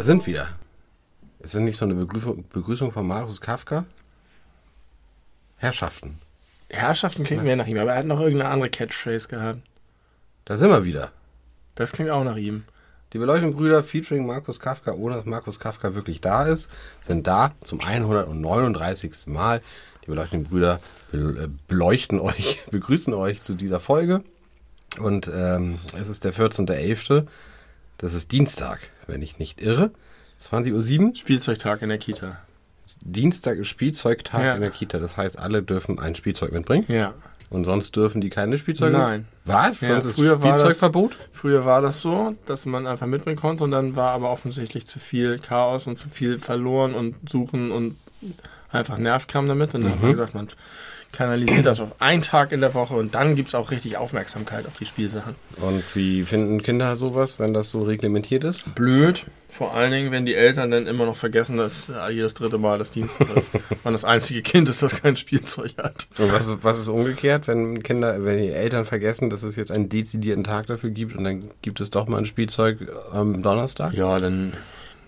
Da sind wir. Ist das nicht so eine Begrüßung, Begrüßung von Markus Kafka? Herrschaften. Herrschaften klingt mehr nach ihm, aber er hat noch irgendeine andere Catchphrase gehabt. Da sind wir wieder. Das klingt auch nach ihm. Die beleuchteten Brüder featuring Markus Kafka, ohne dass Markus Kafka wirklich da ist, sind da zum 139. Mal. Die beleuchteten Brüder be- äh, beleuchten euch, begrüßen euch zu dieser Folge. Und ähm, es ist der 14.11. Das ist Dienstag, wenn ich nicht irre. 20.07 Uhr. Spielzeugtag in der Kita. Dienstag ist Spielzeugtag Ja. in der Kita. Das heißt, alle dürfen ein Spielzeug mitbringen. Ja. Und sonst dürfen die keine Spielzeuge? Nein. Was? Ja, sonst ist früher war das- Spielzeugverbot? Früher war das so, dass man einfach mitbringen konnte und dann war aber offensichtlich zu viel Chaos und zu viel verloren und suchen und einfach Nervkram damit. Und dann hat man gesagt, man kanalisiert das auf einen Tag in der Woche und dann gibt es auch richtig Aufmerksamkeit auf die Spielsachen. Und wie finden Kinder sowas, wenn das so reglementiert ist? Blöd, vor allen Dingen, wenn die Eltern dann immer noch vergessen, dass äh, jedes dritte Mal das Dienstag ist. Man das einzige Kind ist, das kein Spielzeug hat. Und was, ist- was ist umgekehrt, wenn Kinder, wenn die Eltern vergessen, dass es jetzt einen dezidierten Tag dafür gibt und dann gibt es doch mal ein Spielzeug am Donnerstag? Ja, dann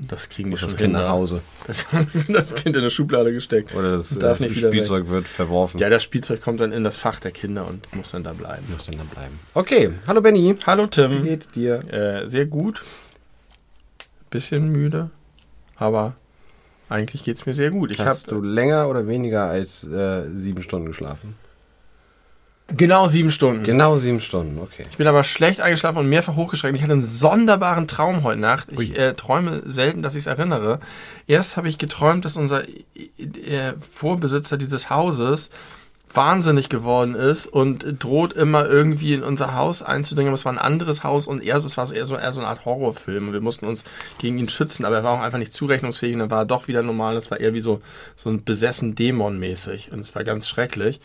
das kriegen Und schon das Kind nach ja. Hause. Das, das Kind in eine Schublade gesteckt. Oder das Darf äh, nicht Spielzeug wird verworfen. Ja, das Spielzeug kommt dann in das Fach der Kinder und muss dann da bleiben. Muss dann, dann bleiben. Okay, hallo Benny. Hallo Wie Tim. geht's dir? Äh, sehr gut. Bisschen müde, aber eigentlich geht's mir sehr gut. Ich Hast habe du länger oder weniger als äh, sieben Stunden geschlafen? Genau sieben Stunden. Genau sieben Stunden, okay. Ich bin aber schlecht eingeschlafen und mehrfach hochgeschreckt. Ich hatte einen sonderbaren Traum heute Nacht. Ich äh, träume selten, dass ich es erinnere. Erst habe ich geträumt, dass unser äh, Vorbesitzer dieses Hauses wahnsinnig geworden ist und droht immer irgendwie in unser Haus einzudringen. Aber es war ein anderes Haus und erst es war eher so, eher so eine Art Horrorfilm. Und wir mussten uns gegen ihn schützen, aber er war auch einfach nicht zurechnungsfähig und dann war er doch wieder normal. Das war eher wie so, so ein besessen Dämon mäßig und es war ganz schrecklich.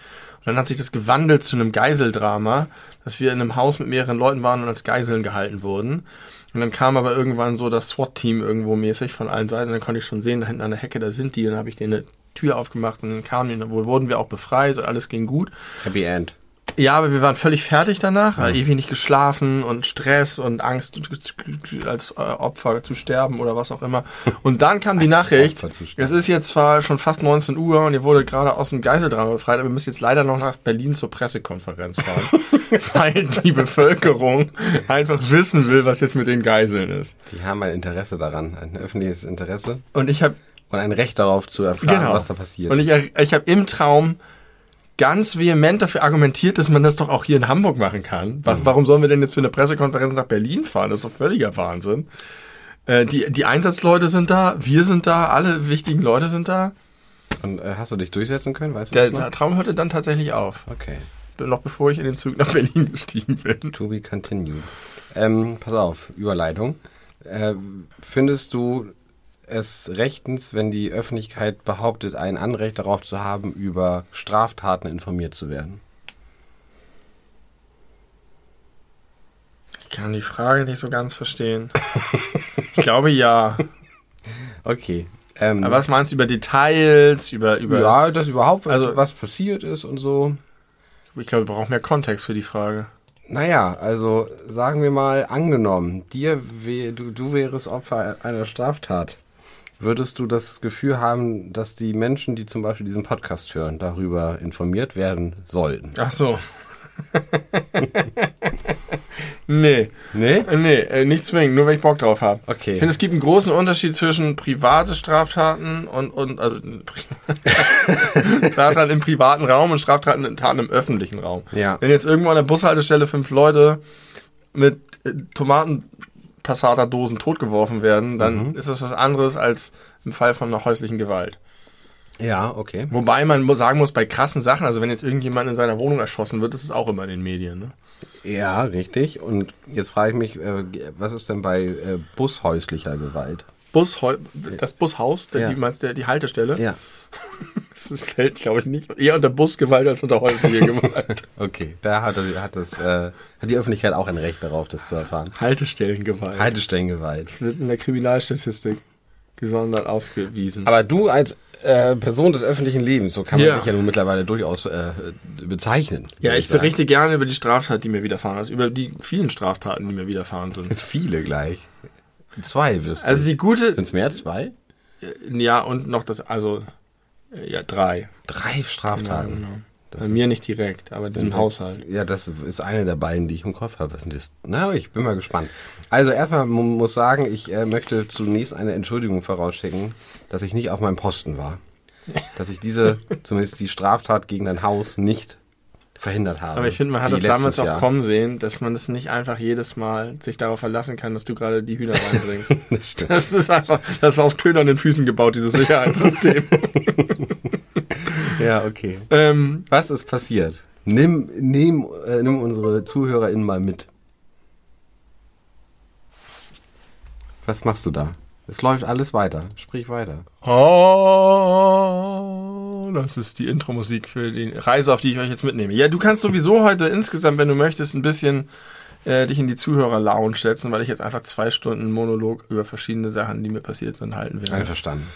Dann hat sich das gewandelt zu einem Geiseldrama, dass wir in einem Haus mit mehreren Leuten waren und als Geiseln gehalten wurden. Und dann kam aber irgendwann so das SWAT-Team irgendwo mäßig von allen Seiten. Und dann konnte ich schon sehen, da hinten an der Hecke, da sind die. Und dann habe ich denen eine Tür aufgemacht und dann kamen die. Und dann wurden wir auch befreit und alles ging gut. Happy End. Ja, aber wir waren völlig fertig danach, weil ewig nicht geschlafen und Stress und Angst als äh, Opfer zu sterben oder was auch immer. Und dann kam die Nachricht, es ist jetzt zwar schon fast 19 Uhr und ihr wurdet gerade aus dem Geiseldrama befreit, aber ihr müsst jetzt leider noch nach Berlin zur Pressekonferenz fahren, weil die Bevölkerung einfach wissen will, was jetzt mit den Geiseln ist. Die haben ein Interesse daran, ein öffentliches Interesse Und ich habe und ein Recht darauf zu erfahren, genau. was da passiert Und ich, ich habe im Traum ganz vehement dafür argumentiert, dass man das doch auch hier in Hamburg machen kann. Mhm. Wa- Warum sollen wir denn jetzt für eine Pressekonferenz nach Berlin fahren? Das ist doch völliger Wahnsinn. Äh, die, die Einsatzleute sind da, wir sind da, alle wichtigen Leute sind da. Und äh, hast du dich durchsetzen können? Weißt du der Traum hörte dann tatsächlich auf. Okay. Noch bevor ich in den Zug nach Berlin gestiegen bin. To be continued. Ähm, pass auf, Überleitung. Äh, findest du es rechtens, wenn die Öffentlichkeit behauptet, ein Anrecht darauf zu haben, über Straftaten informiert zu werden? Ich kann die Frage nicht so ganz verstehen. Ich glaube ja. Okay. Ähm, Aber was meinst du über Details, über, über ja, dass überhaupt was, Also- was passiert ist und so. ich glaube, wir brauchen mehr Kontext für die Frage. Naja, also sagen wir mal, angenommen, dir du, du wärst Opfer einer Straftat. Würdest du das Gefühl haben, dass die Menschen, die zum Beispiel diesen Podcast hören, darüber informiert werden sollten? Ach so. nee. Nee? Nee, äh, nicht zwingend, nur weil ich Bock drauf habe. Okay. Ich finde, es gibt einen großen Unterschied zwischen private Straftaten und, und also Straftaten im privaten Raum und Straftaten im öffentlichen Raum. Ja. Wenn jetzt irgendwo an der Bushaltestelle fünf Leute mit äh, Tomatenpassata-Dosen totgeworfen werden, dann ist das was anderes als im Fall von einer häuslichen Gewalt. Ja, okay. Wobei man sagen muss, bei krassen Sachen, also wenn jetzt irgendjemand in seiner Wohnung erschossen wird, ist es auch immer in den Medien. Ne? Ja, richtig. Und jetzt frage ich mich, äh, was ist denn bei äh, bushäuslicher Gewalt? Bus, das Bushaus, Ja. die, meinst du, die Haltestelle? Ja. Das fällt, glaube ich, nicht eher unter Busgewalt als unter häusliche Gewalt. Okay, da hat, hat, das, äh, hat die Öffentlichkeit auch ein Recht darauf, das zu erfahren. Haltestellengewalt. Haltestellengewalt. Das wird in der Kriminalstatistik gesondert ausgewiesen. Aber du als äh, Person des öffentlichen Lebens, so kann man Ja. dich ja nun mittlerweile durchaus äh, bezeichnen. ja, ich sagen. berichte gerne über die Straftat, die mir widerfahren ist, über die vielen Straftaten, die mir widerfahren sind. Viele gleich. Zwei wirst du. Also die gute, Sind es mehr als zwei? ja und noch das, also ja drei. Drei Straftaten. Genau. Das Bei mir nicht direkt, aber in diesem Haushalt. Ja, das ist eine der beiden, die ich im Kopf habe. Was sind das? Na, ich bin mal gespannt. Also erstmal mu- muss sagen, ich äh, möchte zunächst eine Entschuldigung vorausschicken, dass ich nicht auf meinem Posten war. Dass ich diese, zumindest die Straftat gegen dein Haus nicht verhindert habe. Aber ich finde, man hat das damals auch Jahr. kommen sehen, dass man das nicht einfach jedes Mal sich darauf verlassen kann, dass du gerade die Hühner reinbringst. Das stimmt. Das ist einfach, das war auf tönernen Füßen gebaut, dieses Sicherheitssystem. Ja, okay. ähm, Was ist passiert? Nimm, nimm, äh, nimm unsere ZuhörerInnen mal mit. Was machst du da? Es läuft alles weiter. Sprich weiter. oh, das ist die Intro-Musik für die Reise, auf die ich euch jetzt mitnehme. Ja, du kannst sowieso heute insgesamt, wenn du möchtest, ein bisschen äh, dich in die Zuhörer-Lounge setzen, weil ich jetzt einfach zwei Stunden Monolog über verschiedene Sachen, die mir passiert sind, halten werde. Einverstanden.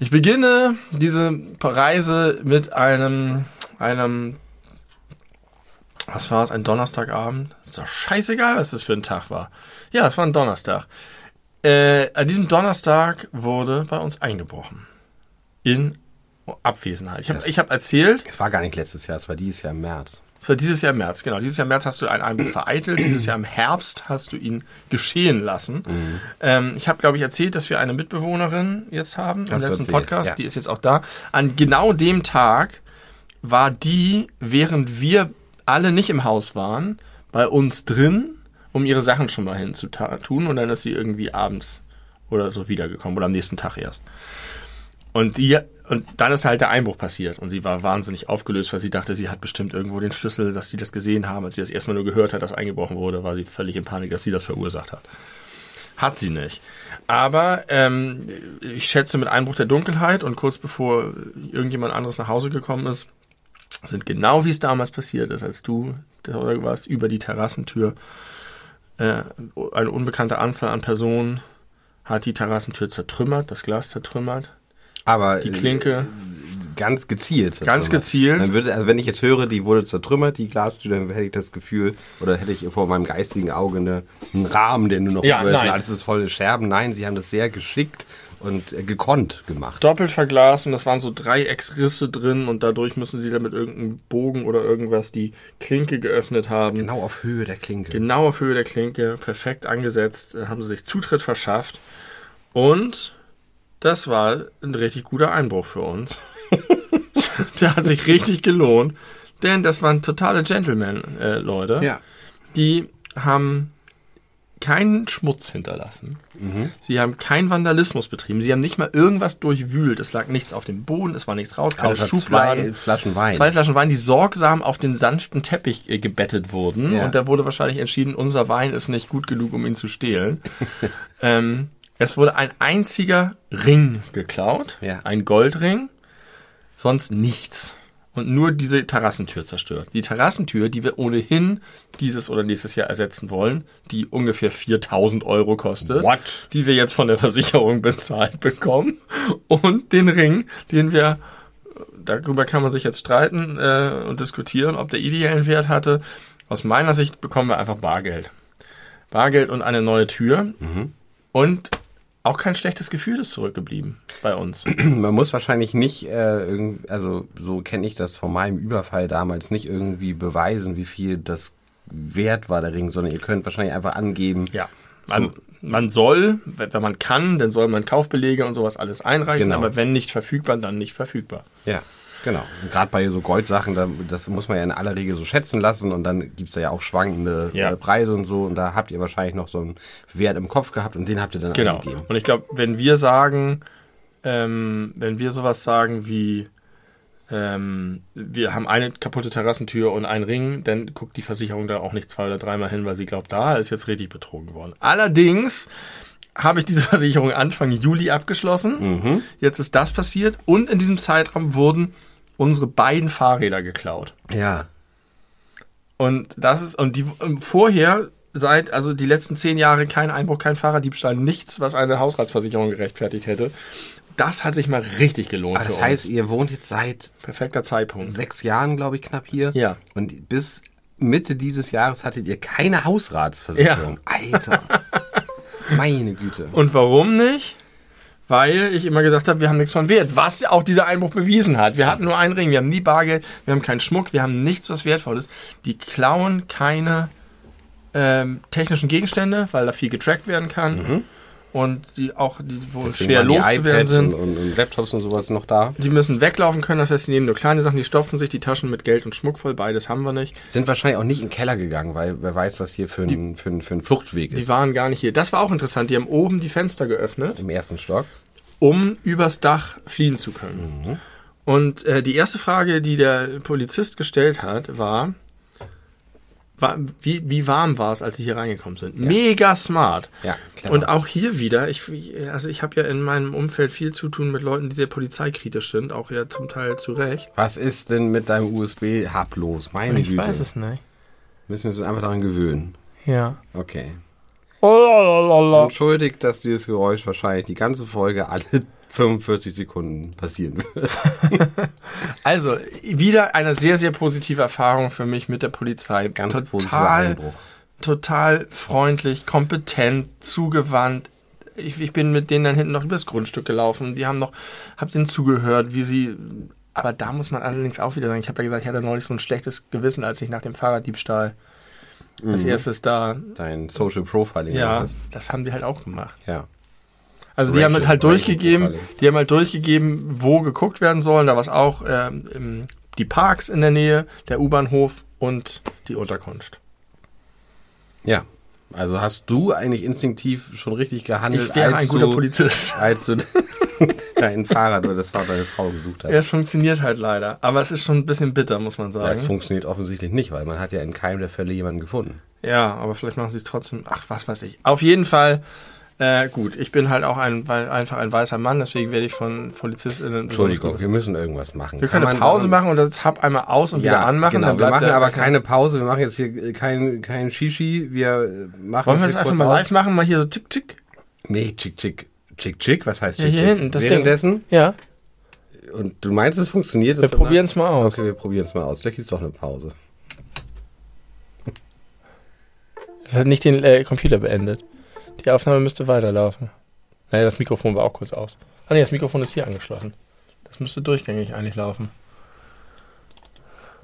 Ich beginne diese Reise mit einem, einem, was war es, ein Donnerstagabend? Ist doch scheißegal, was das für ein Tag war. Ja, es war ein Donnerstag. Äh, an diesem Donnerstag wurde bei uns eingebrochen. In Abwesenheit. Ich habe Das- hab erzählt, Es war gar nicht letztes Jahr, es war dieses Jahr im März. es war dieses Jahr im März, genau. Dieses Jahr im März hast du einen Einbruch vereitelt. Dieses Jahr im Herbst hast du ihn geschehen lassen. Ähm, ich habe, glaube ich, erzählt, dass wir eine Mitbewohnerin jetzt haben im Hast du letzten Podcast. ja. Die ist jetzt auch da. An genau dem Tag war die, während wir alle nicht im Haus waren, bei uns drin, um ihre Sachen schon mal hinzutun. Und dann ist sie irgendwie abends oder so wiedergekommen oder am nächsten Tag erst. Und die, und dann ist halt der Einbruch passiert. Und sie war wahnsinnig aufgelöst, weil sie dachte, sie hat bestimmt irgendwo den Schlüssel, dass sie das gesehen haben. Als sie das erstmal nur gehört hat, dass eingebrochen wurde, war sie völlig in Panik, dass sie das verursacht hat. Hat sie nicht. Aber ähm, ich schätze mit Einbruch der Dunkelheit und kurz bevor irgendjemand anderes nach Hause gekommen ist, sind genau wie es damals passiert ist, als du warst, über die Terrassentür äh, eine unbekannte Anzahl an Personen hat die Terrassentür zertrümmert, das Glas zertrümmert, Aber die Klinke. Ganz gezielt. Ganz zertrümmert. gezielt. Dann würde, also wenn ich jetzt höre, die wurde zertrümmert, die Glastür, dann hätte ich das Gefühl, oder hätte ich vor meinem geistigen Auge eine, einen Rahmen, den du noch Ja, nein. alles ist volle Scherben. Nein, sie haben das sehr geschickt und äh, gekonnt gemacht. doppelt verglast und das waren so Dreiecksrisse drin und dadurch müssen sie dann mit irgendeinem Bogen oder irgendwas die Klinke geöffnet haben. Genau auf Höhe der Klinke. Genau auf Höhe der Klinke, perfekt angesetzt, äh, haben sie sich Zutritt verschafft und das war ein richtig guter Einbruch für uns. Der hat sich richtig gelohnt, denn das waren totale Gentlemen, äh. Ja. Die haben keinen Schmutz hinterlassen. Sie haben keinen Vandalismus betrieben. Sie haben nicht mal irgendwas durchwühlt. Es lag nichts auf dem Boden, es war nichts rausgekommen. Also Schubladen. zwei Flaschen Wein. Zwei Flaschen Wein, die sorgsam auf den sanften Teppich äh, gebettet wurden. Ja. Und da wurde wahrscheinlich entschieden, unser Wein ist nicht gut genug, um ihn zu stehlen. ähm, es wurde ein einziger Ring geklaut. Ja. Ein Goldring. Sonst nichts. Und nur diese Terrassentür zerstört. Die Terrassentür, die wir ohnehin dieses oder nächstes Jahr ersetzen wollen, die ungefähr 4000 Euro kostet. What? Die wir jetzt von der Versicherung bezahlt bekommen. Und den Ring, den wir darüber kann man sich jetzt streiten äh, und diskutieren, ob der ideellen Wert hatte. Aus meiner Sicht bekommen wir einfach Bargeld. Bargeld und eine neue Tür. Und auch kein schlechtes Gefühl ist zurückgeblieben bei uns. Man muss wahrscheinlich nicht, äh, irgend, also so kenne ich das von meinem Überfall damals, nicht irgendwie beweisen, wie viel das wert war, der Ring, sondern ihr könnt wahrscheinlich einfach angeben. Ja. Man, man soll, wenn man kann, dann soll man Kaufbelege und sowas alles einreichen, Genau. aber wenn nicht verfügbar, dann nicht verfügbar. Ja, genau. Gerade bei so Goldsachen, da, das muss man ja in aller Regel so schätzen lassen und dann gibt's da ja auch schwankende Ja. äh, Preise und so und da habt ihr wahrscheinlich noch so einen Wert im Kopf gehabt und den habt ihr dann Genau. angegeben. Und ich glaube, wenn wir sagen, ähm, wenn wir sowas sagen wie, ähm, wir haben eine kaputte Terrassentür und einen Ring, dann guckt die Versicherung da auch nicht zwei oder dreimal hin, weil sie glaubt, da ist jetzt richtig betrogen worden. Allerdings habe ich diese Versicherung Anfang Juli abgeschlossen. Jetzt ist das passiert und in diesem Zeitraum wurden unsere beiden Fahrräder geklaut. Ja. Und das ist, und die ähm, vorher, seit, also die letzten zehn Jahre kein Einbruch, kein Fahrraddiebstahl, nichts, was eine Hausratsversicherung gerechtfertigt hätte. Das hat sich mal richtig gelohnt. Aber das heißt, uns. ihr wohnt jetzt seit perfekter Zeitpunkt. sechs Jahren, glaube ich, knapp hier. Ja. Und bis Mitte dieses Jahres hattet ihr keine Hausratsversicherung. Alter. Meine Güte. Und warum nicht? Weil ich immer gesagt habe, wir haben nichts von Wert. Was auch dieser Einbruch bewiesen hat. Wir hatten nur einen Ring, wir haben nie Bargeld, wir haben keinen Schmuck, wir haben nichts, was wertvoll ist. Die klauen keine ähm, technischen Gegenstände, weil da viel getrackt werden kann. Und die auch, die wohl Deswegen schwer die loszuwerden sind. Und, und, Laptops und sowas noch da. Die müssen weglaufen können, das heißt, die nehmen nur kleine Sachen, die stopfen sich die Taschen mit Geld und Schmuck voll, beides haben wir nicht. Sind wahrscheinlich auch nicht in den Keller gegangen, weil wer weiß, was hier für ein, für ein, für ein Fluchtweg Die ist. waren gar nicht hier. Das war auch interessant, die haben oben die Fenster geöffnet. Im ersten Stock. um übers Dach fliehen zu können. Und äh, die erste Frage, die der Polizist gestellt hat, war wie, wie warm war es, als sie hier reingekommen sind? Mega smart. Ja, clever. Und auch hier wieder, ich, also ich habe ja in meinem Umfeld viel zu tun mit Leuten, die sehr polizeikritisch sind, auch ja zum Teil zu Recht. Was ist denn mit deinem USB-Hub los? Meine Ich Güte. weiß es nicht. Müssen wir uns einfach daran gewöhnen. Ja. Okay. Oh, Entschuldigt, dass dieses Geräusch wahrscheinlich die ganze Folge alle 45 Sekunden passieren wird. Also, wieder eine sehr, sehr positive Erfahrung für mich mit der Polizei. Ganz total, Einbruch. total freundlich, kompetent, zugewandt. Ich, ich bin mit denen dann hinten noch übers Grundstück gelaufen. Die haben noch, hab denen zugehört, wie sie. Aber da muss man allerdings auch wieder sagen, ich habe ja gesagt, ich hatte neulich so ein schlechtes Gewissen, als ich nach dem Fahrraddiebstahl als erstes da. Dein Social Profiling. Ja, das haben die halt auch gemacht. Ja. Also die haben halt Racial durchgegeben, die haben halt durchgegeben, wo geguckt werden soll. Da war es auch ähm, die Parks in der Nähe, der U-Bahnhof und die Unterkunft. Ja. Also hast du eigentlich instinktiv schon richtig gehandelt, Ich wäre als ein guter du, Polizist. als du dein Fahrrad oder das Fahrrad deiner Frau gesucht hast. Ja, es funktioniert halt leider. Aber es ist schon ein bisschen bitter, muss man Ja, es sagen. funktioniert offensichtlich nicht, weil man hat ja in keinem der Fälle jemanden gefunden. Ja, aber vielleicht machen sie es trotzdem. Ach, was weiß ich. Auf jeden Fall, äh, gut, ich bin halt auch ein, weil, einfach ein weißer Mann, deswegen werde ich von PolizistInnen. Entschuldigung, wir müssen irgendwas machen. Wir können eine Pause machen und das Hub einmal aus und Ja, wieder anmachen. genau. Wir machen aber keine Pause. Wir machen jetzt hier kein, kein Shishi. Wir machen Wollen wir das einfach mal auf. live machen? Mal hier so tick, tick. Nee, chick, chick. Chick, chick. Was heißt Ja, chick, hier hinten, das Ding. Währenddessen? Ja, Und du meinst, es funktioniert? wir probieren es mal aus. Okay, wir probieren es mal aus. Vielleicht gibt es doch eine Pause. Das hat nicht den äh, Computer beendet. Die Aufnahme müsste weiterlaufen. Naja, das Mikrofon war auch kurz aus. Ah nee, das Mikrofon ist hier angeschlossen. Das müsste durchgängig eigentlich laufen.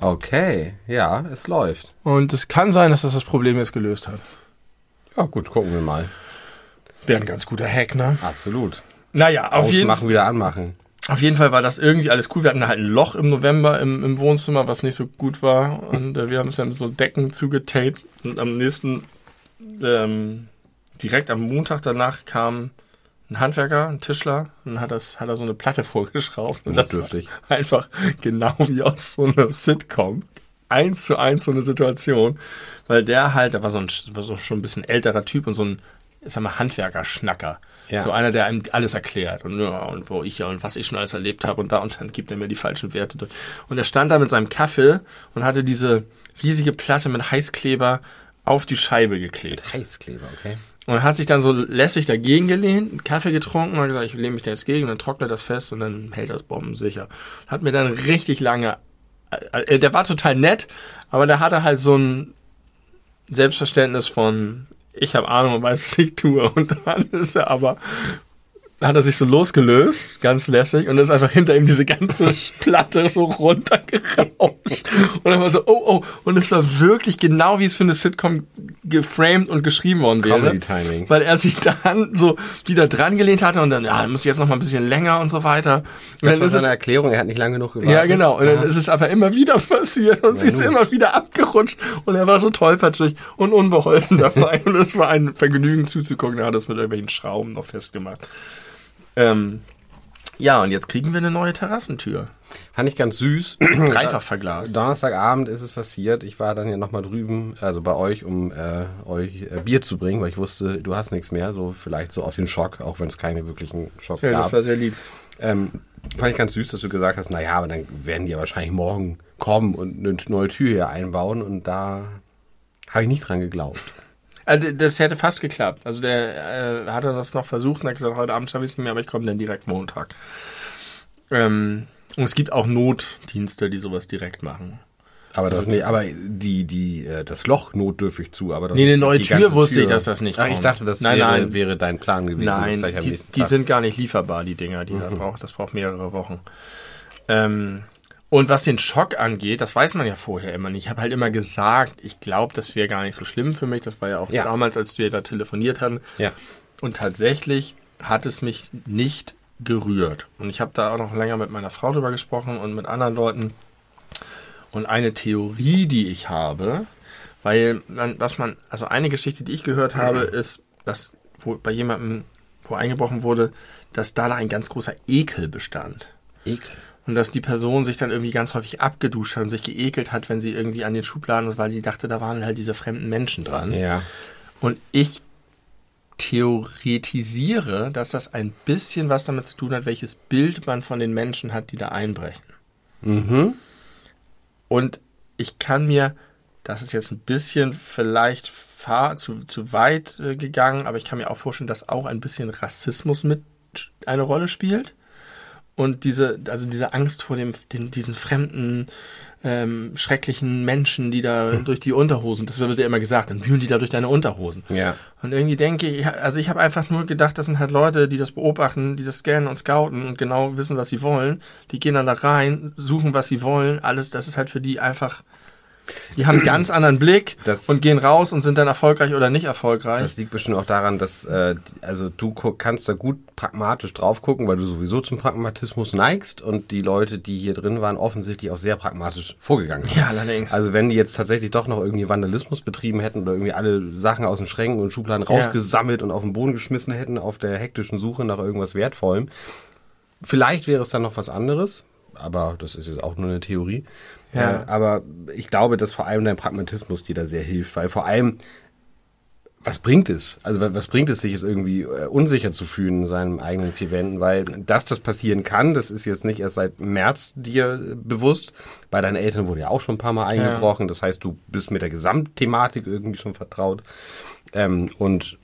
Okay, ja, es läuft. Und es kann sein, dass das das Problem jetzt gelöst hat. Ja, gut, gucken wir mal. Wäre ein ganz guter Hack, ne? Absolut. Naja, auf jeden, Ausmachen, wieder anmachen. auf jeden Fall war das irgendwie alles cool. Wir hatten halt ein Loch im November im, im Wohnzimmer, was nicht so gut war. Und äh, wir haben es dann mit so Decken zugetaped. Und am nächsten, ähm, direkt am Montag danach kam ein Handwerker, ein Tischler, und hat, das, hat er so eine Platte vorgeschraubt. Und das war Notdürftig. einfach genau wie aus so einer Sitcom. Eins zu eins so eine Situation. Weil der halt, der war so, ein, war so schon ein bisschen älterer Typ und so ein, ich sag mal, Handwerker-Schnacker. Ja. So einer, der einem alles erklärt und, ja, und wo ich ja und was ich schon alles erlebt habe und da und dann gibt er mir die falschen Werte durch. Und er stand da mit seinem Kaffee und hatte diese riesige Platte mit Heißkleber auf die Scheibe geklebt. Heißkleber, okay. Und hat sich dann so lässig dagegen gelehnt, einen Kaffee getrunken hat gesagt, ich lehne mich da jetzt gegen dann trocknet das fest und dann hält das bombensicher. Hat mir dann richtig lange, äh, äh, der war total nett, aber der hatte halt so ein Selbstverständnis von, ich habe Ahnung und weiß, was ich tue. Und dann ist er aber, hat er sich so losgelöst, ganz lässig, und ist einfach hinter ihm diese ganze Platte so runtergerauscht. Und dann war so, oh, oh, und es war wirklich genau, wie es für eine Sitcom geframed und geschrieben worden wäre. Comedy-Timing. Weil er sich dann so wieder dran gelehnt hatte und dann, ja, dann muss ich jetzt noch mal ein bisschen länger und so weiter. Und Das dann war ist es, seine Erklärung, er hat nicht lange genug gewartet. ja, genau. Und dann ist es aber immer wieder passiert und sie ist nun. immer wieder abgerutscht und er war so tollpatschig und unbeholfen dabei und es war ein Vergnügen zuzugucken. Er hat das mit irgendwelchen Schrauben noch festgemacht. Ähm, Ja, und jetzt kriegen wir eine neue Terrassentür. Fand ich ganz süß. Dreifach verglast. Donnerstagabend ist es passiert. Ich war dann ja nochmal drüben, also bei euch, um äh, euch äh, Bier zu bringen, weil ich wusste, du hast nichts mehr. So vielleicht so auf den Schock, auch wenn es keine wirklichen Schock Ja, gab. das war sehr lieb. Ähm, fand ich ganz süß, dass du gesagt hast, naja, aber dann werden die ja wahrscheinlich morgen kommen und eine neue Tür hier einbauen und da habe ich nicht dran geglaubt. Also das hätte fast geklappt. Also der äh, hatte das noch versucht und hat gesagt, heute Abend schaffe ich es nicht mehr, aber ich komme dann direkt Montag. Ähm, und es gibt auch Notdienste, die sowas direkt machen. Aber, das, nee, aber die, die, äh, das Loch notdürfig zu. Aber doch Nee, eine neue Tür wusste ich, dass das nicht Ach, ich dachte, das Nein, wäre, nein. wäre dein Plan gewesen. das Nein, die, die sind gar nicht lieferbar, die Dinger, die da braucht. Das braucht mehrere Wochen. Ähm, und was den Schock angeht, das weiß man ja vorher immer nicht. Ich habe halt immer gesagt, ich glaube, das wäre gar nicht so schlimm für mich. Das war ja auch Ja. damals, als wir da telefoniert hatten. Ja. Und tatsächlich hat es mich nicht gerührt. Und ich habe da auch noch länger mit meiner Frau drüber gesprochen und mit anderen Leuten. Und eine Theorie, die ich habe, weil man, was man, also eine Geschichte, die ich gehört habe, ist, dass wo, bei jemandem, wo eingebrochen wurde, dass da ein ganz großer Ekel bestand. Ekel. Und dass die Person sich dann irgendwie ganz häufig abgeduscht hat und sich geekelt hat, wenn sie irgendwie an den Schubladen ist, weil die dachte, da waren halt diese fremden Menschen dran. Ja. Und ich theoretisiere, dass das ein bisschen was damit zu tun hat, welches Bild man von den Menschen hat, die da einbrechen. Mhm. Und ich kann mir, das ist jetzt ein bisschen vielleicht zu, zu weit äh, gegangen, aber ich kann mir auch vorstellen, dass auch ein bisschen Rassismus mit eine Rolle spielt. Und diese, also diese Angst vor dem, den, diesen fremden, ähm, schrecklichen Menschen, die da durch die Unterhosen, das wird ja immer gesagt, dann wühlen die da durch deine Unterhosen. Ja. Und irgendwie denke ich, also ich habe einfach nur gedacht, das sind halt Leute, die das beobachten, die das scannen und scouten und genau wissen, was sie wollen. Die gehen dann da rein, suchen, was sie wollen. Alles, das ist halt für die einfach, die haben einen ganz anderen Blick Das- und gehen raus und sind dann erfolgreich oder nicht erfolgreich. Das liegt bestimmt auch daran, dass äh, also du kannst da gut pragmatisch drauf gucken, weil du sowieso zum Pragmatismus neigst und die Leute, die hier drin waren, offensichtlich auch sehr pragmatisch vorgegangen sind. Ja, allerdings. Also wenn die jetzt tatsächlich doch noch irgendwie Vandalismus betrieben hätten oder irgendwie alle Sachen aus den Schränken und Schubladen rausgesammelt und auf den Boden geschmissen hätten auf der hektischen Suche nach irgendwas Wertvollem, vielleicht wäre es dann noch was anderes, aber das ist jetzt auch nur eine Theorie. Ja. Aber ich glaube, dass vor allem dein Pragmatismus dir da sehr hilft, weil vor allem was bringt es? Also wa- was bringt es, sich jetzt irgendwie äh, unsicher zu fühlen in seinen eigenen vier Wänden? Weil, dass das passieren kann, das ist jetzt nicht erst seit März dir äh, bewusst. Bei deinen Eltern wurde ja auch schon ein paar Mal eingebrochen. Das heißt, du bist mit der Gesamtthematik irgendwie schon vertraut. Ähm, und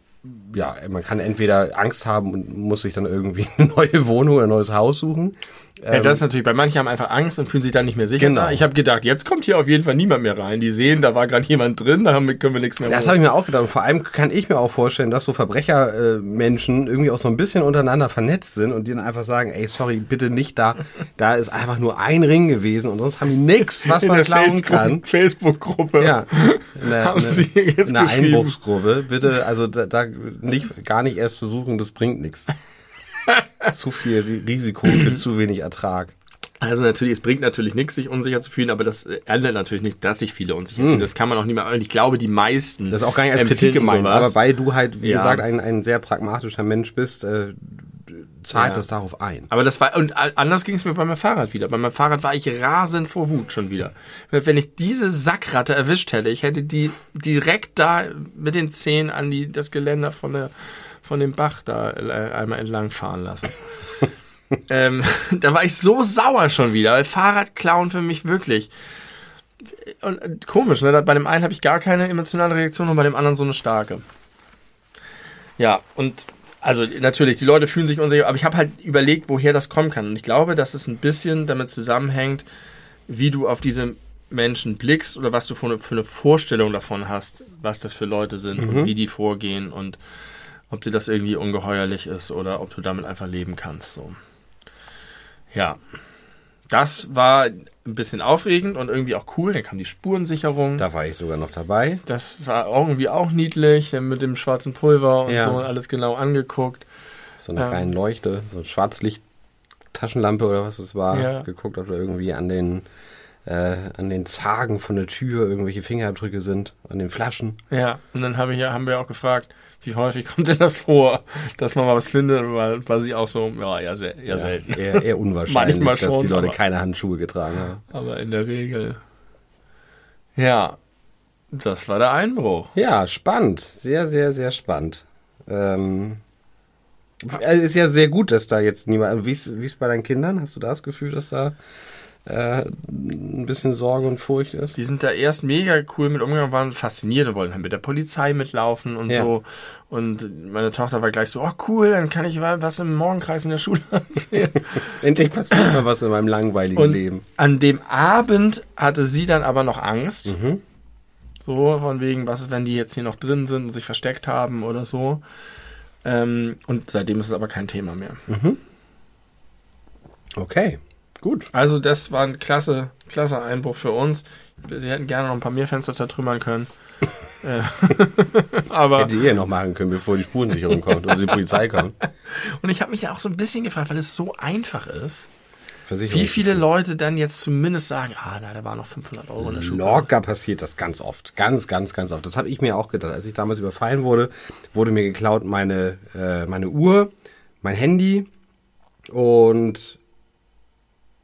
ja, man kann entweder Angst haben und muss sich dann irgendwie eine neue Wohnung oder ein neues Haus suchen. Ja, das ist natürlich, bei manchen haben einfach Angst und fühlen sich dann nicht mehr sicher. Genau. Da. Ich habe gedacht, jetzt kommt hier auf jeden Fall niemand mehr rein. Die sehen, da war gerade jemand drin, da haben können wir nichts mehr Das holen. habe ich mir auch gedacht. Und vor allem kann ich mir auch vorstellen, dass so Verbrechermenschen äh, Menschen irgendwie auch so ein bisschen untereinander vernetzt sind und die dann einfach sagen, ey, sorry, bitte nicht da. Da ist einfach nur ein Ring gewesen und sonst haben die nichts, was In man klauen Facebook- kann. Facebook-Gruppe. Ja, eine, Haben eine, Sie jetzt eine? Einbruchsgruppe. Bitte, also da, da nicht, gar nicht erst versuchen, das bringt nichts. zu viel Ri- Risiko für zu wenig Ertrag. Also natürlich, es bringt natürlich nichts, sich unsicher zu fühlen, aber das äh, ändert natürlich nicht, dass sich viele unsicher fühlen. Das kann man auch nicht mehr, und ich glaube, die meisten. Hm. Das ist auch gar nicht als Kritik gemeint, sowas. aber weil du halt, wie Ja. gesagt, ein, ein sehr pragmatischer Mensch bist, äh, zahlt Ja. das darauf ein. Aber das war, und a- anders ging es mir bei meinem Fahrrad wieder. Bei meinem Fahrrad war ich rasend vor Wut schon wieder. Wenn ich diese Sackratte erwischt hätte, ich hätte die direkt da mit den Zehen an die, das Geländer von der, von dem Bach da äh, einmal entlang fahren lassen. ähm, da war ich so sauer schon wieder, weil Fahrradklauen für mich wirklich. Und äh, komisch, ne? Bei dem einen habe ich gar keine emotionale Reaktion und bei dem anderen so eine starke. Ja, und also natürlich, die Leute fühlen sich unsicher, aber ich habe halt überlegt, woher das kommen kann. Und ich glaube, dass es ein bisschen damit zusammenhängt, wie du auf diese Menschen blickst oder was du für eine, für eine Vorstellung davon hast, was das für Leute sind und wie die vorgehen und ob dir das irgendwie ungeheuerlich ist oder ob du damit einfach leben kannst. So. Ja. Das war ein bisschen aufregend und irgendwie auch cool. Dann kam die Spurensicherung. Da war ich sogar noch dabei. Das war irgendwie auch niedlich, dann mit dem schwarzen Pulver und Ja. so alles genau angeguckt. So eine Ähm. kleine Leuchte, so eine Schwarzlicht-Taschenlampe oder was es war. Ja. Geguckt, ob da irgendwie an den äh, an den Zagen von der Tür irgendwelche Fingerabdrücke sind, an den Flaschen. Ja, und dann hab ich ja, haben wir auch gefragt, wie häufig kommt denn das vor, dass man mal was findet, weil war sie auch so, ja, eher, sehr, eher Ja, selten. eher, eher unwahrscheinlich, Manchmal dass die Leute aber- keine Handschuhe getragen haben. Aber in der Regel. Ja, das war der Einbruch. Ja, spannend. Sehr, sehr, sehr spannend. Ähm, äh, ist ja sehr gut, dass da jetzt niemand. Wie ist wie ist bei deinen Kindern? Hast du da das Gefühl, dass da äh, ein bisschen Sorge und Furcht ist? Die sind da erst mega cool mit umgegangen, waren fasziniert und wollten halt mit der Polizei mitlaufen und Ja. so. Und meine Tochter war gleich so, oh cool, dann kann ich mal was im Morgenkreis in der Schule erzählen. Endlich passiert mal was in meinem langweiligen Und Leben. an dem Abend hatte sie dann aber noch Angst. Mhm. So, von wegen, was ist, wenn die jetzt hier noch drin sind und sich versteckt haben oder so. Ähm, und seitdem ist es aber kein Thema mehr. Okay, gut. Also, das war ein klasse, klasse Einbruch für uns. Sie hätten gerne noch ein paar mehr Fenster zertrümmern können. Äh, aber, Hätte ihr noch machen können, bevor die Spurensicherung kommt oder die Polizei kommt. und ich habe mich ja auch so ein bisschen gefragt, weil es so einfach ist, wie viele Leute dann jetzt zumindest sagen, ah, na, da waren noch 500 Euro in der Schublade. Locker passiert das ganz oft. Ganz, ganz, ganz oft. Das habe ich mir auch gedacht. Als ich damals überfallen wurde, wurde mir geklaut meine, äh, meine Uhr, mein Handy und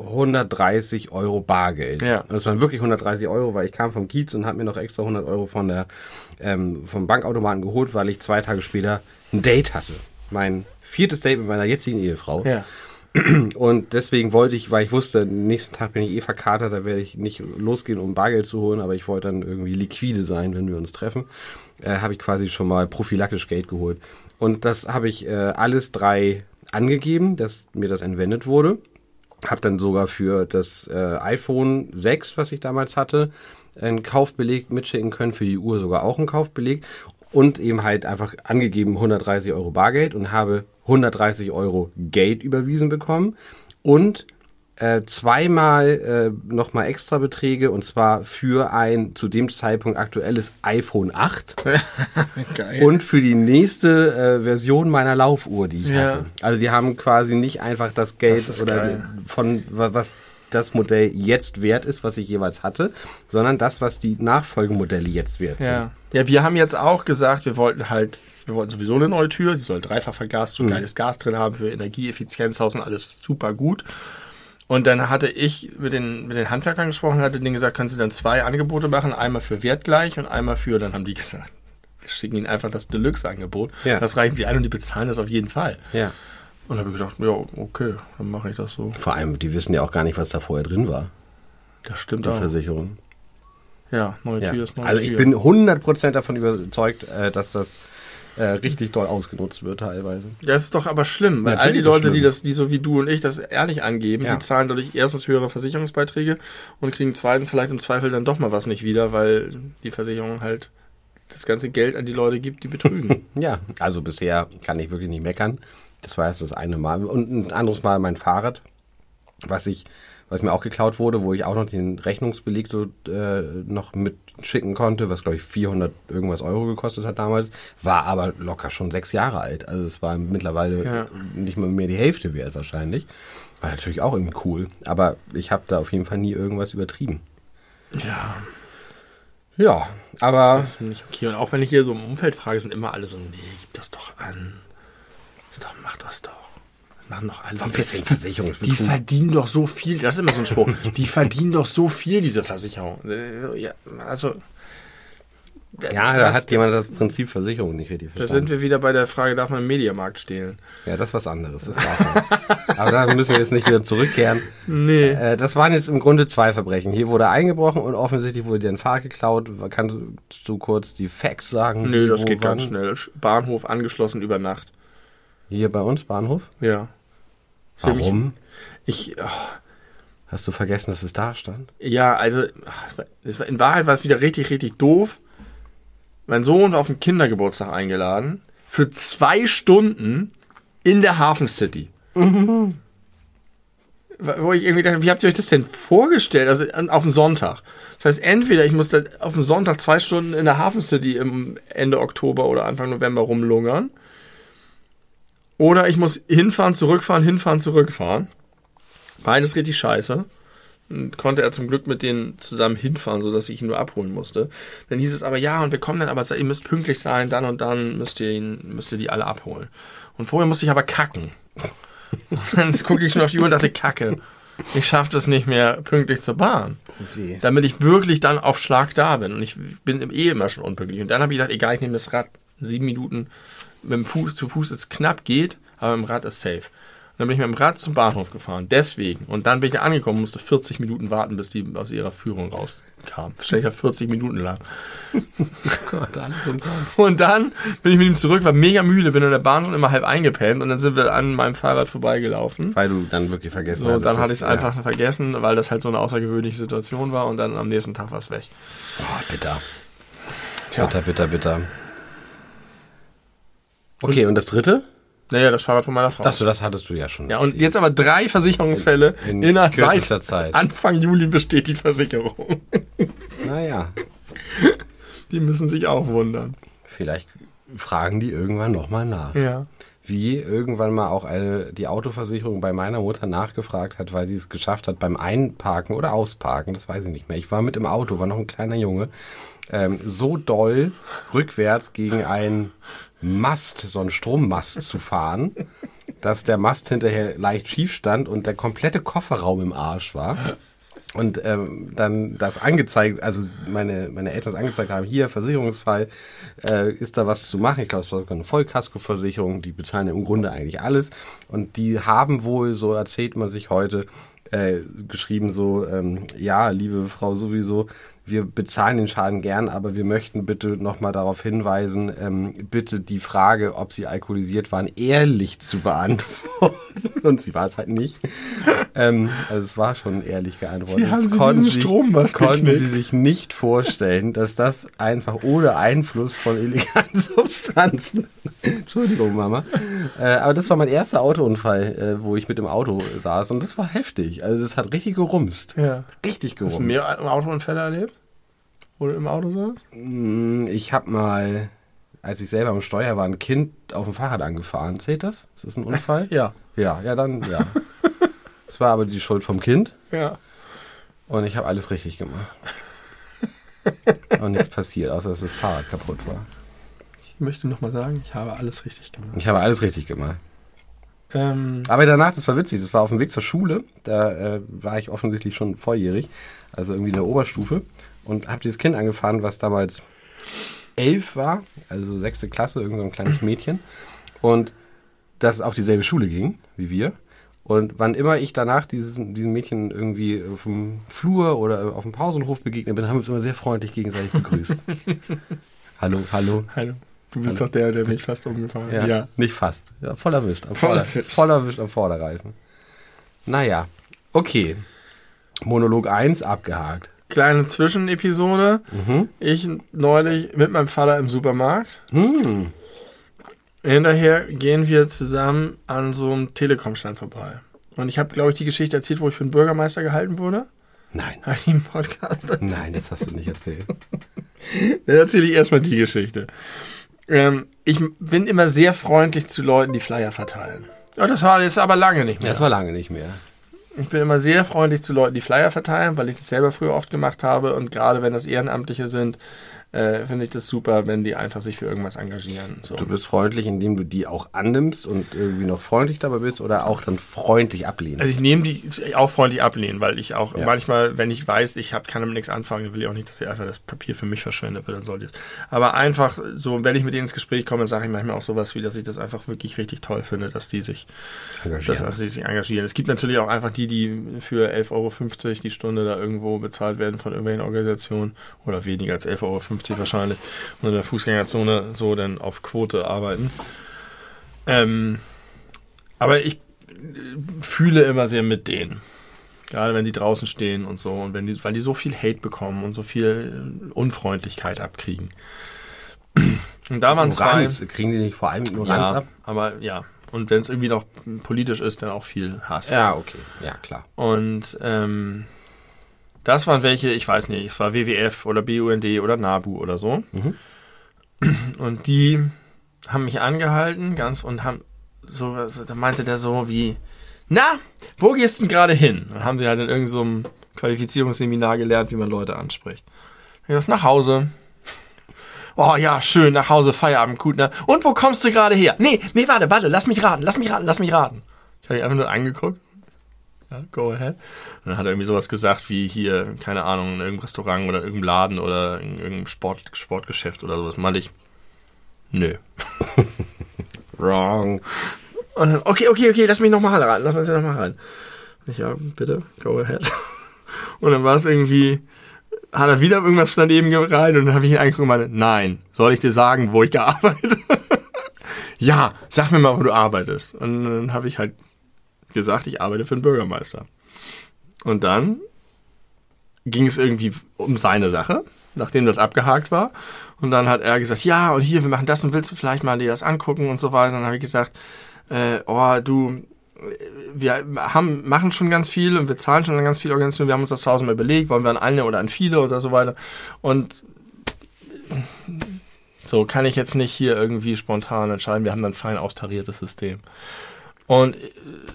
130 Euro Bargeld. Ja. Und das waren wirklich 130 Euro, weil ich kam vom Kiez und habe mir noch extra 100 Euro von der, ähm, vom Bankautomaten geholt, weil ich zwei Tage später ein Date hatte. Mein viertes Date mit meiner jetzigen Ehefrau. Ja. Und deswegen wollte ich, weil ich wusste, nächsten Tag bin ich eh verkatert, da werde ich nicht losgehen, um Bargeld zu holen, aber ich wollte dann irgendwie liquide sein, wenn wir uns treffen, äh, habe ich quasi schon mal prophylaktisch Geld geholt. Und das habe ich äh, alles drei angegeben, dass mir das entwendet wurde. Hab dann sogar für das äh, iPhone 6, was ich damals hatte, einen Kaufbeleg mitschicken können, für die Uhr sogar auch einen Kaufbeleg und eben halt einfach angegeben 130 Euro Bargeld und habe 130 Euro Geld überwiesen bekommen und äh, zweimal äh, nochmal extra Beträge und zwar für ein zu dem Zeitpunkt aktuelles iPhone 8 Geil. und für die nächste äh, Version meiner Laufuhr, die ich Ja. hatte. Also die haben quasi nicht einfach das Geld Das oder geil. von wa- was das Modell jetzt wert ist, was ich jeweils hatte, sondern das, was die Nachfolgemodelle jetzt wert sind. Ja. ja, wir haben jetzt auch gesagt, wir wollten halt, wir wollten sowieso eine neue Tür, die soll dreifach verglast, so geiles Gas drin haben für Energieeffizienzhaus und alles super gut. Und dann hatte ich mit den, mit den Handwerkern gesprochen, hatte denen gesagt, können Sie dann zwei Angebote machen, einmal für wertgleich und einmal für, dann haben die gesagt, wir schicken Ihnen einfach das Deluxe-Angebot. Ja. Das reichen Sie ein und die bezahlen das auf jeden Fall. Ja. Und dann habe ich gedacht, ja, okay, dann mache ich das so. Vor allem, die wissen ja auch gar nicht, was da vorher drin war, Das stimmt die auch. Versicherung. Ja, neue Ja. Tür ist neue Also Tür. ich bin 100% davon überzeugt, äh, dass das äh, richtig doll ausgenutzt wird teilweise. Das ist doch aber schlimm, weil all Natürlich die ist es Leute, die das, die so wie du und ich das ehrlich angeben, Ja. die zahlen dadurch erstens höhere Versicherungsbeiträge und kriegen zweitens vielleicht im Zweifel dann doch mal was nicht wieder, weil die Versicherung halt das ganze Geld an die Leute gibt, die betrügen. Ja, also bisher kann ich wirklich nicht meckern. Das war erst das eine Mal. Und ein anderes Mal mein Fahrrad, was ich, was mir auch geklaut wurde, wo ich auch noch den Rechnungsbeleg so äh, noch mitschicken konnte, was glaube ich 400 irgendwas Euro gekostet hat damals, war aber locker schon sechs Jahre alt. Also es war mittlerweile Ja. nicht mal mehr die Hälfte wert wahrscheinlich. War natürlich auch irgendwie cool. Aber ich habe da auf jeden Fall nie irgendwas übertrieben. ja, Ja, aber das finde ich okay. Und auch wenn ich hier so im Umfeld frage, sind immer alle so, nee, gib das doch an. Ist doch, mach das doch. Machen doch alle. so ein Die- bisschen Die Versicherungsbetrug. verdienen doch so viel, das ist immer so ein Spruch, die verdienen doch so viel, diese Versicherung. Äh, Ja, also. Ja, da das- hat jemand das Prinzip Versicherung nicht richtig Da verstanden. sind wir wieder bei der Frage, darf man im Mediamarkt stehlen? Ja, das ist was anderes. Das darf man. Aber da müssen wir jetzt nicht wieder zurückkehren. Nee. Äh, das waren jetzt im Grunde zwei Verbrechen. Hier wurde eingebrochen und offensichtlich wurde dir ein Fahrrad geklaut. Kannst du kurz die Facts sagen? Nö, das geht ganz wann? schnell. Bahnhof angeschlossen über Nacht. Hier bei uns, Bahnhof? Ja. Warum? Ich, oh, Hast du vergessen, dass es da stand? ja, also, es war, es war, in Wahrheit war es wieder richtig, richtig doof. Mein Sohn war auf den Kindergeburtstag eingeladen. Für zwei Stunden in der Hafen City. Wo ich irgendwie dachte, wie habt ihr euch das denn vorgestellt? Also auf den Sonntag. Das heißt, entweder ich musste auf den Sonntag zwei Stunden in der Hafen City im Ende Oktober oder Anfang November rumlungern. Oder ich muss hinfahren, zurückfahren, hinfahren, zurückfahren. Beides richtig scheiße. Und konnte er zum Glück mit denen zusammen hinfahren, sodass ich ihn nur abholen musste. Dann hieß es aber, ja, und wir kommen dann, aber ihr müsst pünktlich sein, dann und dann müsst ihr ihn, müsst ihr die alle abholen. Und vorher musste ich aber kacken. Und dann guckte ich schon auf die Uhr und dachte, Kacke. Ich schaffe das nicht mehr pünktlich zur Bahn. Wie? Damit ich wirklich dann auf Schlag da bin. Und ich bin im eh immer schon unpünktlich. Und dann habe ich gedacht, egal, ich nehme das Rad. Sieben Minuten mit dem Fuß zu Fuß ist knapp, geht, aber mit dem Rad ist safe. Und dann bin ich mit dem Rad zum Bahnhof gefahren. Deswegen. Und dann bin ich da angekommen, musste 40 Minuten warten, bis die aus ihrer Führung rauskam. Wahrscheinlich ja 40 Minuten lang. Gott, alles umsonst. Und dann bin ich mit ihm zurück, war mega müde, bin in der Bahn schon immer halb eingepennt und dann sind wir an meinem Fahrrad vorbeigelaufen. Weil du dann wirklich vergessen So, hattest. dann hatte ich es einfach vergessen, weil das halt so eine außergewöhnliche Situation war und dann am nächsten Tag war es weg. Ja. Oh, bitter. Tja. Bitter, bitter, bitter. Okay, und das dritte? Naja, das Fahrrad von meiner Frau. Achso, das hattest du ja schon. ja, und jetzt aber drei Versicherungsfälle In innerhalb kürzester Zeit. Anfang Juli besteht die Versicherung. Naja, Die müssen sich auch wundern. vielleicht fragen die irgendwann nochmal nach. Ja. Wie irgendwann mal auch eine, die Autoversicherung bei meiner Mutter nachgefragt hat, weil sie es geschafft hat beim Einparken oder Ausparken, das weiß ich nicht mehr. Ich war mit im Auto, war noch ein kleiner Junge, ähm, so doll rückwärts gegen einen Mast, so einen Strommast zu fahren, dass der Mast hinterher leicht schief stand und der komplette Kofferraum im Arsch war. Und ähm, dann das angezeigt, also meine, meine Eltern es angezeigt haben, hier Versicherungsfall, äh, ist da was zu machen? Ich glaube, es war sogar eine Vollkaskoversicherung, die bezahlen im Grunde eigentlich alles. Und die haben wohl, so erzählt man sich heute, äh, geschrieben so, ähm, ja, liebe Frau sowieso, wir bezahlen den Schaden gern, aber wir möchten bitte nochmal darauf hinweisen, ähm, bitte die Frage, ob sie alkoholisiert waren, ehrlich zu beantworten. Und sie war es halt nicht. ähm, also es war schon ehrlich geantwortet. Wie haben Das Sie konnten diesen Strommast konnten geknickt? sie sich nicht vorstellen, dass das einfach ohne Einfluss von illegalen Substanzen. Entschuldigung, Mama. Äh, aber das war mein erster Autounfall, äh, wo ich mit dem Auto saß und das war heftig. Also das hat richtig gerumst. ja. Richtig Hast du gerumst. mehr Autounfälle erlebt? Wo du im Auto saß? Mm, Ich habe mal, als ich selber am Steuer war, ein Kind auf dem Fahrrad angefahren. Zählt das? Ist das ein Unfall? Ja. Ja, ja, dann, ja. Es war aber die Schuld vom Kind Ja. und ich habe alles richtig gemacht. Und nichts passiert, außer dass das Fahrrad kaputt war. Ich möchte nochmal sagen, ich habe alles richtig gemacht. Ich habe alles richtig gemacht. Ähm, Aber danach, das war witzig, das war auf dem Weg zur Schule. Da äh, war ich offensichtlich schon volljährig, also irgendwie in der Oberstufe. Und habe dieses Kind angefahren, was damals elf war, also sechste Klasse, irgend so ein kleines Mädchen. Und das auf dieselbe Schule ging wie wir. Und wann immer ich danach dieses, diesem Mädchen irgendwie auf dem Flur oder auf dem Pausenhof begegnet bin, haben wir uns immer sehr freundlich gegenseitig begrüßt. hallo, hallo. hallo. Du bist doch der, der mich fast umgefahren Ja, hat. Ja. Nicht fast. Ja, voll erwischt. Am Voll erwischt. voll erwischt am Vorderreifen. Naja, okay. Monolog 1 abgehakt. Kleine Zwischenepisode. Mhm. Ich neulich mit meinem Vater im Supermarkt. Hm. Hinterher gehen wir zusammen an so einem Telekom-Stand vorbei. Und ich habe, glaube ich, die Geschichte erzählt, wo ich für einen Bürgermeister gehalten wurde. Nein. Habe ich im Podcast erzählt? Nein, das hast du nicht erzählt. Dann erzähle ich erstmal die Geschichte. Ähm, ich bin immer sehr freundlich zu Leuten, die Flyer verteilen. Ja, das war jetzt aber lange nicht mehr. Das war lange nicht mehr. Ich bin immer sehr freundlich zu Leuten, die Flyer verteilen, weil ich das selber früher oft gemacht habe. Und gerade wenn das Ehrenamtliche sind, äh, finde ich das super, wenn die einfach sich für irgendwas engagieren. So. Du bist freundlich, indem du die auch annimmst und irgendwie noch freundlich dabei bist oder auch dann freundlich ablehnst. Also ich nehme die auch freundlich ablehnen, weil ich auch Ja. manchmal, wenn ich weiß, ich hab, kann damit nichts anfangen, dann will ich auch nicht, dass sie einfach das Papier für mich verschwendet wird, dann soll die es. Aber einfach so, wenn ich mit denen ins Gespräch komme, sage ich manchmal auch sowas wie, dass ich das einfach wirklich richtig toll finde, dass die sich, Engagieren. dass, dass die sich engagieren. Es gibt natürlich auch einfach die, die für 11,50 Euro die Stunde da irgendwo bezahlt werden von irgendwelchen Organisationen oder weniger als 11,50 Euro wahrscheinlich und in der Fußgängerzone so dann auf Quote arbeiten. Ähm, aber ich fühle immer sehr mit denen. Gerade wenn die draußen stehen und so und wenn die, weil die so viel Hate bekommen und so viel äh, Unfreundlichkeit abkriegen. Und da waren zwei. Kriegen die nicht vor allem Ignoranz Ja, ab? aber ja. Und wenn es irgendwie noch politisch ist, dann auch viel Hass. Ja, okay. Ja, klar. Und ähm, das waren welche, ich weiß nicht, es war WWF oder BUND oder NABU oder so. Mhm. Und die haben mich angehalten, ganz und haben so, da meinte der so wie, na, wo gehst du denn gerade hin? Dann haben sie halt in irgendeinem so Qualifizierungsseminar gelernt, wie man Leute anspricht. Ich gesagt, nach Hause. Oh ja, schön, nach Hause, Feierabend, gut, ne? Und wo kommst du gerade her? Nee, nee, warte, warte, lass mich raten, lass mich raten, lass mich raten. Ich habe ihn einfach nur angeguckt. Ja, go ahead. Und dann hat er irgendwie sowas gesagt wie hier, keine Ahnung, in irgendeinem Restaurant oder irgendeinem Laden oder in irgendeinem Sport, Sportgeschäft oder sowas. Meinte ich, nö. Wrong. Und dann, okay, okay, okay, lass mich nochmal ran, lass mich nochmal ran. Und ich, ja, bitte, go ahead. Und dann war es irgendwie, hat er wieder irgendwas daneben gereiht und dann habe ich ihn angeguckt und meinte, nein, soll ich dir sagen, wo ich gearbeitet Ja, sag mir mal, wo du arbeitest. Und dann habe ich halt gesagt, ich arbeite für den Bürgermeister. Und dann ging es irgendwie um seine Sache, nachdem das abgehakt war. Und dann hat er gesagt, ja, und hier, wir machen das und willst du vielleicht mal dir das angucken und so weiter. Und dann habe ich gesagt, äh, oh, du, wir haben, machen schon ganz viel und wir zahlen schon an ganz viele Organisationen. Wir haben uns das tausendmal überlegt, wollen wir an eine oder an viele oder so weiter. Und so kann ich jetzt nicht hier irgendwie spontan entscheiden. Wir haben dann ein fein austariertes System. Und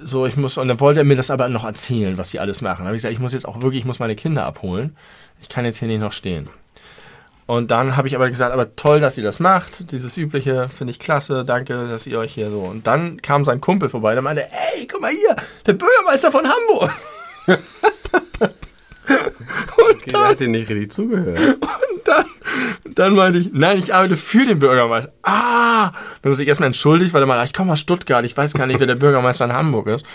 so, ich muss, und dann wollte er mir das aber noch erzählen, was sie alles machen. Da habe ich gesagt, ich muss jetzt auch wirklich, ich muss meine Kinder abholen. Ich kann jetzt hier nicht noch stehen. Und dann habe ich aber gesagt, aber toll, dass ihr das macht. Dieses übliche finde ich klasse. Danke, dass ihr euch hier so. Und dann kam sein Kumpel vorbei, der meinte, ey, guck mal hier, der Bürgermeister von Hamburg. und okay, dann, hat dir nicht richtig zugehört. Und dann, dann meinte ich, nein, ich arbeite für den Bürgermeister. Ah, dann muss ich erstmal entschuldigt, weil er meinte, ich komme aus Stuttgart, ich weiß gar nicht, wer der Bürgermeister in Hamburg ist.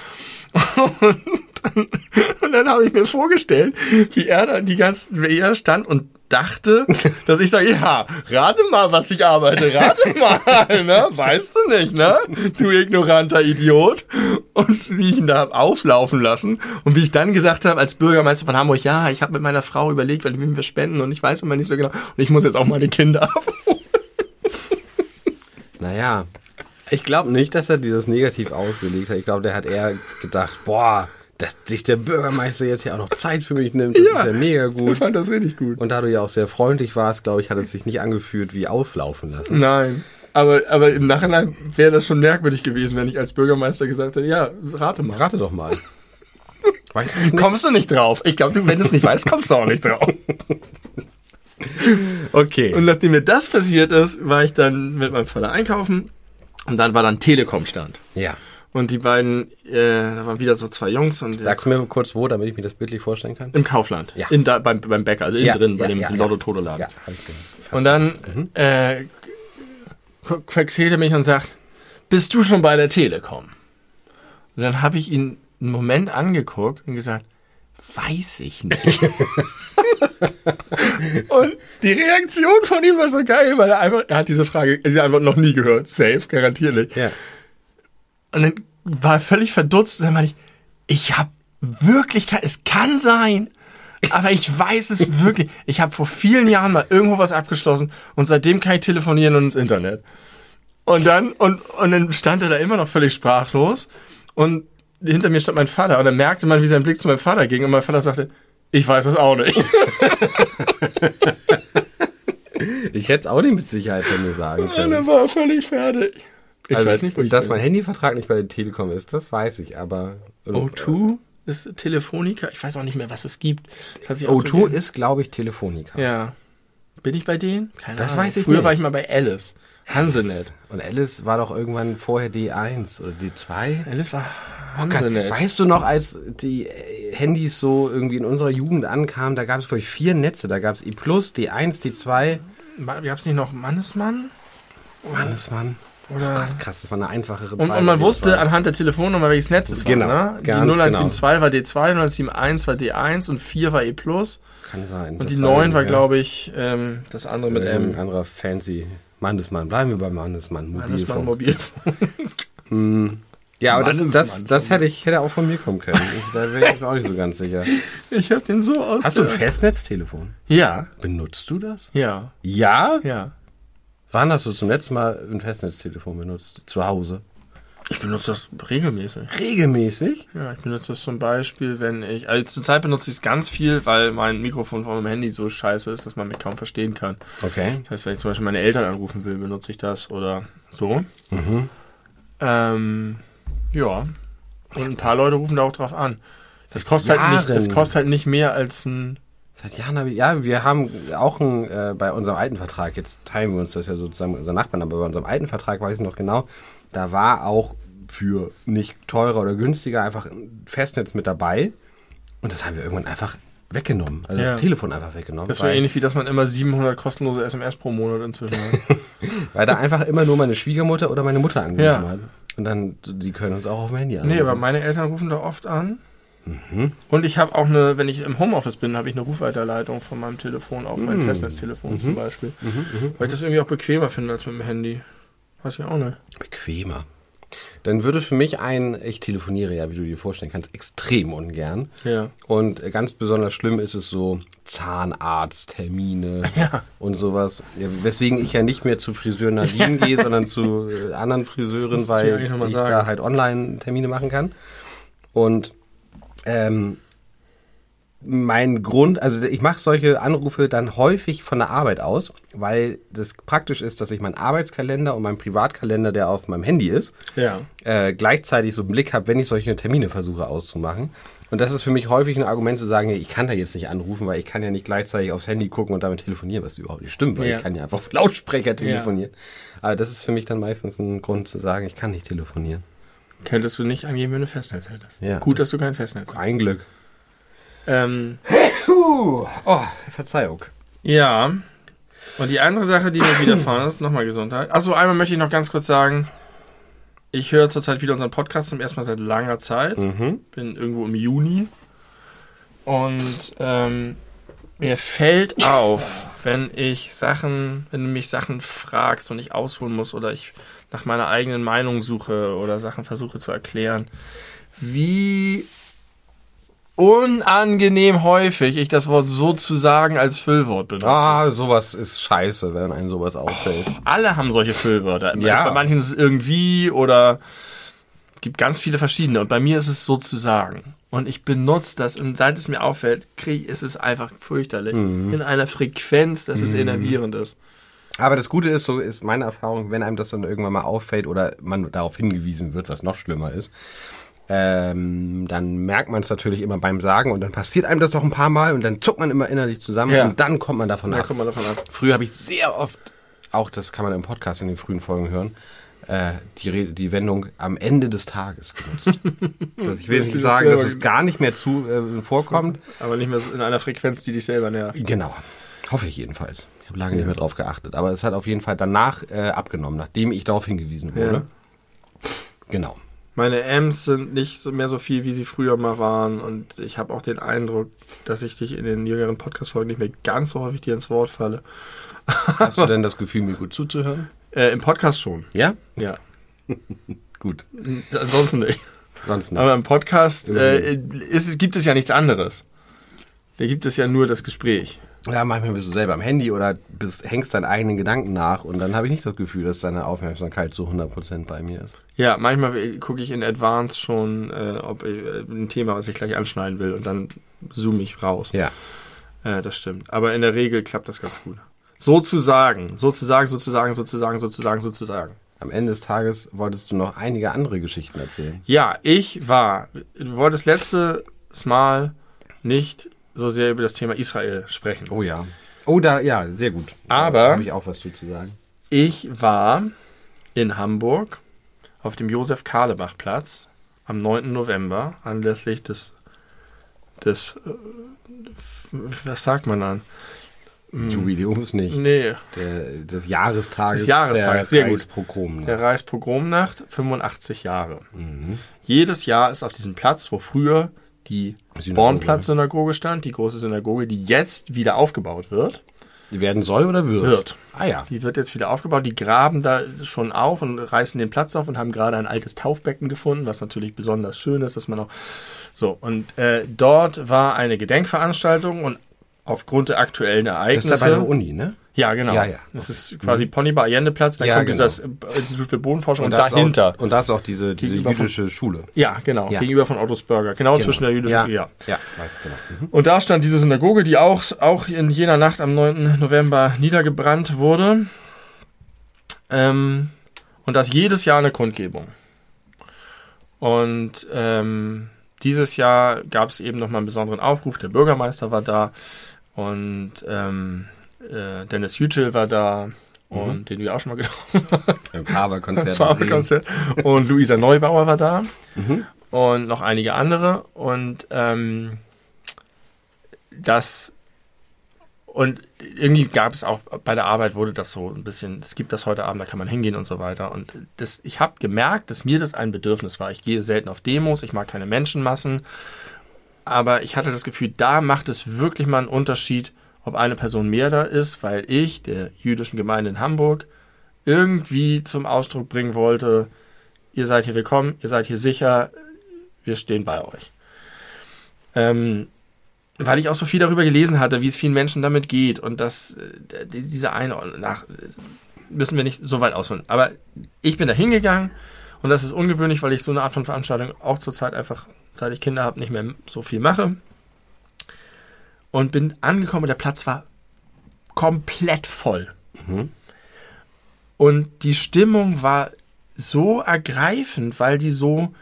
Und und dann habe ich mir vorgestellt, wie er da die ganzen, wie er stand und dachte, dass ich sage, ja, rate mal, was ich arbeite, rate mal, ne? Weißt du nicht, ne? Du ignoranter Idiot. Und wie ich ihn da auflaufen lassen und wie ich dann gesagt habe, als Bürgermeister von Hamburg, ja, ich habe mit meiner Frau überlegt, weil wir spenden und ich weiß immer nicht so genau und ich muss jetzt auch meine Kinder abholen. Naja, ich glaube nicht, dass er dir das negativ ausgelegt hat. Ich glaube, der hat eher gedacht, boah, dass sich der Bürgermeister jetzt ja auch noch Zeit für mich nimmt, das ja, ist ja mega gut. Ich fand das richtig gut. Und da du ja auch sehr freundlich warst, glaube ich, hat es sich nicht angefühlt wie auflaufen lassen. Nein. Aber, aber im Nachhinein wäre das schon merkwürdig gewesen, wenn ich als Bürgermeister gesagt hätte, ja, rate mal. Rate doch mal. Weißt du nicht? Kommst du nicht drauf? Ich glaube, wenn du es nicht weißt, kommst du auch nicht drauf. okay. Und nachdem mir das passiert ist, war ich dann mit meinem Vater einkaufen und dann war dann Telekom-Stand. Ja. Und die beiden, äh, da waren wieder so zwei Jungs. Und Sagst du mir kurz wo, damit ich mir das bildlich vorstellen kann? Im Kaufland. Ja. In da, beim, beim Bäcker, also innen Ja, drin, bei ja, dem ja, Lotto Toto Laden. Ja, hab ich. Und dann Mhm. äh, qu- quaxiert er mich und sagt, bist du schon bei der Telekom? Und dann habe ich ihn einen Moment angeguckt und gesagt, weiß ich nicht. und die Reaktion von ihm war so geil, weil er einfach, er hat diese Frage, diese Antwort noch nie gehört. Safe, garantiert nicht. Ja. Und dann war er völlig verdutzt und dann meinte ich, ich habe wirklich kein, es kann sein, aber ich weiß es wirklich. Ich habe vor vielen Jahren mal irgendwo was abgeschlossen und seitdem kann ich telefonieren und ins Internet. Und dann, und, und dann stand er da immer noch völlig sprachlos und hinter mir stand mein Vater und dann merkte man, wie sein Blick zu meinem Vater ging und mein Vater sagte, ich weiß es auch nicht. Ich hätte es auch nicht mit Sicherheit von mir sagen Und können. dann war er völlig fertig. Ich also, weiß nicht, wo ich dass bin. mein Handyvertrag nicht bei der Telekom ist, das weiß ich, aber. O2 ist Telefonica. Ich weiß auch nicht mehr, was es gibt. Das hat sich auch so O2 ge- ist, glaube ich, Telefonica. Ja. Bin ich bei denen? Keine Das Ahnung. weiß ich Früher nicht. war ich mal bei Alice. Hansenet. Und Alice war doch irgendwann vorher D1 oder D2. Alice war Gott, Hansenet. Weißt du noch, als die äh, Handys so irgendwie in unserer Jugend ankamen, da gab es, glaube ich, vier Netze. Da gab es I+, D1, D2. Gab es nicht noch Mannesmann? Mannesmann. Oder? Gott, krass, das war eine einfachere Und, Zeit. und man wusste anhand der Telefonnummer, welches Netz es Genau, war. Ne? Die ganz 0172 war D2, 0171 war D1 und 4 war E+. Und Kann sein. die 9 war, glaube ich, ähm, das andere mit Ein M. anderer fancy Mannesmann. Bleiben wir bei Mannesmann. Mannesmann Mobilfunk. Mobilfunk. Ja, aber das, das, Mannesmann. das hätte ich hätte auch von mir kommen können. Ich, da wäre ich mir auch nicht so ganz sicher. Ich hab den so aus Hast du ein Festnetztelefon? Ja, Benutzt du das? ja, Ja? ja. Wann hast du zum letzten Mal ein Festnetztelefon benutzt? Zu Hause? Ich benutze das regelmäßig. Regelmäßig? Ja, ich benutze das zum Beispiel, wenn ich. Also zurzeit benutze ich es ganz viel, weil mein Mikrofon von meinem Handy so scheiße ist, dass man mich kaum verstehen kann. Okay. Das heißt, wenn ich zum Beispiel meine Eltern anrufen will, benutze ich das oder so. Ähm, ja. Und ein paar Leute rufen da auch drauf an. Das kostet, halt nicht, das kostet halt nicht mehr als ein. Seit Jahren habe ich, ja, wir haben auch ein, äh, bei unserem alten Vertrag, jetzt teilen wir uns das ja sozusagen mit unseren Nachbarn, aber bei unserem alten Vertrag weiß ich noch genau, da war auch für nicht teurer oder günstiger einfach ein Festnetz mit dabei und das haben wir irgendwann einfach weggenommen, also Ja. das Telefon einfach weggenommen, Das wäre ähnlich wie, dass man immer 700 kostenlose SMS pro Monat inzwischen hat. weil da einfach immer nur meine Schwiegermutter oder meine Mutter angerufen Ja. hat und dann, die können uns auch auf dem Handy anrufen. nee, aber meine Eltern rufen da oft an. Mhm. Und ich habe auch eine, wenn ich im Homeoffice bin, habe ich eine Rufweiterleitung von meinem Telefon auf Mhm. mein Festnetztelefon zum Beispiel. Weil ich das irgendwie auch bequemer finde als mit dem Handy. Weiß ich auch nicht. bequemer. Dann würde für mich ein, ich telefoniere ja, wie du dir vorstellen kannst, extrem ungern. Ja. Und ganz besonders schlimm ist es so Zahnarzttermine Ja. und sowas. Ja, weswegen ich ja nicht mehr zu Friseur Nadine gehe, sondern zu äh, anderen Friseuren, weil ich sagen. da halt online Termine machen kann. Und ähm, mein Grund, also ich mache solche Anrufe dann häufig von der Arbeit aus, weil das praktisch ist, dass ich meinen Arbeitskalender und meinen Privatkalender, der auf meinem Handy ist, Ja. äh, gleichzeitig so einen Blick habe, wenn ich solche Termine versuche auszumachen. Und das ist für mich häufig ein Argument zu sagen, ich kann da jetzt nicht anrufen, weil ich kann ja nicht gleichzeitig aufs Handy gucken und damit telefonieren, was überhaupt nicht stimmt, weil Ja. ich kann ja einfach auf Lautsprecher telefonieren. Aber das ist für mich dann meistens ein Grund zu sagen, ich kann nicht telefonieren. Könntest du nicht angeben, wenn du Festnetz hättest. Ja. Gut, dass du kein Festnetz hast. Ein Glück. Ähm, Oh, Verzeihung. ja. Und die andere Sache, die mir widerfahren ist, nochmal Gesundheit. Achso, einmal möchte ich noch ganz kurz sagen, ich höre zurzeit wieder unseren Podcast zum ersten Mal seit langer Zeit. Mhm. Bin irgendwo im Juni. Und ähm, mir fällt auf, wenn ich Sachen, wenn du mich Sachen fragst und ich ausholen muss oder ich nach meiner eigenen Meinung suche oder Sachen versuche zu erklären, wie unangenehm häufig ich das Wort sozusagen als Füllwort benutze. Ah, sowas ist scheiße, wenn einem sowas auffällt. Alle haben solche Füllwörter. Ja. Bei manchen ist es irgendwie oder gibt ganz viele verschiedene. Und bei mir ist es sozusagen. Und ich benutze das und seit es mir auffällt, krieg, ist es einfach fürchterlich. Mhm. In einer Frequenz, dass es enervierend ist. Aber das Gute ist, so ist meine Erfahrung, wenn einem das dann irgendwann mal auffällt oder man darauf hingewiesen wird, was noch schlimmer ist, ähm, dann merkt man es natürlich immer beim Sagen und dann passiert einem das noch ein paar Mal und dann zuckt man immer innerlich zusammen Ja. und dann kommt man davon Da ab. kommt man davon ab. Früher habe ich sehr oft, auch das kann man im Podcast in den frühen Folgen hören, äh, die, Rede, die Wendung am Ende des Tages genutzt. das, ich will Dass nicht sagen, dass es gar nicht mehr zu äh, vorkommt. Aber nicht mehr in einer Frequenz, die dich selber nervt. Genau. Hoffe ich jedenfalls. Ich habe lange nicht mehr drauf geachtet. Aber es hat auf jeden Fall danach äh, abgenommen, nachdem ich darauf hingewiesen wurde. Genau. Meine M's sind nicht mehr so viel, wie sie früher mal waren. Und ich habe auch den Eindruck, dass ich dich in den jüngeren Podcast-Folgen nicht mehr ganz so häufig dir ins Wort falle. Hast du denn das Gefühl, mir gut zuzuhören? Äh, Im Podcast schon. Ja? Ja. Gut. Ansonsten nicht. Sonst nicht. Aber im Podcast äh, ist, gibt es ja nichts anderes. Da gibt es ja nur das Gespräch. Ja, manchmal bist du selber am Handy oder bist, hängst deinen eigenen Gedanken nach und dann habe ich nicht das Gefühl, dass deine Aufmerksamkeit zu 100% bei mir ist. Ja, manchmal gucke ich in Advance schon, äh, ob ich, äh, ein Thema, was ich gleich anschneiden will und dann zoome ich raus. Ja. Äh, das stimmt. Aber in der Regel klappt das ganz gut. Sozusagen, sozusagen, sozusagen, sozusagen, sozusagen, sozusagen. Am Ende des Tages wolltest du noch einige andere Geschichten erzählen. Ja, ich war, du wolltest letztes Mal nicht so sehr über das Thema Israel sprechen. Oh ja. Oh, da, ja, sehr gut. Aber- Da habe ich auch was zu sagen. Ich war in Hamburg auf dem Josef-Karlebach-Platz am 9. November anlässlich des, des äh, was sagt man dann? Jubiläums nicht. Nee, Der, des Jahrestages, Des Jahrestages, der sehr gut. Reichspogrom. der Reichspogromnacht, 85 Jahre. Jedes Jahr ist auf diesem Platz, wo früher die Synagoge. Bornplatz-Synagoge stand, die große Synagoge, die jetzt wieder aufgebaut wird. Die werden soll oder wird? Wird. Ah ja. Die wird jetzt wieder aufgebaut. Die graben da schon auf und reißen den Platz auf und haben gerade ein altes Taufbecken gefunden, was natürlich besonders schön ist, dass man auch so. Und äh, dort war eine Gedenkveranstaltung und aufgrund der aktuellen Das Ereignisse. ist da bei der Uni, ne? Ja, genau. Ja, ja. Das ist quasi Ponybar Allende-Platz, dann Ja, kommt genau. dieses äh, Institut für Bodenforschung und, ist dahinter. Auch, und da ist auch diese, diese Gegenüber von- jüdische Schule. ja, genau. Ja. Gegenüber von Ottos Burger. Genau, zwischen der jüdischen. ja, Ja. ja, weiß genau. Mhm. Und da stand diese Synagoge, die auch, auch in jener Nacht am 9. November niedergebrannt wurde. Ähm, und das jedes Jahr eine Kundgebung. Und ähm, dieses Jahr gab es eben nochmal einen besonderen Aufruf. Der Bürgermeister war da und ähm, äh, Dennis Yücel war da und mhm. den du ja auch schon mal getroffen hast. Im Faberkonzert. Faberkonzert. Und Luisa Neubauer war da mhm. und noch einige andere und ähm, das und irgendwie gab es auch bei der Arbeit wurde das so ein bisschen, es gibt das heute Abend, da kann man hingehen und so weiter. Und das, ich habe gemerkt, dass mir das ein Bedürfnis war. Ich gehe selten auf Demos, ich mag keine Menschenmassen, aber ich hatte das Gefühl, da macht es wirklich mal einen Unterschied, ob eine Person mehr da ist, weil ich der jüdischen Gemeinde in Hamburg irgendwie zum Ausdruck bringen wollte, ihr seid hier willkommen, ihr seid hier sicher, wir stehen bei euch. Ähm, weil ich auch so viel darüber gelesen hatte, wie es vielen Menschen damit geht und dass äh, diese Einordnung nach müssen wir nicht so weit ausholen. Aber ich bin da hingegangen und das ist ungewöhnlich, weil ich so eine Art von Veranstaltung auch zurzeit einfach, seit ich Kinder habe, nicht mehr so viel mache. Und bin angekommen und der Platz war komplett voll. Mhm. Und die Stimmung war so ergreifend, weil die so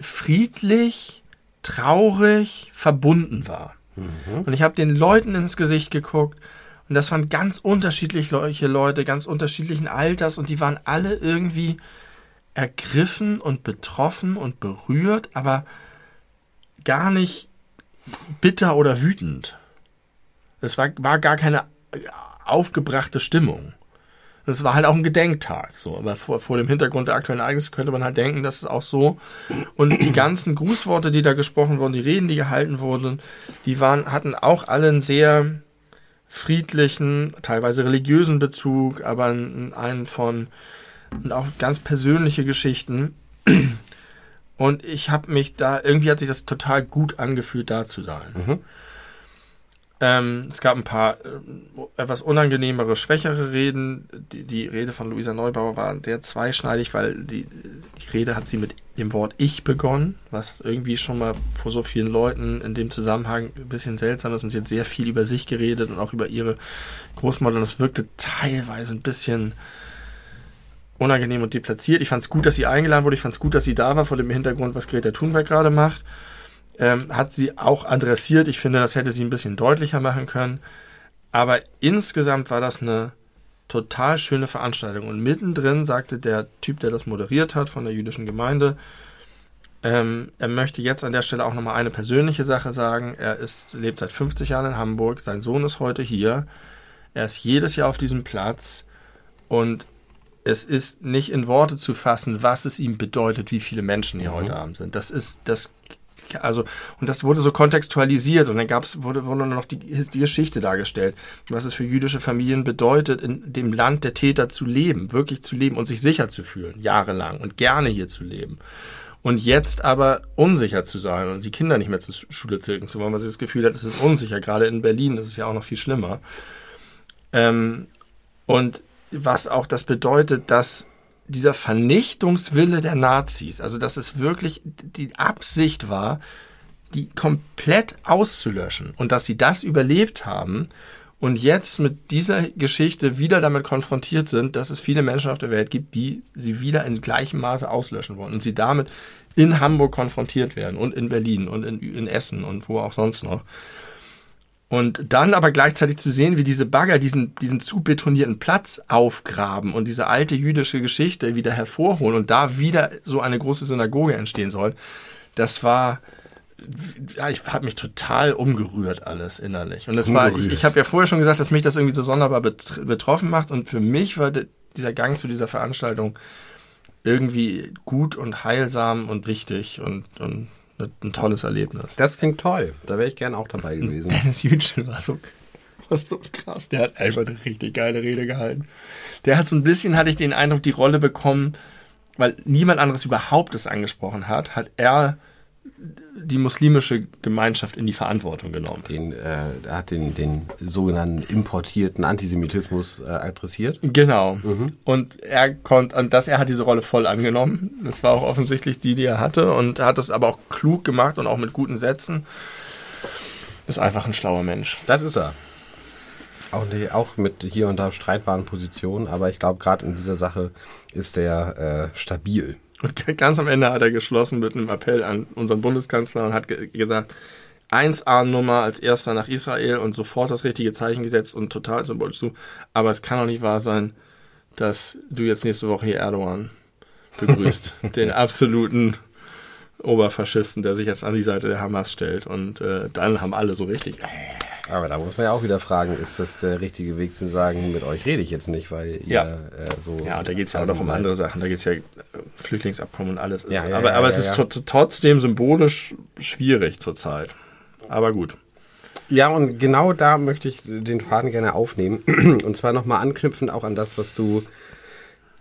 friedlich, traurig verbunden war. Mhm. Und ich habe den Leuten ins Gesicht geguckt und das waren ganz unterschiedliche Leute, ganz unterschiedlichen Alters und die waren alle irgendwie ergriffen und betroffen und berührt, aber gar nicht bitter oder wütend. Es war, war gar keine aufgebrachte Stimmung. Das war halt auch ein Gedenktag, so. Aber vor, vor dem Hintergrund der aktuellen Ereignisse könnte man halt denken, dass es auch so. Und die ganzen Grußworte, die da gesprochen wurden, die Reden, die gehalten wurden, die waren, hatten auch alle einen sehr friedlichen, teilweise religiösen Bezug, aber einen von, und auch ganz persönliche Geschichten. Und ich habe mich da, irgendwie hat sich das total gut angefühlt, da zu sein. Mhm. Ähm, es gab ein paar äh, etwas unangenehmere, schwächere Reden. Die, die, Rede von Luisa Neubauer war sehr zweischneidig, weil die, die Rede hat sie mit dem Wort Ich begonnen, was irgendwie schon mal vor so vielen Leuten in dem Zusammenhang ein bisschen seltsam ist. Und sie hat sehr viel über sich geredet und auch über ihre Großmutter. Und es wirkte teilweise ein bisschen unangenehm und deplatziert. Ich fand es gut, dass sie eingeladen wurde. Ich fand es gut, dass sie da war, vor dem Hintergrund, was Greta Thunberg gerade macht ähm, hat sie auch adressiert. Ich finde, das hätte sie ein bisschen deutlicher machen können. Aber insgesamt war das eine total schöne Veranstaltung. Und mittendrin sagte der Typ, der das moderiert hat von der jüdischen Gemeinde, ähm, er möchte jetzt an der Stelle auch nochmal eine persönliche Sache sagen. Er ist, lebt seit 50 Jahren in Hamburg, sein Sohn ist heute hier. Er ist jedes Jahr auf diesem Platz und es ist nicht in Worte zu fassen, was es ihm bedeutet, wie viele Menschen hier mhm. heute Abend sind. Das ist, das also, und das wurde so kontextualisiert und dann gab's, wurde, wurde noch die, die Geschichte dargestellt, was es für jüdische Familien bedeutet, in dem Land der Täter zu leben, wirklich zu leben und sich sicher zu fühlen, jahrelang und gerne hier zu leben. Und jetzt aber unsicher zu sein und die Kinder nicht mehr zur Schule zirken zu wollen, weil sie das Gefühl hat, es ist unsicher. Gerade in Berlin ist es ja auch noch viel schlimmer. Ähm, und was auch das bedeutet, dass dieser Vernichtungswille der Nazis, also dass es wirklich die Absicht war, die komplett auszulöschen und dass sie das überlebt haben und jetzt mit dieser Geschichte wieder damit konfrontiert sind, dass es viele Menschen auf der Welt gibt, die sie wieder in gleichem Maße auslöschen wollen und sie damit in Hamburg konfrontiert werden und in Berlin und in, in Essen und wo auch sonst noch. Und dann aber gleichzeitig zu sehen, wie diese Bagger diesen, diesen zu betonierten Platz aufgraben und diese alte jüdische Geschichte wieder hervorholen und da wieder so eine große Synagoge entstehen soll, das war, ja, ich habe mich total umgerührt alles innerlich. Und das umgerührt. war, ich, ich habe ja vorher schon gesagt, dass mich das irgendwie so sonderbar betroffen macht und für mich war dieser Gang zu dieser Veranstaltung irgendwie gut und heilsam und wichtig und, und ein tolles Erlebnis. Das klingt toll. Da wäre ich gern auch dabei gewesen. Dennis Yücel war so, war so krass. Der hat einfach eine richtig geile Rede gehalten. Der hat so ein bisschen, hatte ich den Eindruck, die Rolle bekommen, weil niemand anderes überhaupt es angesprochen hat, hat er die muslimische Gemeinschaft in die Verantwortung genommen. Den, äh, er hat den, den sogenannten importierten Antisemitismus äh, adressiert. Genau. Mhm. Und er konnte, und das, er hat diese Rolle voll angenommen. Das war auch offensichtlich die, die er hatte und hat das aber auch klug gemacht und auch mit guten Sätzen. Ist einfach ein schlauer Mensch. Das ist er. Auch, auch mit hier und da streitbaren Positionen, aber ich glaube, gerade in dieser Sache ist er äh, stabil. Und ganz am Ende hat er geschlossen mit einem Appell an unseren Bundeskanzler und hat ge gesagt, 1A-Nummer als erster nach Israel und sofort das richtige Zeichen gesetzt und total symbolisch zu. Aber es kann doch nicht wahr sein, dass du jetzt nächste Woche hier Erdogan begrüßt. den absoluten Oberfaschisten, der sich jetzt an die Seite der Hamas stellt. Und äh, dann haben alle so richtig. Aber da muss man ja auch wieder fragen, ist das der richtige Weg zu sagen, mit euch rede ich jetzt nicht, weil Ja. ihr äh, so. Ja, und da geht es ja auch noch um andere Sachen. Da geht es ja äh, Flüchtlingsabkommen und alles. Ja, ja, aber ja, aber ja, es ist ja. tr- trotzdem symbolisch schwierig zurzeit. Aber gut. Ja, und genau da möchte ich den Faden gerne aufnehmen. Und zwar nochmal anknüpfend auch an das, was du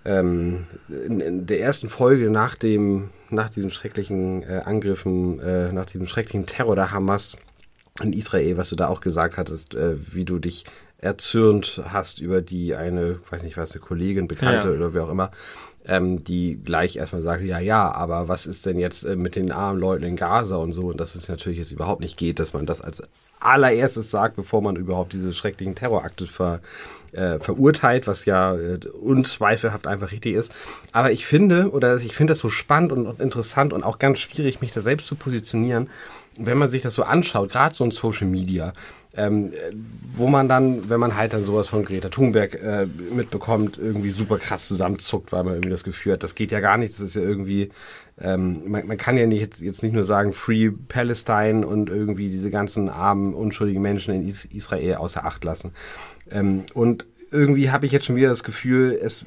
ähm, in, in der ersten Folge nach dem, nach diesen schrecklichen äh, Angriffen, äh, nach diesem schrecklichen Terror der Hamas in Israel, was du da auch gesagt hattest, äh, wie du dich erzürnt hast über die eine, weiß nicht was, eine Kollegin, Bekannte Ja. oder wer auch immer, ähm, die gleich erstmal sagt, ja, ja, aber was ist denn jetzt äh, mit den armen Leuten in Gaza und so und dass es natürlich jetzt überhaupt nicht geht, dass man das als allererstes sagt, bevor man überhaupt diese schrecklichen Terrorakte ver, äh, verurteilt, was ja äh, unzweifelhaft einfach richtig ist. Aber ich finde, oder ich finde das so spannend und interessant und auch ganz schwierig, mich da selbst zu positionieren, wenn man sich das so anschaut, gerade so in Social Media, ähm, äh, wo man dann, wenn man halt dann sowas von Greta Thunberg äh, mitbekommt, irgendwie super krass zusammenzuckt, weil man irgendwie das Gefühl hat, das geht ja gar nicht, das ist ja irgendwie, ähm, man, man kann ja nicht jetzt, jetzt nicht nur sagen Free Palestine und irgendwie diese ganzen armen, unschuldigen Menschen in Is Israel außer Acht lassen. Ähm, und irgendwie habe ich jetzt schon wieder das Gefühl, es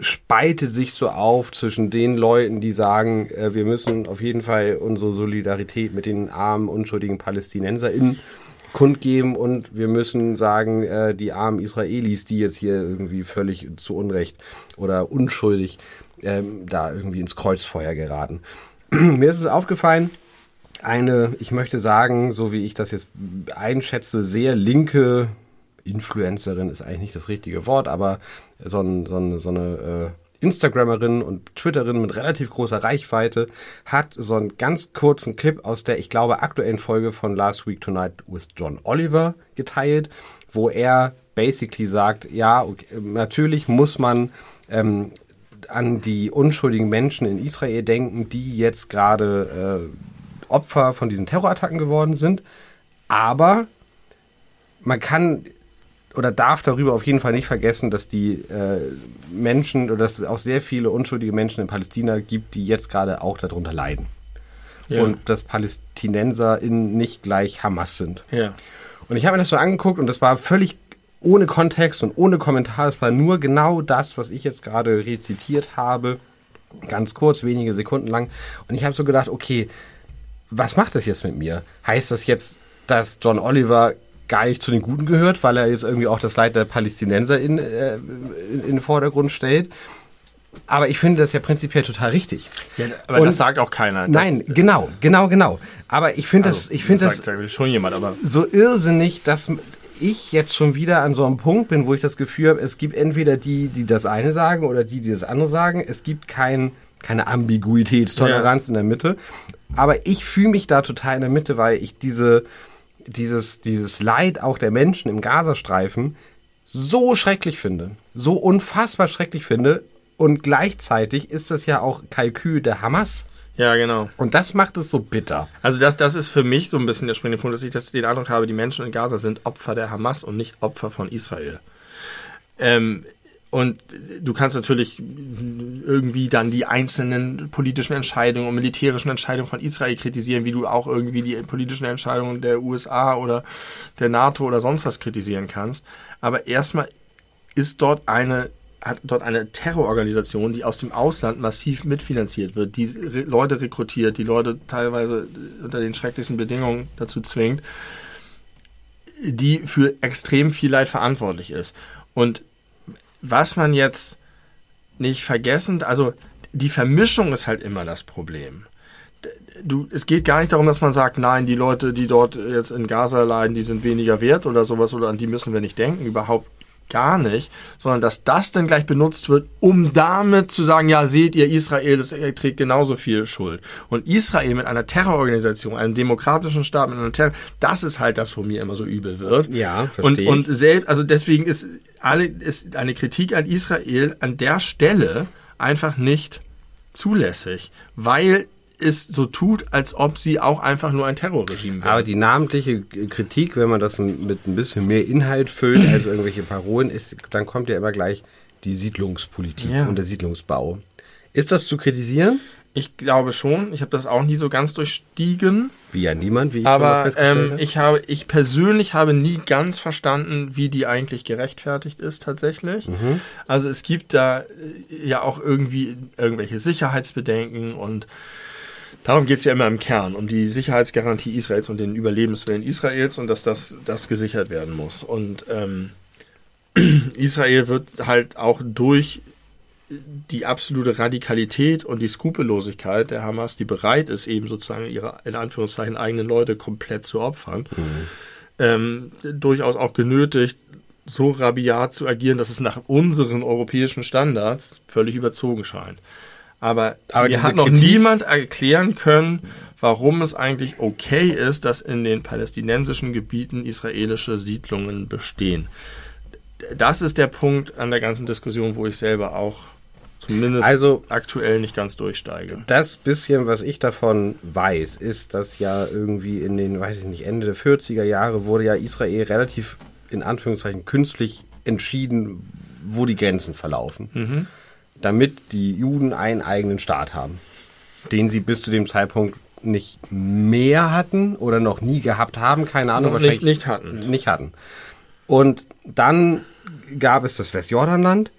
spaltet sich so auf zwischen den Leuten, die sagen, äh, wir müssen auf jeden Fall unsere Solidarität mit den armen, unschuldigen PalästinenserInnen kundgeben und wir müssen sagen, äh, die armen Israelis, die jetzt hier irgendwie völlig zu Unrecht oder unschuldig ähm, da irgendwie ins Kreuzfeuer geraten. Mir ist es aufgefallen, eine, ich möchte sagen, so wie ich das jetzt einschätze, sehr linke Influencerin ist eigentlich nicht das richtige Wort, aber so, ein, so eine, so eine äh, Instagrammerin und Twitterin mit relativ großer Reichweite hat so einen ganz kurzen Clip aus der, ich glaube, aktuellen Folge von Last Week Tonight with John Oliver geteilt, wo er basically sagt, ja, okay, natürlich muss man ähm, an die unschuldigen Menschen in Israel denken, die jetzt gerade äh, Opfer von diesen Terrorattacken geworden sind. Aber man kann oder darf darüber auf jeden Fall nicht vergessen, dass die äh, Menschen oder dass es auch sehr viele unschuldige Menschen in Palästina gibt, die jetzt gerade auch darunter leiden. Ja. Und dass PalästinenserInnen nicht gleich Hamas sind. ja. Und ich habe mir das so angeguckt und das war völlig ohne Kontext und ohne Kommentar. Es war nur genau das, was ich jetzt gerade rezitiert habe. Ganz kurz, wenige Sekunden lang. Und ich habe so gedacht, okay, was macht das jetzt mit mir? Heißt das jetzt, dass John Oliver gar nicht zu den Guten gehört, weil er jetzt irgendwie auch das Leid der Palästinenser in, äh, in, in den Vordergrund stellt? Aber ich finde das ja prinzipiell total richtig. ja aber Und- das sagt auch keiner. Das, Nein, genau, genau, genau. Aber ich finde das, ich finde das, sagt ja schon jemand, aber so irrsinnig, dass ich jetzt schon wieder an so einem Punkt bin, wo ich das Gefühl habe, es gibt entweder die, die das eine sagen oder die, die das andere sagen. Es gibt kein, keine Ambiguität, Toleranz in der Mitte. Aber ich fühle mich da total in der Mitte, weil ich diese, dieses, dieses Leid auch der Menschen im Gazastreifen so schrecklich finde. So unfassbar schrecklich finde. Und gleichzeitig ist das ja auch Kalkül der Hamas. ja, genau. Und das macht es so bitter. Also das, das ist für mich so ein bisschen der springende Punkt, dass ich das, den Eindruck habe, die Menschen in Gaza sind Opfer der Hamas und nicht Opfer von Israel. Ähm, und du kannst natürlich irgendwie dann die einzelnen politischen Entscheidungen und militärischen Entscheidungen von Israel kritisieren, wie du auch irgendwie die politischen Entscheidungen der USA oder der NATO oder sonst was kritisieren kannst. Aber erstmal ist dort eine hat dort eine Terrororganisation, die aus dem Ausland massiv mitfinanziert wird, die Leute rekrutiert, die Leute teilweise unter den schrecklichsten Bedingungen dazu zwingt, die für extrem viel Leid verantwortlich ist. Und was man jetzt nicht vergessen, also die Vermischung ist halt immer das Problem. Du, es geht gar nicht darum, dass man sagt, nein, die Leute, die dort jetzt in Gaza leiden, die sind weniger wert oder sowas oder an die müssen wir nicht denken, überhaupt gar nicht, sondern dass das dann gleich benutzt wird, um damit zu sagen, ja, seht ihr, Israel das trägt genauso viel Schuld. Und Israel mit einer Terrororganisation, einem demokratischen Staat mit einer Terror, das ist halt das, wo mir immer so übel wird. Ja, verstehe Und, ich. und selbst, also deswegen ist alle, ist eine Kritik an Israel an der Stelle einfach nicht zulässig, weil es so tut, als ob sie auch einfach nur ein Terrorregime wären. Aber die namentliche Kritik, wenn man das mit ein bisschen mehr Inhalt füllt als irgendwelche Parolen, ist, dann kommt ja immer gleich die Siedlungspolitik Ja. und der Siedlungsbau. Ist das zu kritisieren? Ich glaube schon. Ich habe das auch nie so ganz durchstiegen. Wie ja niemand, wie ich schon Aber festgestellt ähm, habe. ich habe, ich persönlich habe nie ganz verstanden, wie die eigentlich gerechtfertigt ist tatsächlich. Mhm. Also es gibt da äh, ja auch irgendwie irgendwelche Sicherheitsbedenken und darum geht es ja immer im Kern, um die Sicherheitsgarantie Israels und den Überlebenswillen Israels und dass das, das gesichert werden muss. Und ähm, Israel wird halt auch durch die absolute Radikalität und die Skrupellosigkeit der Hamas, die bereit ist, eben sozusagen ihre in Anführungszeichen eigenen Leute komplett zu opfern, ähm, durchaus auch genötigt, so rabiat zu agieren, dass es nach unseren europäischen Standards völlig überzogen scheint. Aber, Aber mir hat noch Kritik- niemand erklären können, warum es eigentlich okay ist, dass in den palästinensischen Gebieten israelische Siedlungen bestehen. Das ist der Punkt an der ganzen Diskussion, wo ich selber auch zumindest Also- aktuell nicht ganz durchsteige. das bisschen, was ich davon weiß, ist, dass ja irgendwie in den, weiß ich nicht, Ende der 40er Jahre wurde ja Israel relativ in Anführungszeichen künstlich entschieden, wo die Grenzen verlaufen. Damit die Juden einen eigenen Staat haben, den sie bis zu dem Zeitpunkt nicht mehr hatten oder noch nie gehabt haben, keine Ahnung, Noch wahrscheinlich nicht- nicht hatten. Nicht hatten. Und dann gab es das Westjordanland,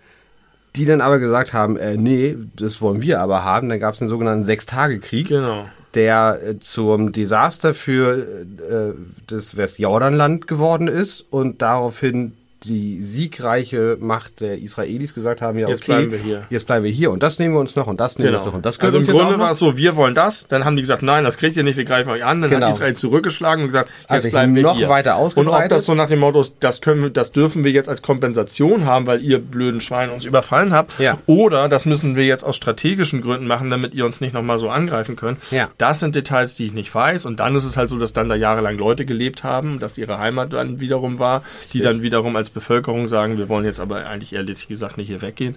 die dann aber gesagt haben, äh, nee, das wollen wir aber haben. Dann gab es den sogenannten Sechstagekrieg, Genau. der äh, zum Desaster für äh, das Westjordanland geworden ist und daraufhin die siegreiche Macht der Israelis gesagt haben, ja, Jetzt okay, bleiben wir hier. jetzt bleiben wir hier und das nehmen wir uns noch und das nehmen wir uns noch und das also können im wir uns jetzt Grunde war es so, wir wollen das, dann haben die gesagt, nein, das kriegt ihr nicht, wir greifen euch an, dann Genau. hat Israel zurückgeschlagen und gesagt, jetzt Also bleiben wir noch hier. weiter und ob ausgebreitet. das so nach dem Motto, das können wir, das dürfen wir jetzt als Kompensation haben, weil ihr blöden Schweine uns überfallen habt, Ja. oder das müssen wir jetzt aus strategischen Gründen machen, damit ihr uns nicht nochmal so angreifen könnt. Ja. Das sind Details, die ich nicht weiß und dann ist es halt so, dass dann da jahrelang Leute gelebt haben, dass ihre Heimat dann wiederum war, die dann wiederum als Bevölkerung sagen, wir wollen jetzt aber eigentlich ehrlich gesagt nicht hier weggehen.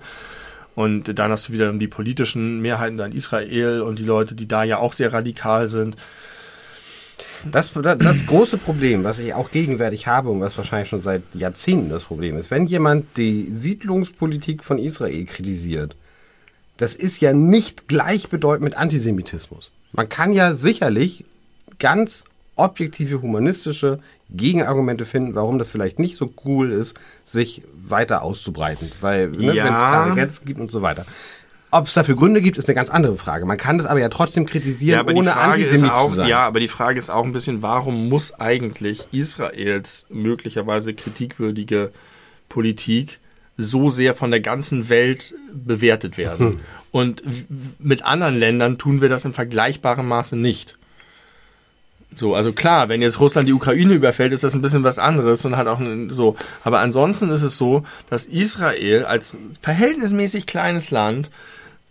Und dann hast du wieder die politischen Mehrheiten in Israel und die Leute, die da ja auch sehr radikal sind. Das, das große Problem, was ich auch gegenwärtig habe und was wahrscheinlich schon seit Jahrzehnten das Problem ist, wenn jemand die Siedlungspolitik von Israel kritisiert, das ist ja nicht gleichbedeutend mit Antisemitismus. Man kann ja sicherlich ganz objektive humanistische Gegenargumente finden, warum das vielleicht nicht so cool ist, sich weiter auszubreiten, weil ne, Ja. wenn es klare Grenzen gibt und so weiter. Ob es dafür Gründe gibt, ist eine ganz andere Frage. Man kann das aber ja trotzdem kritisieren, aber die ohne Antisemit auch, zu sein. ja, aber die Frage ist auch ein bisschen, warum muss eigentlich Israels möglicherweise kritikwürdige Politik so sehr von der ganzen Welt bewertet werden? Und w- mit anderen Ländern tun wir das in vergleichbarem Maße nicht. So, also klar, wenn jetzt Russland die Ukraine überfällt, ist das ein bisschen was anderes und hat auch ein- so. Aber ansonsten ist es so, dass Israel als verhältnismäßig kleines Land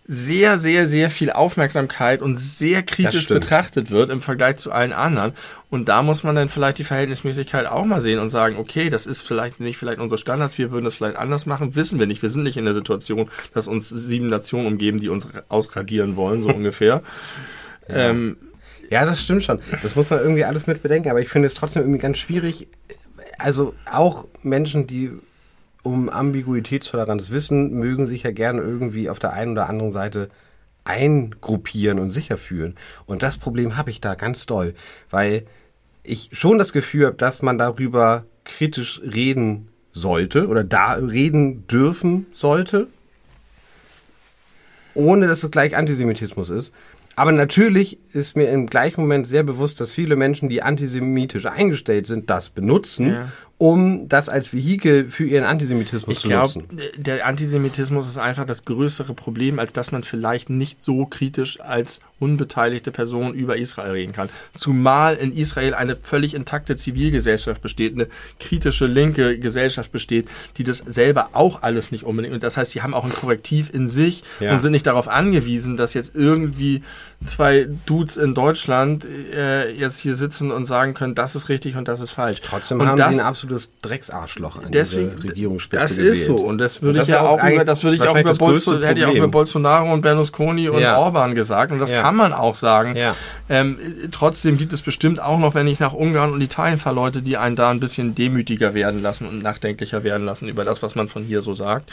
sehr, sehr, sehr viel Aufmerksamkeit und sehr kritisch betrachtet wird im Vergleich zu allen anderen. Und da muss man dann vielleicht die Verhältnismäßigkeit auch mal sehen und sagen, okay, das ist vielleicht nicht vielleicht unsere Standards, wir würden das vielleicht anders machen, wissen wir nicht. Wir sind nicht in der Situation, dass uns sieben Nationen umgeben, die uns ausradieren wollen, so ungefähr. Ähm, Ja, das stimmt schon. Das muss man irgendwie alles mit bedenken. Aber ich finde es trotzdem irgendwie ganz schwierig. Also auch Menschen, die um Ambiguitätstoleranz wissen, mögen sich ja gerne irgendwie auf der einen oder anderen Seite eingruppieren und sicher fühlen. Und das Problem habe ich da ganz doll, weil ich schon das Gefühl habe, dass man darüber kritisch reden sollte oder da reden dürfen sollte, ohne dass es gleich Antisemitismus ist. Aber natürlich ist mir im gleichen Moment sehr bewusst, dass viele Menschen, die antisemitisch eingestellt sind, das benutzen, Ja. Um das als Vehikel für ihren Antisemitismus Ich zu glaube, nutzen. der Antisemitismus ist einfach das größere Problem, als dass man vielleicht nicht so kritisch als unbeteiligte Person über Israel reden kann. Zumal in Israel eine völlig intakte Zivilgesellschaft besteht, eine kritische linke Gesellschaft besteht, die das selber auch alles nicht unbedingt. Und das heißt, sie haben auch ein Korrektiv in sich Ja. und sind nicht darauf angewiesen, dass jetzt irgendwie zwei Dudes in Deutschland äh, jetzt hier sitzen und sagen können, das ist richtig und das ist falsch. Trotzdem und haben das, sie absolutes Drecksarschloch an deswegen, diese Regierungsspitze Das gewählt. ist so und das würde ich ja auch über, das würde ich auch über Bolsonaro, hätte ich auch über Bolsonaro und Berlusconi und Ja. Orban gesagt und das Ja. kann man auch sagen. Ja. Ähm, trotzdem gibt es bestimmt auch noch, wenn ich nach Ungarn und Italien fahre, Leute, die einen da ein bisschen demütiger werden lassen und nachdenklicher werden lassen über das, was man von hier so sagt.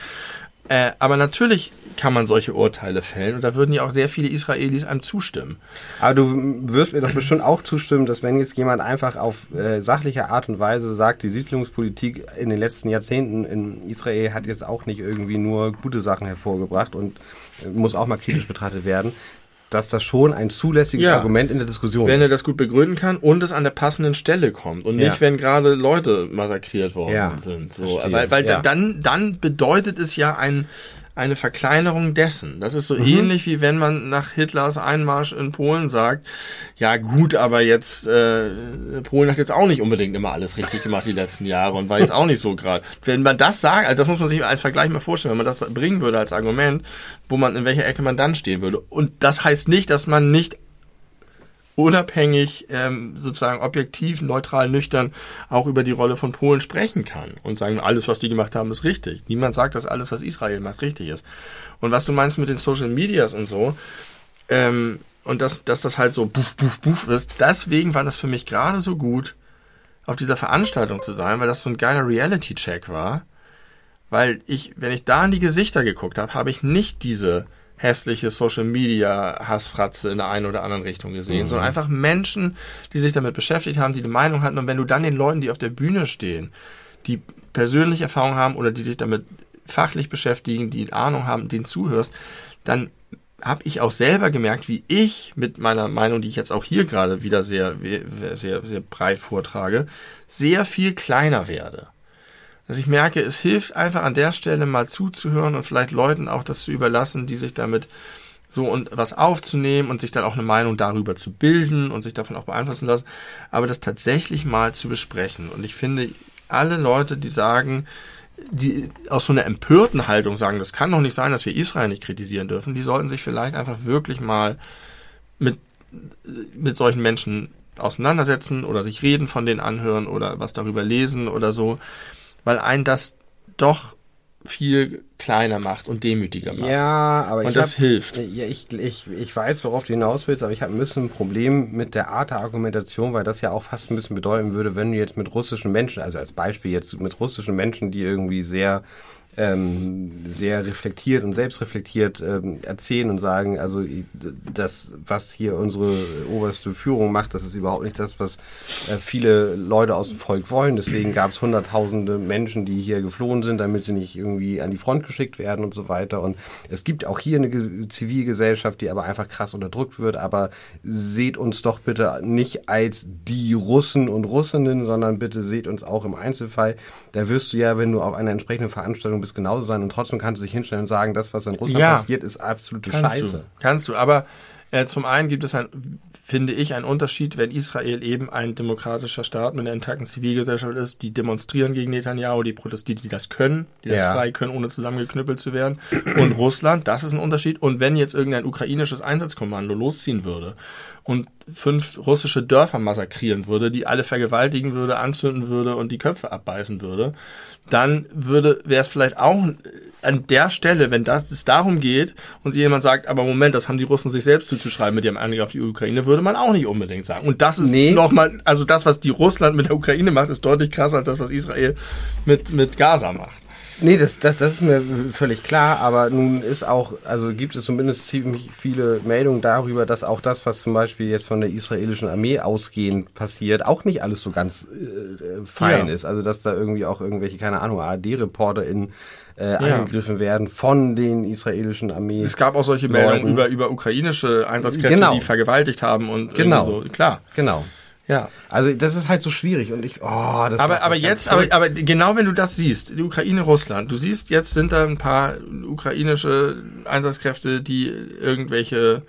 Äh, aber natürlich kann man solche Urteile fällen und da würden ja auch sehr viele Israelis einem zustimmen. Aber du wirst mir doch bestimmt auch zustimmen, dass wenn jetzt jemand einfach auf äh, sachliche Art und Weise sagt, die Siedlungspolitik in den letzten Jahrzehnten in Israel hat jetzt auch nicht irgendwie nur gute Sachen hervorgebracht und äh, muss auch mal kritisch betrachtet werden, dass das schon ein zulässiges Ja. Argument in der Diskussion Wenn er ist. das gut begründen kann und es an der passenden Stelle kommt und nicht, Ja. wenn gerade Leute massakriert worden Ja, sind. So. verstehe. Weil, weil dann, dann bedeutet es ja ein, eine Verkleinerung dessen. Das ist so Mhm. ähnlich wie wenn man nach Hitlers Einmarsch in Polen sagt, ja gut, aber jetzt äh, Polen hat jetzt auch nicht unbedingt immer alles richtig gemacht die letzten Jahre und war jetzt auch nicht so gerade. Wenn man das sagt, also das muss man sich als Vergleich mal vorstellen, wenn man das bringen würde als Argument, wo man in welcher Ecke man dann stehen würde. Und das heißt nicht, dass man nicht unabhängig, ähm, sozusagen objektiv, neutral, nüchtern auch über die Rolle von Polen sprechen kann und sagen, alles, was die gemacht haben, ist richtig. Niemand sagt, dass alles, was Israel macht, richtig ist. Und was du meinst mit den Social Medias und so, ähm, und dass, dass das halt so buff, buff, buff ist, deswegen war das für mich gerade so gut, auf dieser Veranstaltung zu sein, weil das so ein geiler Reality-Check war. Weil ich, wenn ich da in die Gesichter geguckt habe, habe ich nicht diese hässliche Social Media Hassfratze in der einen oder anderen Richtung gesehen, sondern einfach Menschen, die sich damit beschäftigt haben, die eine Meinung hatten. Und wenn du dann den Leuten, die auf der Bühne stehen, die persönliche Erfahrung haben oder die sich damit fachlich beschäftigen, die Ahnung haben, denen zuhörst, dann habe ich auch selber gemerkt, wie ich mit meiner Meinung, die ich jetzt auch hier gerade wieder sehr, sehr, sehr breit vortrage, sehr viel kleiner werde. Dass ich merke, es hilft einfach an der Stelle mal zuzuhören und vielleicht Leuten auch das zu überlassen, die sich damit so und was aufzunehmen und sich dann auch eine Meinung darüber zu bilden und sich davon auch beeinflussen lassen, aber das tatsächlich mal zu besprechen. Und ich finde, alle Leute, die sagen, die aus so einer empörten Haltung sagen, das kann doch nicht sein, dass wir Israel nicht kritisieren dürfen, die sollten sich vielleicht einfach wirklich mal mit, mit solchen Menschen auseinandersetzen oder sich reden von denen anhören oder was darüber lesen oder so, weil ein das doch viel kleiner macht und demütiger macht. Ja, aber und ich das hab, hilft. Ja, ich, ich, ich weiß, worauf du hinaus willst, aber ich habe ein bisschen ein Problem mit der Art der Argumentation, weil das ja auch fast ein bisschen bedeuten würde, wenn du jetzt mit russischen Menschen, also als Beispiel jetzt mit russischen Menschen, die irgendwie sehr ähm, sehr reflektiert und selbstreflektiert ähm, erzählen und sagen, also das, was hier unsere oberste Führung macht, das ist überhaupt nicht das, was äh, viele Leute aus dem Volk wollen. Deswegen gab es hunderttausende Menschen, die hier geflohen sind, damit sie nicht irgendwie an die Front geschickt werden und so weiter. Und es gibt auch hier eine Ge- Zivilgesellschaft, die aber einfach krass unterdrückt wird. Aber seht uns doch bitte nicht als die Russen und Russinnen, sondern bitte seht uns auch im Einzelfall. Da wirst du ja, wenn du auf einer entsprechenden Veranstaltung bist, genauso sein und trotzdem kannst du dich hinstellen und sagen, das, was in Russland Ja. passiert, ist absolute Kannst Scheiße. du, kannst du, aber äh, zum einen gibt es ein, finde ich, einen Unterschied, wenn Israel eben ein demokratischer Staat mit einer intakten Zivilgesellschaft ist, die demonstrieren gegen Netanyahu, die protestieren, die das können, die das Ja. frei können, ohne zusammengeknüppelt zu werden. Und Russland, das ist ein Unterschied. Und wenn jetzt irgendein ukrainisches Einsatzkommando losziehen würde und fünf russische Dörfer massakrieren würde, die alle vergewaltigen würde, anzünden würde und die Köpfe abbeißen würde, dann würde, wäre es vielleicht auch an der Stelle, wenn das, es darum geht und jemand sagt, aber Moment, das haben die Russen sich selbst zuzuschreiben mit ihrem Angriff auf die Ukraine, würde man auch nicht unbedingt sagen. Und das ist Nee. nochmal, also das, was die Russland mit der Ukraine macht, ist deutlich krasser als das, was Israel mit, mit Gaza macht. Nee, das, das, das ist mir völlig klar, aber nun ist auch, also gibt es zumindest ziemlich viele Meldungen darüber, dass auch das, was zum Beispiel jetzt von der israelischen Armee ausgehend passiert, auch nicht alles so ganz äh, fein Ja. ist. Also dass da irgendwie auch irgendwelche, keine Ahnung, ARD-Reporter äh, angegriffen werden von den israelischen Armee. Es gab auch solche Meldungen über, über ukrainische Einsatzkräfte, Genau. die vergewaltigt haben und Genau. so. Klar, Genau. ja. Also das ist halt so schwierig und ich, oh, das Aber, aber jetzt, aber, aber genau wenn du das siehst, die Ukraine, Russland, du siehst, jetzt sind da ein paar ukrainische Einsatzkräfte, die irgendwelche,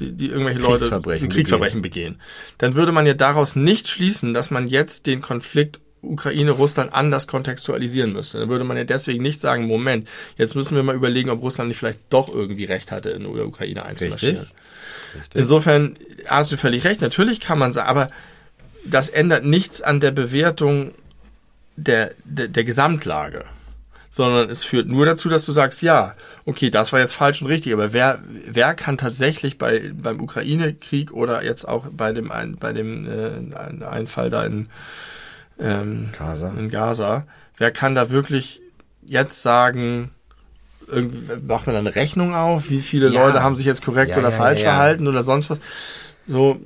die, die irgendwelche Leute Kriegsverbrechen die Kriegsverbrechen begehen. Dann würde man ja daraus nicht schließen, dass man jetzt den Konflikt Ukraine Russland anders kontextualisieren müsste. Dann würde man ja deswegen nicht sagen, Moment, jetzt müssen wir mal überlegen, ob Russland nicht vielleicht doch irgendwie recht hatte, in der Ukraine einzumarschieren. Richtig. Insofern hast du völlig recht, natürlich kann man sagen, aber das ändert nichts an der Bewertung der, der, der Gesamtlage. Sondern es führt nur dazu, dass du sagst, ja, okay, das war jetzt falsch und richtig, aber wer, wer kann tatsächlich bei, beim Ukraine-Krieg oder jetzt auch bei dem, ein, bei dem äh, Einfall da in, ähm, Gaza. in Gaza, wer kann da wirklich jetzt sagen, macht man da eine Rechnung auf, wie viele Ja. Leute haben sich jetzt korrekt Ja, oder ja, falsch verhalten oder sonst was. So,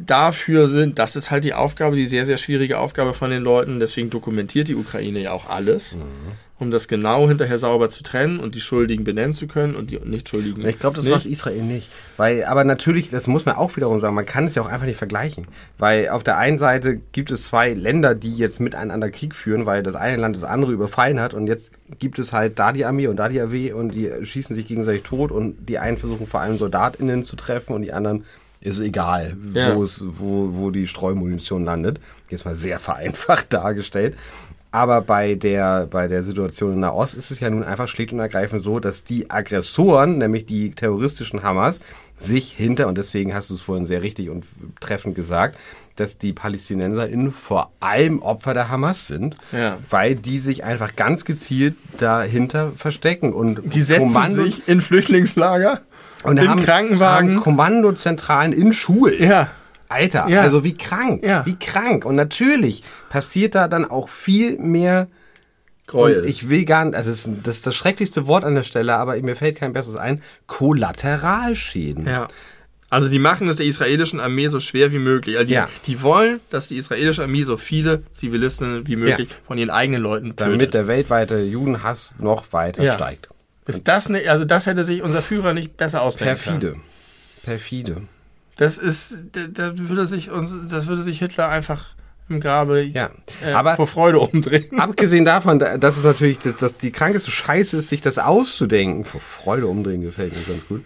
dafür sind, das ist halt die Aufgabe, die sehr, sehr schwierige Aufgabe von den Leuten. Deswegen dokumentiert die Ukraine ja auch alles, Mhm. um das genau hinterher sauber zu trennen und die Schuldigen benennen zu können und die Nicht-Schuldigen. Ich glaube, das nicht. macht Israel nicht. Weil, aber natürlich, das muss man auch wiederum sagen, man kann es ja auch einfach nicht vergleichen. Weil auf der einen Seite gibt es zwei Länder, die jetzt miteinander Krieg führen, weil das eine Land das andere überfallen hat und jetzt gibt es halt da die Armee und da die AW und die schießen sich gegenseitig tot und die einen versuchen vor allem SoldatInnen zu treffen und die anderen ist egal, Ja. wo es, wo, wo die Streumunition landet. Jetzt mal sehr vereinfacht dargestellt. Aber bei der, bei der Situation in Nahost ist es ja nun einfach schlicht und ergreifend so, dass die Aggressoren, nämlich die terroristischen Hamas, sich hinter, und deswegen hast du es vorhin sehr richtig und treffend gesagt, dass die PalästinenserInnen vor allem Opfer der Hamas sind, Ja. weil die sich einfach ganz gezielt dahinter verstecken und Die setzen Kommando- sich in Flüchtlingslager, und in haben, Krankenwagen. haben Kommandozentralen in Schulen. ja, Alter, Ja. also wie krank, Ja. wie krank. Und natürlich passiert da dann auch viel mehr. Gräuel. Und ich will gar nicht, also das ist, das ist das schrecklichste Wort an der Stelle, aber mir fällt kein besseres ein. Kollateralschäden. Ja. Also die machen es der israelischen Armee so schwer wie möglich. Also die, Ja. die wollen, dass die israelische Armee so viele Zivilisten wie möglich von ihren eigenen Leuten tötet. Damit der weltweite Judenhass noch weiter Ja. steigt. Ist das ne, also das hätte sich unser Führer nicht besser ausdenken können. Perfide. Perfide. Das ist, da, da würde sich uns, das würde sich Hitler einfach im Grabe Ja. äh, Aber vor Freude umdrehen. abgesehen davon, dass es natürlich das, das, die krankeste Scheiße ist, sich das auszudenken. Vor Freude umdrehen gefällt mir ganz gut.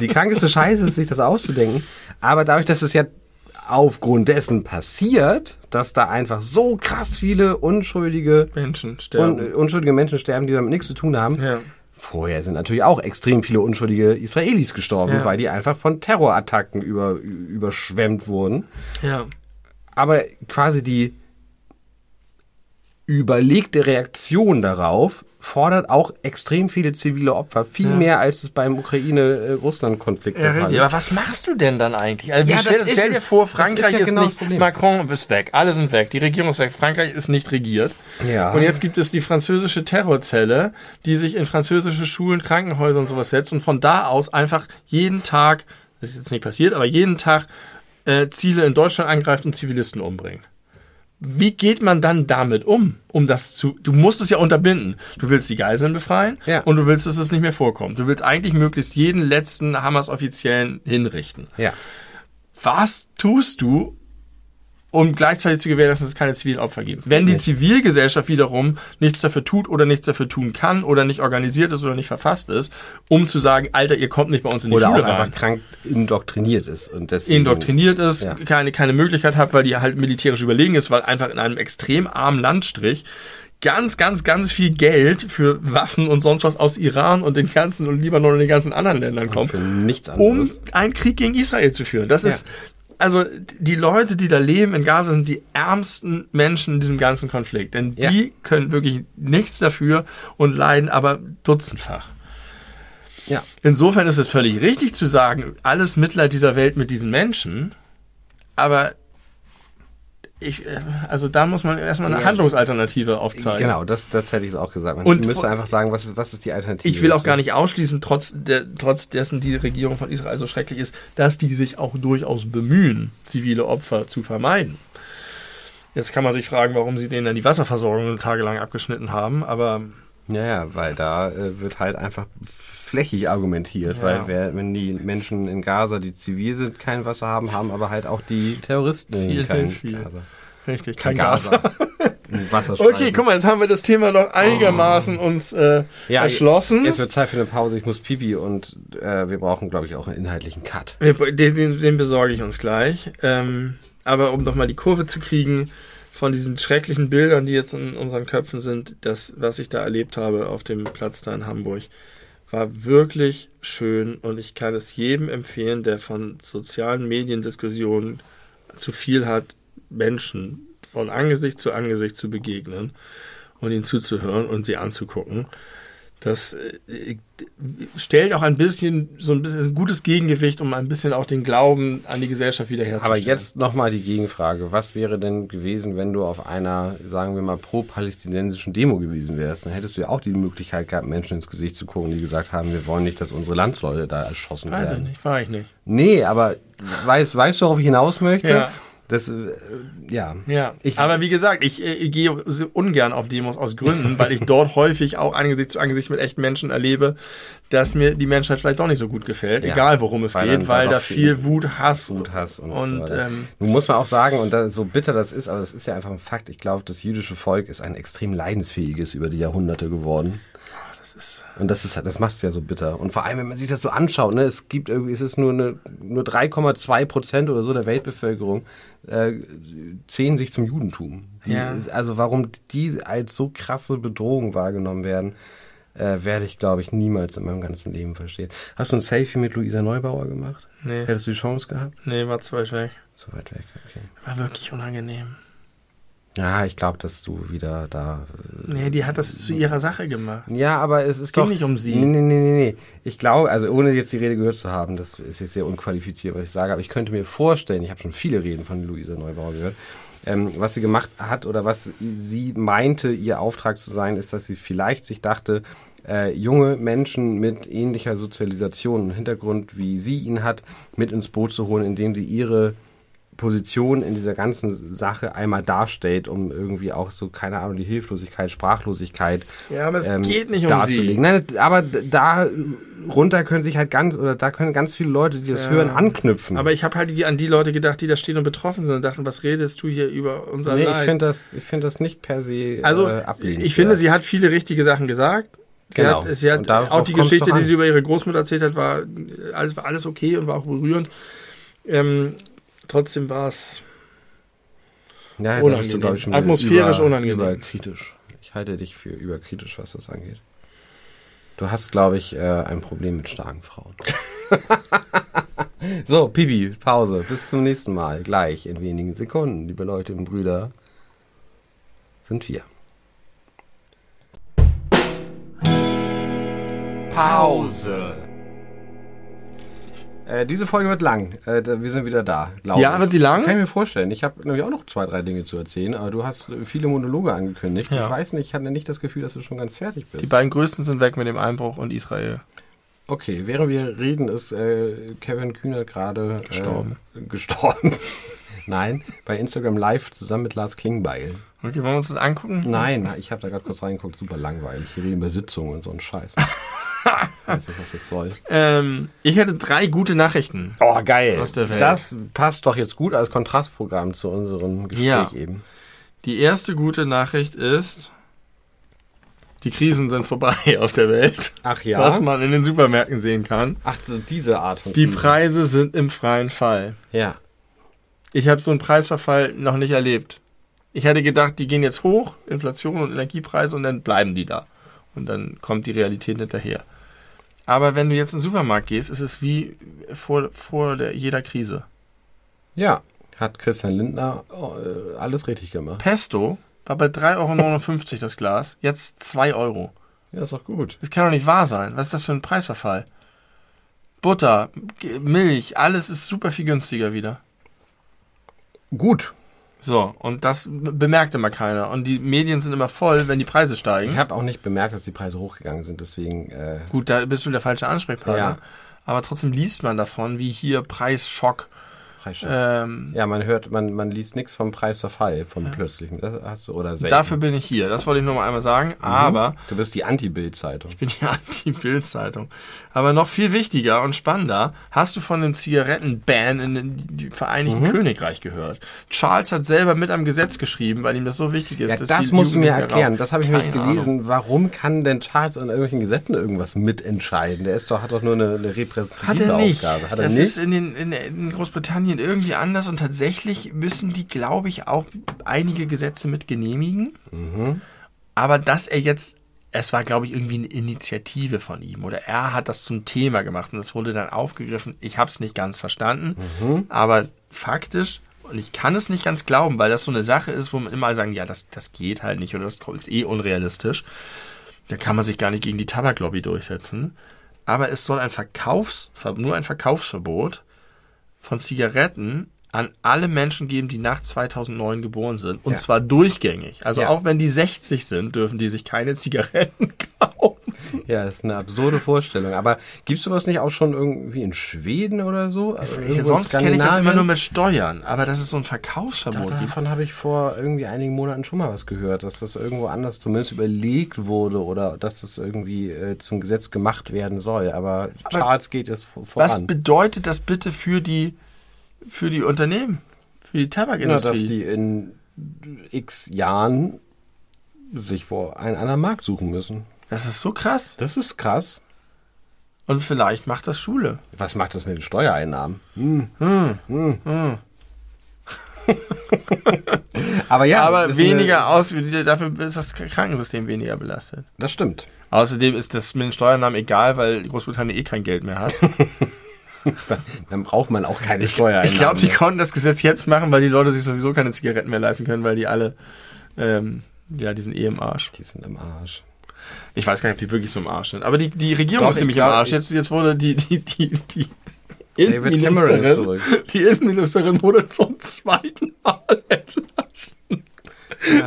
Die krankeste Scheiße ist, sich das auszudenken. Aber dadurch, dass es ja aufgrund dessen passiert, dass da einfach so krass viele unschuldige, Menschen sterben. un, unschuldige Menschen sterben, die damit nichts zu tun haben. ja. Vorher sind natürlich auch extrem viele unschuldige Israelis gestorben, Ja. weil die einfach von Terrorattacken über, überschwemmt wurden. ja. Aber quasi die überlegte Reaktion darauf fordert auch extrem viele zivile Opfer, viel Ja. mehr als es beim Ukraine-Russland-Konflikt Ja, der Fall ist. Aber was machst du denn dann eigentlich? Also Ja, stell, das ist stell dir vor, Das ist Frankreich ja ist, genau das nicht. Macron ist weg, alle sind weg, die Regierung ist weg, Frankreich ist nicht regiert. Ja. Und jetzt gibt es die französische Terrorzelle, die sich in französische Schulen, Krankenhäuser und sowas setzt und von da aus einfach jeden Tag, das ist jetzt nicht passiert, aber jeden Tag äh, Ziele in Deutschland angreift und Zivilisten umbringt. Wie geht man dann damit um, um das zu, du musst es ja unterbinden. Du willst die Geiseln befreien Ja. und du willst, dass es nicht mehr vorkommt. Du willst eigentlich möglichst jeden letzten Hamas-Offiziellen hinrichten. Ja. Was tust du, um gleichzeitig zu gewährleisten, dass es keine zivilen Opfer gibt? Wenn die. Zivilgesellschaft wiederum nichts dafür tut oder nichts dafür tun kann oder nicht organisiert ist oder nicht verfasst ist, um zu sagen, Alter, ihr kommt nicht bei uns in die Oder Schule auch einfach krank indoktriniert ist. Und deswegen, indoktriniert ist, Ja. keine, keine Möglichkeit hat, weil die halt militärisch überlegen ist, weil einfach in einem extrem armen Landstrich ganz, ganz, ganz viel Geld für Waffen und sonst was aus Iran und den ganzen und Libanon und den ganzen anderen Ländern kommt, Für nichts um anderes. einen Krieg gegen Israel zu führen. Das Ja. ist, also die Leute, die da leben in Gaza, sind die ärmsten Menschen in diesem ganzen Konflikt. Denn Ja. die können wirklich nichts dafür und leiden aber dutzendfach. Ja. Insofern ist es völlig richtig zu sagen, alles Mitleid dieser Welt mit diesen Menschen, aber ich, äh, also da muss man erstmal eine Ja. Handlungsalternative aufzeigen. Genau, das, das hätte ich auch gesagt. Man Und müsste einfach sagen, was ist, was ist die Alternative? Ich will auch gar nicht ausschließen, trotz, der, trotz dessen die Regierung von Israel so schrecklich ist, dass die sich auch durchaus bemühen, zivile Opfer zu vermeiden. Jetzt kann man sich fragen, warum sie denen dann die Wasserversorgung tagelang abgeschnitten haben, aber Ja, ja, weil da äh, wird halt einfach flächig argumentiert, Ja. weil wer, wenn die Menschen in Gaza, die zivil sind, kein Wasser haben, haben aber halt auch die Terroristen Viel, kein viel. Gaza. richtig, Kein kein. Ein Wasserstreifen. Okay, guck mal, jetzt haben wir das Thema doch einigermaßen uns äh, Ja, erschlossen. Es wird Zeit für eine Pause, ich muss pipi und äh, wir brauchen, glaube ich, auch einen inhaltlichen Cut. Den, den, besorge ich uns gleich. Ähm, aber um doch mal die Kurve zu kriegen, von diesen schrecklichen Bildern, die jetzt in unseren Köpfen sind, das, was ich da erlebt habe auf dem Platz da in Hamburg, war wirklich schön und ich kann es jedem empfehlen, der von sozialen Mediendiskussionen zu viel hat, Menschen von Angesicht zu Angesicht zu begegnen und ihnen zuzuhören und sie anzugucken. Das äh, stellt auch ein bisschen so ein bisschen ein gutes Gegengewicht, um ein bisschen auch den Glauben an die Gesellschaft wiederherzustellen. Aber jetzt nochmal die Gegenfrage. Was wäre denn gewesen, wenn du auf einer, sagen wir mal, pro-palästinensischen Demo gewesen wärst? Dann hättest du ja auch die Möglichkeit gehabt, Menschen ins Gesicht zu gucken, die gesagt haben, wir wollen nicht, dass unsere Landsleute da erschossen Weiß werden. ich nicht, war ich nicht. Nee, aber weißt, weißt du, worauf ich hinaus möchte? Ja. Das, äh, ja. Ja, Ich- aber wie gesagt, ich, äh, gehe so ungern auf Demos aus Gründen, weil ich dort häufig auch Angesicht zu Angesicht mit echten Menschen erlebe, dass mir die Menschheit vielleicht doch nicht so gut gefällt, Ja. egal worum es Weil geht, weil da viel viel Wut, Hass Wuthass und, und so ähm, Nun muss man auch sagen, und da, so bitter das ist, aber das ist ja einfach ein Fakt, ich glaube, das jüdische Volk ist ein extrem leidensfähiges über die Jahrhunderte geworden. Das ist Und das ist, das macht es ja so bitter. Und vor allem, wenn man sich das so anschaut, ne, es gibt irgendwie, es ist nur eine, nur 3,2 Prozent oder so der Weltbevölkerung äh, zählen sich zum Judentum. Die Ja. also warum die als so krasse Bedrohung wahrgenommen werden, äh, werde ich, glaube ich, niemals in meinem ganzen Leben verstehen. Hast du ein Selfie mit Luisa Neubauer gemacht? nee, Hättest du die Chance gehabt? nee, war zu weit weg. So weit weg, okay. War wirklich unangenehm. Ja, ich glaube, dass du wieder da. äh, Nee, die hat das zu ihrer Sache gemacht. Ja, aber es ist ging doch nicht um sie. Nee, nee, nee, nee, nee. Ich glaube, also ohne jetzt die Rede gehört zu haben, das ist jetzt sehr unqualifiziert, was ich sage, aber ich könnte mir vorstellen, ich habe schon viele Reden von Luisa Neubauer gehört, ähm, was sie gemacht hat oder was sie meinte, ihr Auftrag zu sein, ist, dass sie vielleicht sich dachte, äh, junge Menschen mit ähnlicher Sozialisation und Hintergrund, wie sie ihn hat, mit ins Boot zu holen, indem sie ihre Position in dieser ganzen Sache einmal darstellt, um irgendwie auch so, keine Ahnung, die Hilflosigkeit, Sprachlosigkeit Ja, aber es ähm, geht nicht um darzulegen. sie. Nein, aber da runter können sich halt ganz, oder da können ganz viele Leute, die das Ja. hören, anknüpfen. Aber ich habe halt an die Leute gedacht, die da stehen und betroffen sind und dachten, was redest du hier über unser nee, ich Leid? finde das, ich finde das nicht per se Also, äh, ich finde, sie hat viele richtige Sachen gesagt. Sie Genau. hat, sie hat auch die Geschichte, die sie über ihre Großmutter erzählt hat, war alles, war alles okay und war auch berührend. Ähm, trotzdem war es. ja, unangenehm. du, Atmosphärisch über, unangenehm. Überkritisch. Ich halte dich für überkritisch, was das angeht. Du hast, glaube ich, äh, ein Problem mit starken Frauen. so, Pibi, Pause. Bis zum nächsten Mal. Gleich in wenigen Sekunden, liebe Leute und Brüder, sind wir. Pause. Äh, diese Folge wird lang. Äh, wir sind wieder da. Ja, ich. wird sie lang? Kann ich mir vorstellen. Ich habe nämlich auch noch zwei, drei Dinge zu erzählen, aber du hast viele Monologe angekündigt. Ja. Ich weiß nicht, ich hatte nicht das Gefühl, dass du schon ganz fertig Die bist. beiden größten sind weg mit dem Einbruch und Israel. Okay, während wir reden, ist äh, Kevin Kühner gerade Gestorben. Äh, gestorben. Nein, bei Instagram Live zusammen mit Lars Klingbeil. Okay, wollen wir uns das angucken? Nein, ich habe da gerade kurz reingeguckt, super langweilig. Hier reden über Sitzungen und so einen Scheiß. weiß nicht, was das soll. Ähm, ich hätte drei gute Nachrichten. Oh, geil. Aus der Welt. Das passt doch jetzt gut als Kontrastprogramm zu unserem Gespräch Ja. eben. Die erste gute Nachricht ist, die Krisen sind vorbei auf der Welt. Ach ja. Was man in den Supermärkten sehen kann. Ach, so diese Art von Die. Preise sind im freien Fall. Ja. Ich habe so einen Preisverfall noch nicht erlebt. Ich hätte gedacht, die gehen jetzt hoch, Inflation und Energiepreise, und dann bleiben die da. Und dann kommt die Realität hinterher. Aber wenn du jetzt in den Supermarkt gehst, ist es wie vor, vor der, jeder Krise. Ja. Hat Christian Lindner äh, alles richtig gemacht. Pesto war bei 3,59 Euro das Glas, jetzt 2 Euro. Ja, ist doch gut. Das kann doch nicht wahr sein. Was ist das für ein Preisverfall? Butter, Milch, alles ist super viel günstiger wieder. Gut. So, und das bemerkt immer keiner. Und die Medien sind immer voll, wenn die Preise steigen. Ich habe auch nicht bemerkt, dass die Preise hochgegangen sind, deswegen. Äh, Gut, da bist du der falsche Ansprechpartner. Ja. Aber trotzdem liest man davon, wie hier Preisschock. Ähm, ja, man hört, man, man liest nichts vom Preisverfall, vom plötzlichen. Das hast du oder selten. dafür bin ich hier. Das wollte ich nur mal einmal sagen. Aber Du bist die Anti-Bild-Zeitung. ich bin die Anti-Bild-Zeitung. Aber noch viel wichtiger und spannender, hast du von dem Zigarettenban in die Vereinigten Mhm. Königreich gehört? Charles hat selber mit am Gesetz geschrieben, weil ihm das so wichtig ist. Ja, das musst du mir erklären. Das habe ich nämlich gelesen. Ahnung. Warum kann denn Charles an irgendwelchen Gesetzen irgendwas mitentscheiden? Der ist doch, hat doch nur eine, eine repräsentative Hat er nicht. Aufgabe. Hat er das nicht? ist in, den, in, in Großbritannien Großbritannien irgendwie anders und tatsächlich müssen die, glaube ich, auch einige Gesetze mit genehmigen. Aber dass er jetzt, es war, glaube ich, irgendwie eine Initiative von ihm oder er hat das zum Thema gemacht und das wurde dann aufgegriffen. Ich habe es nicht ganz verstanden, aber faktisch, und ich kann es nicht ganz glauben, weil das so eine Sache ist, wo man immer sagen, ja, das, das geht halt nicht oder das ist eh unrealistisch. Da kann man sich gar nicht gegen die Tabaklobby durchsetzen. Aber es soll ein Verkaufsverbot, nur ein Verkaufsverbot von Zigaretten an alle Menschen geben, die nach 2009 geboren sind. Und Ja. zwar durchgängig. Also Ja. auch wenn die 60 sind, dürfen die sich keine Zigaretten kaufen. Ja, das ist eine absurde Vorstellung. Aber gibt's sowas nicht auch schon irgendwie in Schweden oder so? Also Sonst kenne ich das immer nur mit Steuern. Aber dass es so ein Verkaufsverbot gibt. Davon habe ich vor irgendwie einigen Monaten schon mal was gehört, dass das irgendwo anders zumindest überlegt wurde oder dass das irgendwie äh, zum Gesetz gemacht werden soll. Aber, Charles geht es vor- Was voran. bedeutet das bitte für die, für die Unternehmen? Für die Na, dass Tabakindustrie? die in x Jahren sich vor einen anderen Markt suchen müssen. das ist so krass. Das ist krass. Und vielleicht macht das Schule. Was macht das mit den Steuereinnahmen? Hm. Aber ja, aber ist weniger aus, dafür ist das Krankensystem weniger belastet. Das stimmt. Außerdem ist das mit den Steuernahmen egal, weil Großbritannien eh kein Geld mehr hat. Dann braucht man auch keine Steuereinnahmen. Ich glaube, die konnten das Gesetz jetzt machen, weil die Leute sich sowieso keine Zigaretten mehr leisten können, weil die alle, ähm, ja, die sind eh im Arsch. Die sind im Arsch. Ich weiß gar nicht, ob die wirklich so im Arsch sind. Aber die, die Regierung Doch, ist ich ziemlich glaub, im Arsch. Jetzt, jetzt wurde die, die, die, die David Cameron ist zurück. die Innenministerin wurde zum zweiten Mal entlassen.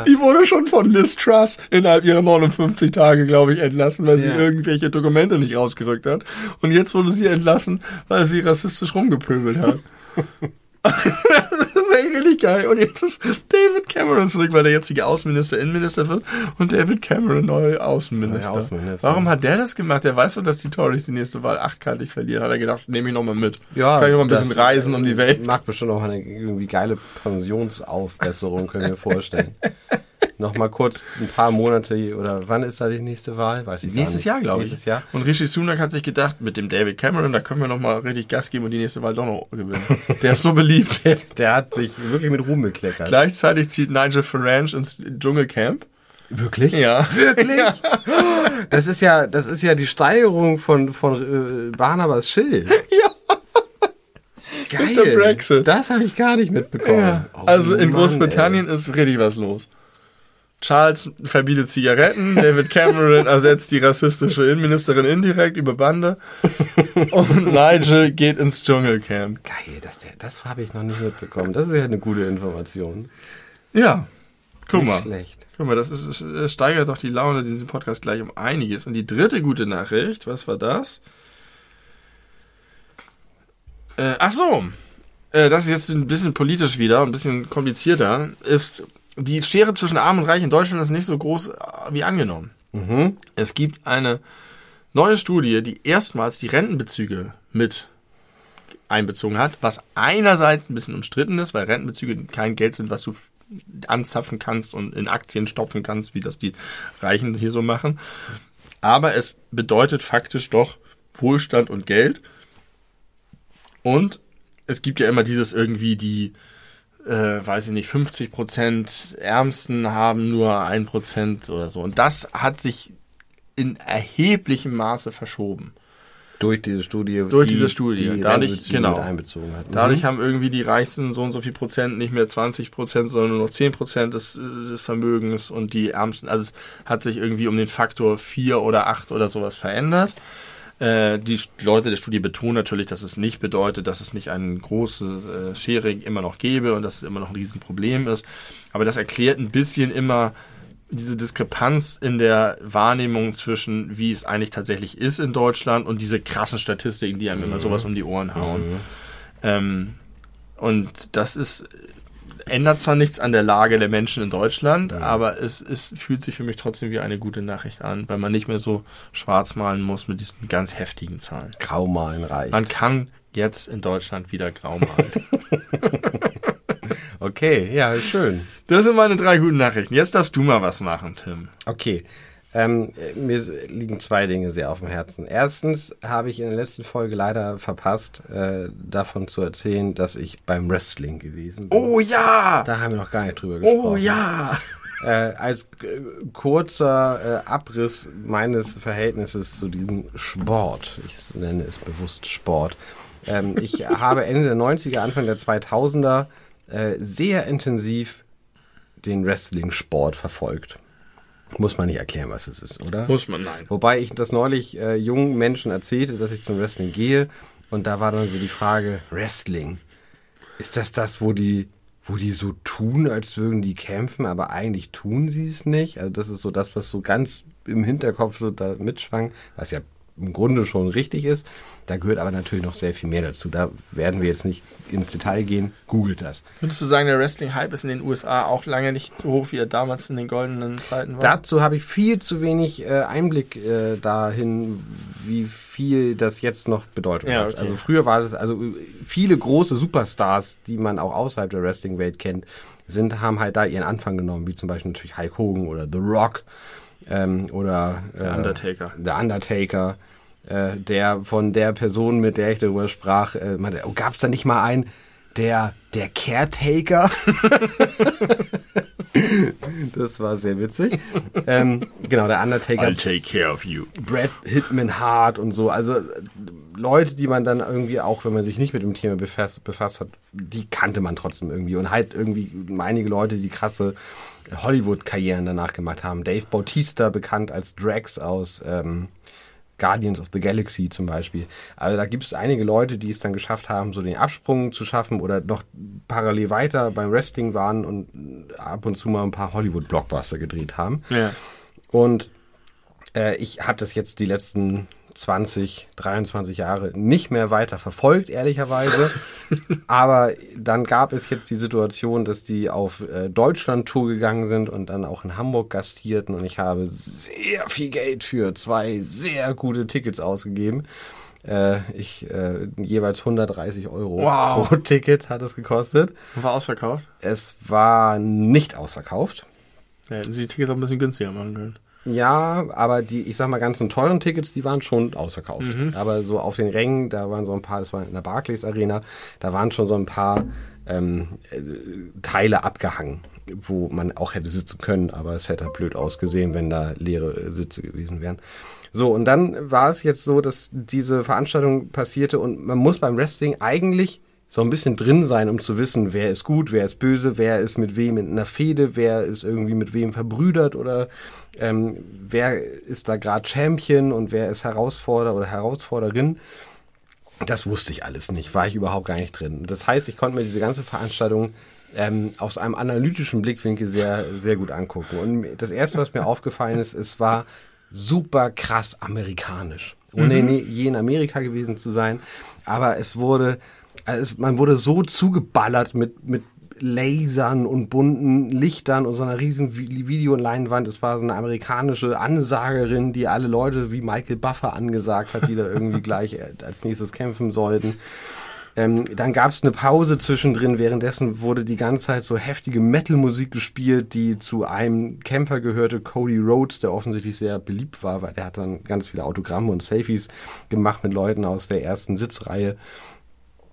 Die wurde schon von Liz Truss innerhalb ihrer 59 Tage, glaube ich, entlassen, weil sie Ja. irgendwelche Dokumente nicht rausgerückt hat. Und jetzt wurde sie entlassen, weil sie rassistisch rumgepöbelt hat. richtig geil. Und jetzt ist David Cameron zurück, weil der jetzige Außenminister Innenminister wird und David Cameron neuer Außenminister. Neuer Außenminister. Warum hat der das gemacht? Der weiß doch, dass die Tories die nächste Wahl achtkantig verlieren. Hat er gedacht, nehme ich nochmal mit. Ja, Kann ich noch mal ein bisschen reisen um die Welt. Macht bestimmt auch eine irgendwie geile Pensionsaufbesserung, können wir vorstellen. noch mal kurz ein paar Monate oder wann ist da die nächste Wahl? Weiß ich Nächstes. Jahr, glaube ich. Nächstes Jahr. Und Rishi Sunak hat sich gedacht, mit dem David Cameron, da können wir noch mal richtig Gas geben und die nächste Wahl doch noch gewinnen. Der ist so beliebt. Der hat sich wirklich mit Ruhm bekleckert. Gleichzeitig zieht Nigel Farage ins Dschungelcamp. Wirklich? Ja. Wirklich? Das ist ja, das ist ja die Steigerung von, von äh, Barnabas Schild. Ja. Geil. der Brexit. Das habe ich gar nicht mitbekommen. ja. Oh, Also in Mann, Großbritannien ist richtig was los. Charles verbietet Zigaretten, David Cameron ersetzt die rassistische Innenministerin indirekt über Bande und Nigel geht ins Dschungelcamp. Geil, das, das habe ich noch nicht mitbekommen. Das ist ja eine gute Information. Ja, guck Nicht mal. Schlecht. Guck mal, das, ist, es steigert doch die Laune in diesem Podcast gleich um einiges. Und die dritte gute Nachricht, was war das? Äh, ach so, äh, das ist jetzt ein bisschen politisch wieder, ein bisschen komplizierter, ist die Schere zwischen Arm und Reich in Deutschland ist nicht so groß äh, wie angenommen. Mhm. Es gibt eine neue Studie, die erstmals die Rentenbezüge mit einbezogen hat, was einerseits ein bisschen umstritten ist, weil Rentenbezüge kein Geld sind, was du anzapfen kannst und in Aktien stopfen kannst, wie das die Reichen hier so machen. Aber es bedeutet faktisch doch Wohlstand und Geld. Und es gibt ja immer dieses irgendwie die, äh, weiß ich nicht, 50 Prozent Ärmsten haben nur ein Prozent oder so. Und das hat sich in erheblichem Maße verschoben. Durch diese Studie. Durch diese Studie. Die Dadurch- genau. mit einbezogen hat. Dadurch Mhm. haben irgendwie die Reichsten so und so viel Prozent, nicht mehr 20 Prozent, sondern nur noch 10 Prozent des, äh, des Vermögens und die Ärmsten, also es hat sich irgendwie um den Faktor 4 oder 8 oder sowas verändert. Äh, die Leute der Studie betonen natürlich, dass es nicht bedeutet, dass es nicht eine große äh, Schere immer noch gäbe und dass es immer noch ein Riesenproblem ist. Aber das erklärt ein bisschen immer diese Diskrepanz in der Wahrnehmung zwischen, wie es eigentlich tatsächlich ist in Deutschland und diese krassen Statistiken, die einem immer sowas um die Ohren hauen. Ähm, und das ist, ändert zwar nichts an der Lage der Menschen in Deutschland, aber es, es fühlt sich für mich trotzdem wie eine gute Nachricht an, weil man nicht mehr so schwarz malen muss mit diesen ganz heftigen Zahlen. Graumalen reicht. Man kann jetzt in Deutschland wieder grau malen. Okay, ja, schön. das sind meine drei guten Nachrichten. Jetzt darfst du mal was machen, Tim. Okay. Ähm, mir liegen zwei Dinge sehr auf dem Herzen. Erstens habe ich in der letzten Folge leider verpasst, äh, davon zu erzählen, dass ich beim Wrestling gewesen bin. Oh ja! Da haben wir noch gar nicht drüber gesprochen. Oh ja! Äh, als äh, kurzer äh, Abriss meines Verhältnisses zu diesem Sport, ich nenne es bewusst Sport. Ähm, ich habe Ende der 90er, Anfang der 2000er äh, sehr intensiv den Wrestling-Sport verfolgt. Muss man nicht erklären, was es ist, oder? Muss man, nein. Wobei ich das neulich äh, jungen Menschen erzählte, dass ich zum Wrestling gehe. Und da war dann so die Frage, Wrestling, ist das das, wo die, wo die so tun, als würden die kämpfen, aber eigentlich tun sie es nicht? Also das ist so das, was so ganz im Hinterkopf so da mitschwang, was ja im Grunde schon richtig ist. Da gehört aber natürlich noch sehr viel mehr dazu. Da werden wir jetzt nicht ins Detail gehen. Googelt das. Würdest du sagen, der Wrestling-Hype ist in den USA auch lange nicht so hoch, wie er damals in den goldenen Zeiten war? Dazu habe ich viel zu wenig äh, Einblick äh, dahin, wie viel das jetzt noch Bedeutung Ja, hat. okay. Also früher war das, also äh, viele große Superstars, die man auch außerhalb der Wrestling-Welt kennt, sind, haben halt da ihren Anfang genommen, wie zum Beispiel natürlich Hulk Hogan oder The Rock ähm, oder Der äh, Undertaker. der Undertaker, äh, der von der Person, mit der ich darüber sprach, äh, meinte, oh, gab es da nicht mal einen, der, der Caretaker? das war sehr witzig. ähm, genau, der Undertaker, take care of you. Brad Hitman Hart und so. Also Leute, die man dann irgendwie auch, wenn man sich nicht mit dem Thema befasst, befasst hat, die kannte man trotzdem irgendwie. Und halt irgendwie einige Leute, die krasse Hollywood-Karrieren danach gemacht haben. Dave Bautista, bekannt als Drax aus ähm, Guardians of the Galaxy zum Beispiel. Also da gibt es einige Leute, die es dann geschafft haben, so den Absprung zu schaffen oder noch parallel weiter beim Wrestling waren und ab und zu mal ein paar Hollywood-Blockbuster gedreht haben. Ja. Und äh, ich habe das jetzt die letzten 20, 23 Jahre nicht mehr weiter verfolgt, ehrlicherweise. Aber dann gab es jetzt die Situation, dass die auf äh, Deutschland-Tour gegangen sind und dann auch in Hamburg gastierten. Und ich habe sehr viel Geld für zwei sehr gute Tickets ausgegeben. Äh, ich äh, jeweils 130 Euro Wow. pro Ticket hat es gekostet. War ausverkauft? Es war nicht ausverkauft. Ja, hätten sie die Tickets auch ein bisschen günstiger machen können. Ja, aber die, ich sag mal, ganzen teuren Tickets, die waren schon ausverkauft. Aber so auf den Rängen, da waren so ein paar, das war in der Barclays Arena, da waren schon so ein paar ähm, äh, Teile abgehangen, wo man auch hätte sitzen können, aber es hätte blöd ausgesehen, wenn da leere äh, Sitze gewesen wären. So, und dann war es jetzt so, dass diese Veranstaltung passierte und man muss beim Wrestling eigentlich so ein bisschen drin sein, um zu wissen, wer ist gut, wer ist böse, wer ist mit wem in einer Fehde, wer ist irgendwie mit wem verbrüdert oder ähm, wer ist da gerade Champion und wer ist Herausforderer oder Herausforderin. Das wusste ich alles nicht, war ich überhaupt gar nicht drin. Das heißt, ich konnte mir diese ganze Veranstaltung ähm, aus einem analytischen Blickwinkel sehr, sehr gut angucken. Und das Erste, was mir aufgefallen ist, es war super krass amerikanisch. Ohne ne- je in Amerika gewesen zu sein. Aber es wurde, also man wurde so zugeballert mit, mit Lasern und bunten Lichtern und so einer riesen Vi- Videoleinwand. Es war so eine amerikanische Ansagerin, die alle Leute wie Michael Buffer angesagt hat, die da irgendwie gleich äh, als nächstes kämpfen sollten. Ähm, dann gab es eine Pause zwischendrin, währenddessen wurde die ganze Zeit so heftige Metal-Musik gespielt, die zu einem Kämpfer gehörte, Cody Rhodes, der offensichtlich sehr beliebt war, weil der hat dann ganz viele Autogramme und Selfies gemacht mit Leuten aus der ersten Sitzreihe.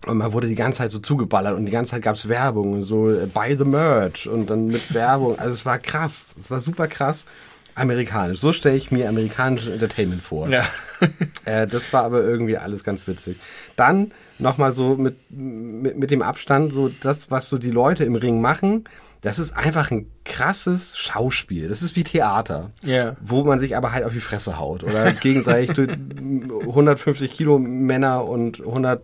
Und man wurde die ganze Zeit so zugeballert und die ganze Zeit gab's Werbung und so, äh, buy the merch und dann mit Werbung. Also es war krass, es war super krass amerikanisch. So stelle ich mir amerikanisches Entertainment vor. Ja. Äh, das war aber irgendwie alles ganz witzig. Dann nochmal so mit, mit, mit dem Abstand, so das, was so die Leute im Ring machen, das ist einfach ein krasses Schauspiel. Das ist wie Theater. Ja. Wo man sich aber halt auf die Fresse haut. Oder gegenseitig durch 150 Kilo Männer und 100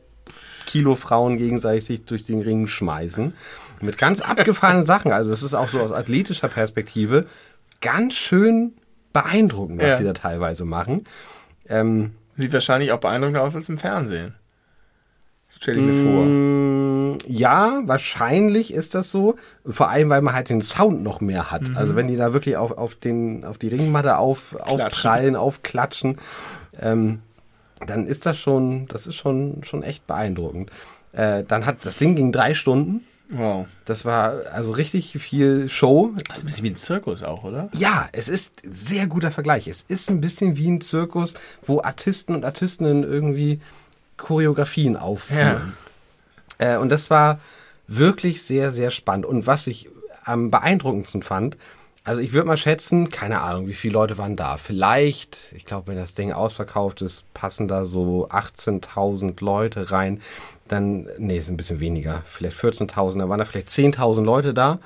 Kilo Frauen gegenseitig sich durch den Ring schmeißen. Mit ganz abgefahrenen Sachen. Also das ist auch so aus athletischer Perspektive ganz schön beeindruckend, was Ja. sie da teilweise machen. Ähm, Sieht wahrscheinlich auch beeindruckender aus als im Fernsehen. Stell ich mir vor. Mm, Ja, wahrscheinlich ist das so. Vor allem, weil man halt den Sound noch mehr hat. Also wenn die da wirklich auf, auf, den, auf die Ringmatte auf, aufprallen, aufklatschen, ähm, dann ist das schon, das ist schon, schon echt beeindruckend. Äh, dann hat das Ding ging drei Stunden. Wow. Das war also richtig viel Show. Das ist ein bisschen wie ein Zirkus auch, oder? Ja, es ist sehr guter Vergleich. Es ist ein bisschen wie ein Zirkus, wo Artisten und Artistinnen irgendwie Choreografien aufführen. Äh, und das war wirklich sehr, sehr spannend. Und was ich am beeindruckendsten fand, also ich würde mal schätzen, keine Ahnung, wie viele Leute waren da. Vielleicht, ich glaube, wenn das Ding ausverkauft ist, passen da so 18.000 Leute rein. Dann, nee, ist ein bisschen weniger, vielleicht 14.000, da waren da vielleicht 10.000 Leute da.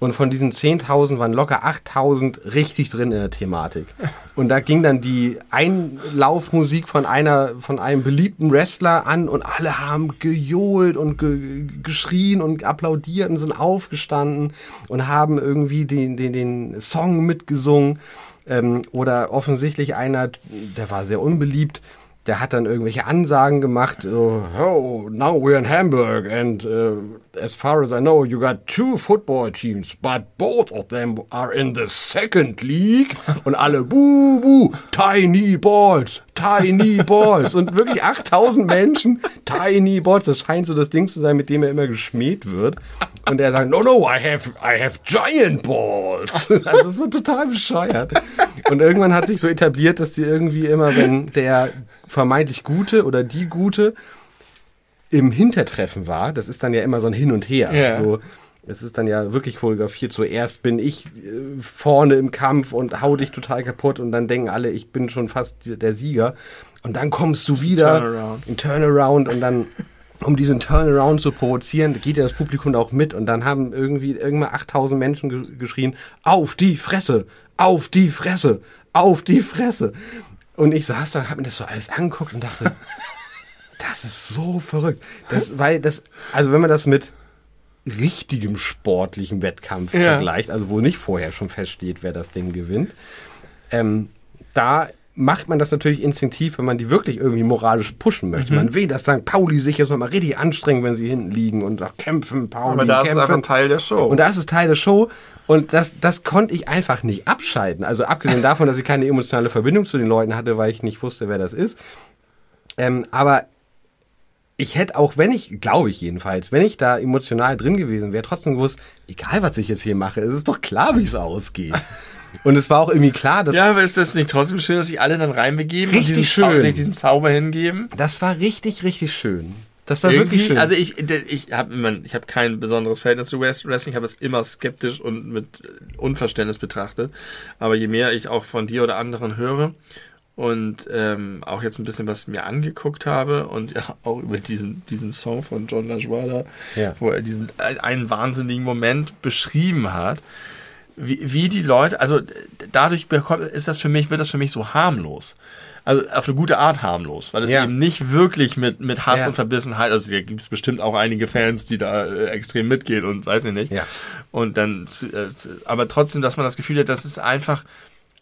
Und von diesen 10.000 waren locker 8.000 richtig drin in der Thematik. Und da ging dann die Einlaufmusik von einer, von einem beliebten Wrestler an und alle haben gejohlt und ge geschrien und applaudiert und sind aufgestanden und haben irgendwie den, den, den Song mitgesungen. Ähm, oder offensichtlich einer, der war sehr unbeliebt, der hat dann irgendwelche Ansagen gemacht, so, oh, now we're in Hamburg and uh, as far as I know, you got two football teams, but both of them are in the second league und alle buh, buh, tiny balls, tiny balls und wirklich 8000 Menschen, tiny balls, das scheint so das Ding zu sein, mit dem er immer geschmäht wird und er sagt, no, no, I have, I have giant balls. Also das wird total bescheuert. Und irgendwann hat sich so etabliert, dass die irgendwie immer, wenn der vermeintlich Gute oder die Gute im Hintertreffen war, das ist dann ja immer so ein Hin und Her. Ja. So, es ist dann ja wirklich choreografiert. Zuerst bin ich äh, vorne im Kampf und hau dich total kaputt und dann denken alle, ich bin schon fast der Sieger. Und dann kommst du wieder Turnaround. in Turnaround und dann um diesen Turnaround zu provozieren, geht ja das Publikum auch mit und dann haben irgendwie irgendwann 8000 Menschen ge geschrien, auf die Fresse, auf die Fresse, auf die Fresse. Und ich saß da und hab mir das so alles angeguckt und dachte, das ist so verrückt. Das, weil das, also wenn man das mit richtigem sportlichen Wettkampf Ja. vergleicht, also wo nicht vorher schon feststeht, wer das Ding gewinnt, ähm, da macht man das natürlich instinktiv, wenn man die wirklich irgendwie moralisch pushen möchte. Mhm. Man will, dass St. Pauli sich jetzt nochmal richtig anstrengen, wenn sie hinten liegen und sagt, kämpfen, Pauli, Aber da ist kämpfen. einfach ein Teil der Show. Und da ist es Teil der Show. Und das, das konnte ich einfach nicht abschalten. Also abgesehen davon, dass ich keine emotionale Verbindung zu den Leuten hatte, weil ich nicht wusste, wer das ist. Ähm, aber ich hätte auch, wenn ich, glaube ich jedenfalls, wenn ich da emotional drin gewesen wäre, trotzdem gewusst, egal was ich jetzt hier mache, es ist doch klar, wie es ausgeht. Und es war auch irgendwie klar, dass ja, aber ist das nicht trotzdem schön, dass sich alle dann reinbegeben Richtig und Zau- schön. sich diesem Zauber hingeben? das war richtig, richtig schön. Das war Irgendwie, wirklich schön. also ich, ich habe immer, ich habe kein besonderes Verhältnis zu Wrest- Wrestling, habe es immer skeptisch und mit Unverständnis betrachtet. Aber je mehr ich auch von dir oder anderen höre und ähm, auch jetzt ein bisschen was mir angeguckt habe und ja auch über diesen diesen Song von John LaJoie, Ja. wo er diesen einen wahnsinnigen Moment beschrieben hat, wie, wie die Leute, also dadurch bekommt, ist das für mich, wird das für mich so harmlos. Also auf eine gute Art harmlos, weil es Ja. eben nicht wirklich mit, mit Hass Ja. und Verbissenheit, also da gibt es bestimmt auch einige Fans, die da äh, extrem mitgehen und weiß ich nicht. Und dann, äh, aber trotzdem, dass man das Gefühl hat, das ist einfach,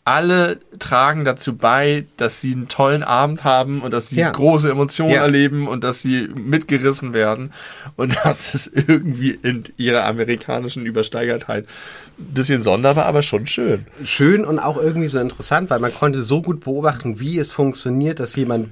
alle tragen dazu bei, dass sie einen tollen Abend haben und dass sie Ja. große Emotionen Ja. erleben und dass sie mitgerissen werden und dass es irgendwie in ihrer amerikanischen Übersteigertheit ein bisschen sonderbar, aber schon schön. schön und auch irgendwie so interessant, weil man konnte so gut beobachten, wie es funktioniert, dass jemand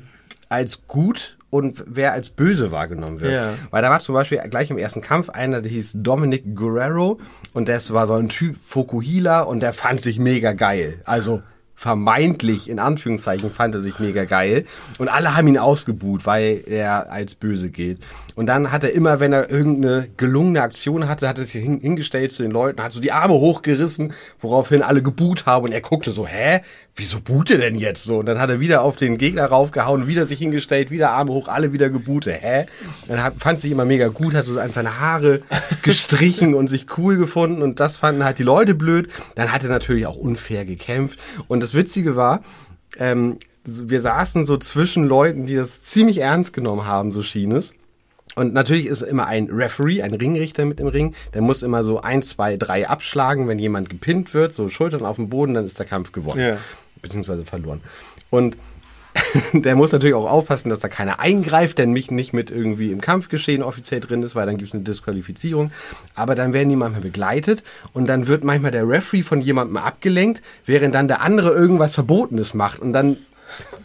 als gut und wer als böse wahrgenommen wird. Ja. Weil da war zum Beispiel gleich im ersten Kampf einer, der hieß Dominic Guerrero und das war so ein Typ Fokuhila und der fand sich mega geil. Also vermeintlich, in Anführungszeichen, fand er sich mega geil. Und alle haben ihn ausgebuht, weil er als böse gilt. Und dann hat er immer, wenn er irgendeine gelungene Aktion hatte, hat er sich hin, hingestellt zu den Leuten, hat so die Arme hochgerissen, woraufhin alle gebuht haben. Und er guckte so, hä? Wieso boot er denn jetzt so? Und dann hat er wieder auf den Gegner raufgehauen, wieder sich hingestellt, wieder Arme hoch, alle wieder geboote. Hä? Dann hat, fand sich immer mega gut, hat so an seine Haare gestrichen und sich cool gefunden. Und das fanden halt die Leute blöd. Dann hat er natürlich auch unfair gekämpft. Und das Witzige war, ähm, wir saßen so zwischen Leuten, die das ziemlich ernst genommen haben, so schien es. Und natürlich ist immer ein Referee, ein Ringrichter mit im Ring. Der muss immer so ein, zwei, drei abschlagen, wenn jemand gepinnt wird, so Schultern auf dem Boden, dann ist der Kampf gewonnen. Ja. Beziehungsweise verloren. Und der muss natürlich auch aufpassen, dass da keiner eingreift, der mich nicht mit irgendwie im Kampfgeschehen offiziell drin ist, weil dann gibt es eine Disqualifizierung. Aber dann werden die manchmal begleitet und dann wird manchmal der Referee von jemandem abgelenkt, während dann der andere irgendwas Verbotenes macht und dann